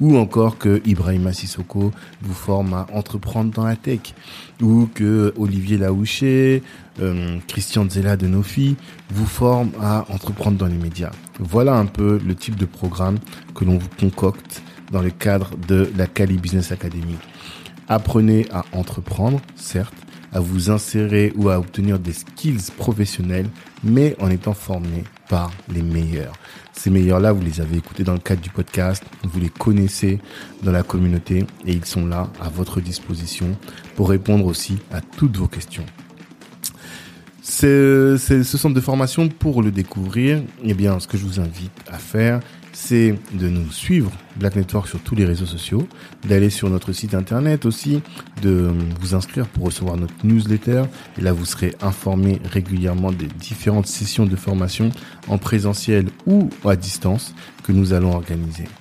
Ou encore que Ibrahima Sissoko vous forme à entreprendre dans la tech. Ou que Olivier Laouché, euh, Christian Zella de Nofi vous forme à entreprendre dans les médias. Voilà un peu le type de programme que l'on vous concocte dans le cadre de la Cali Business Academy. Apprenez à entreprendre, certes, à vous insérer ou à obtenir des skills professionnels, mais en étant formé par les meilleurs. Ces meilleurs-là, vous les avez écoutés dans le cadre du podcast, vous les connaissez dans la communauté et ils sont là à votre disposition pour répondre aussi à toutes vos questions. C'est ce centre de formation pour le découvrir. Eh bien, ce que je vous invite à faire, c'est de nous suivre Black Network sur tous les réseaux sociaux, d'aller sur notre site internet aussi, de vous inscrire pour recevoir notre newsletter. Et là, vous serez informé régulièrement des différentes sessions de formation en présentiel ou à distance que nous allons organiser.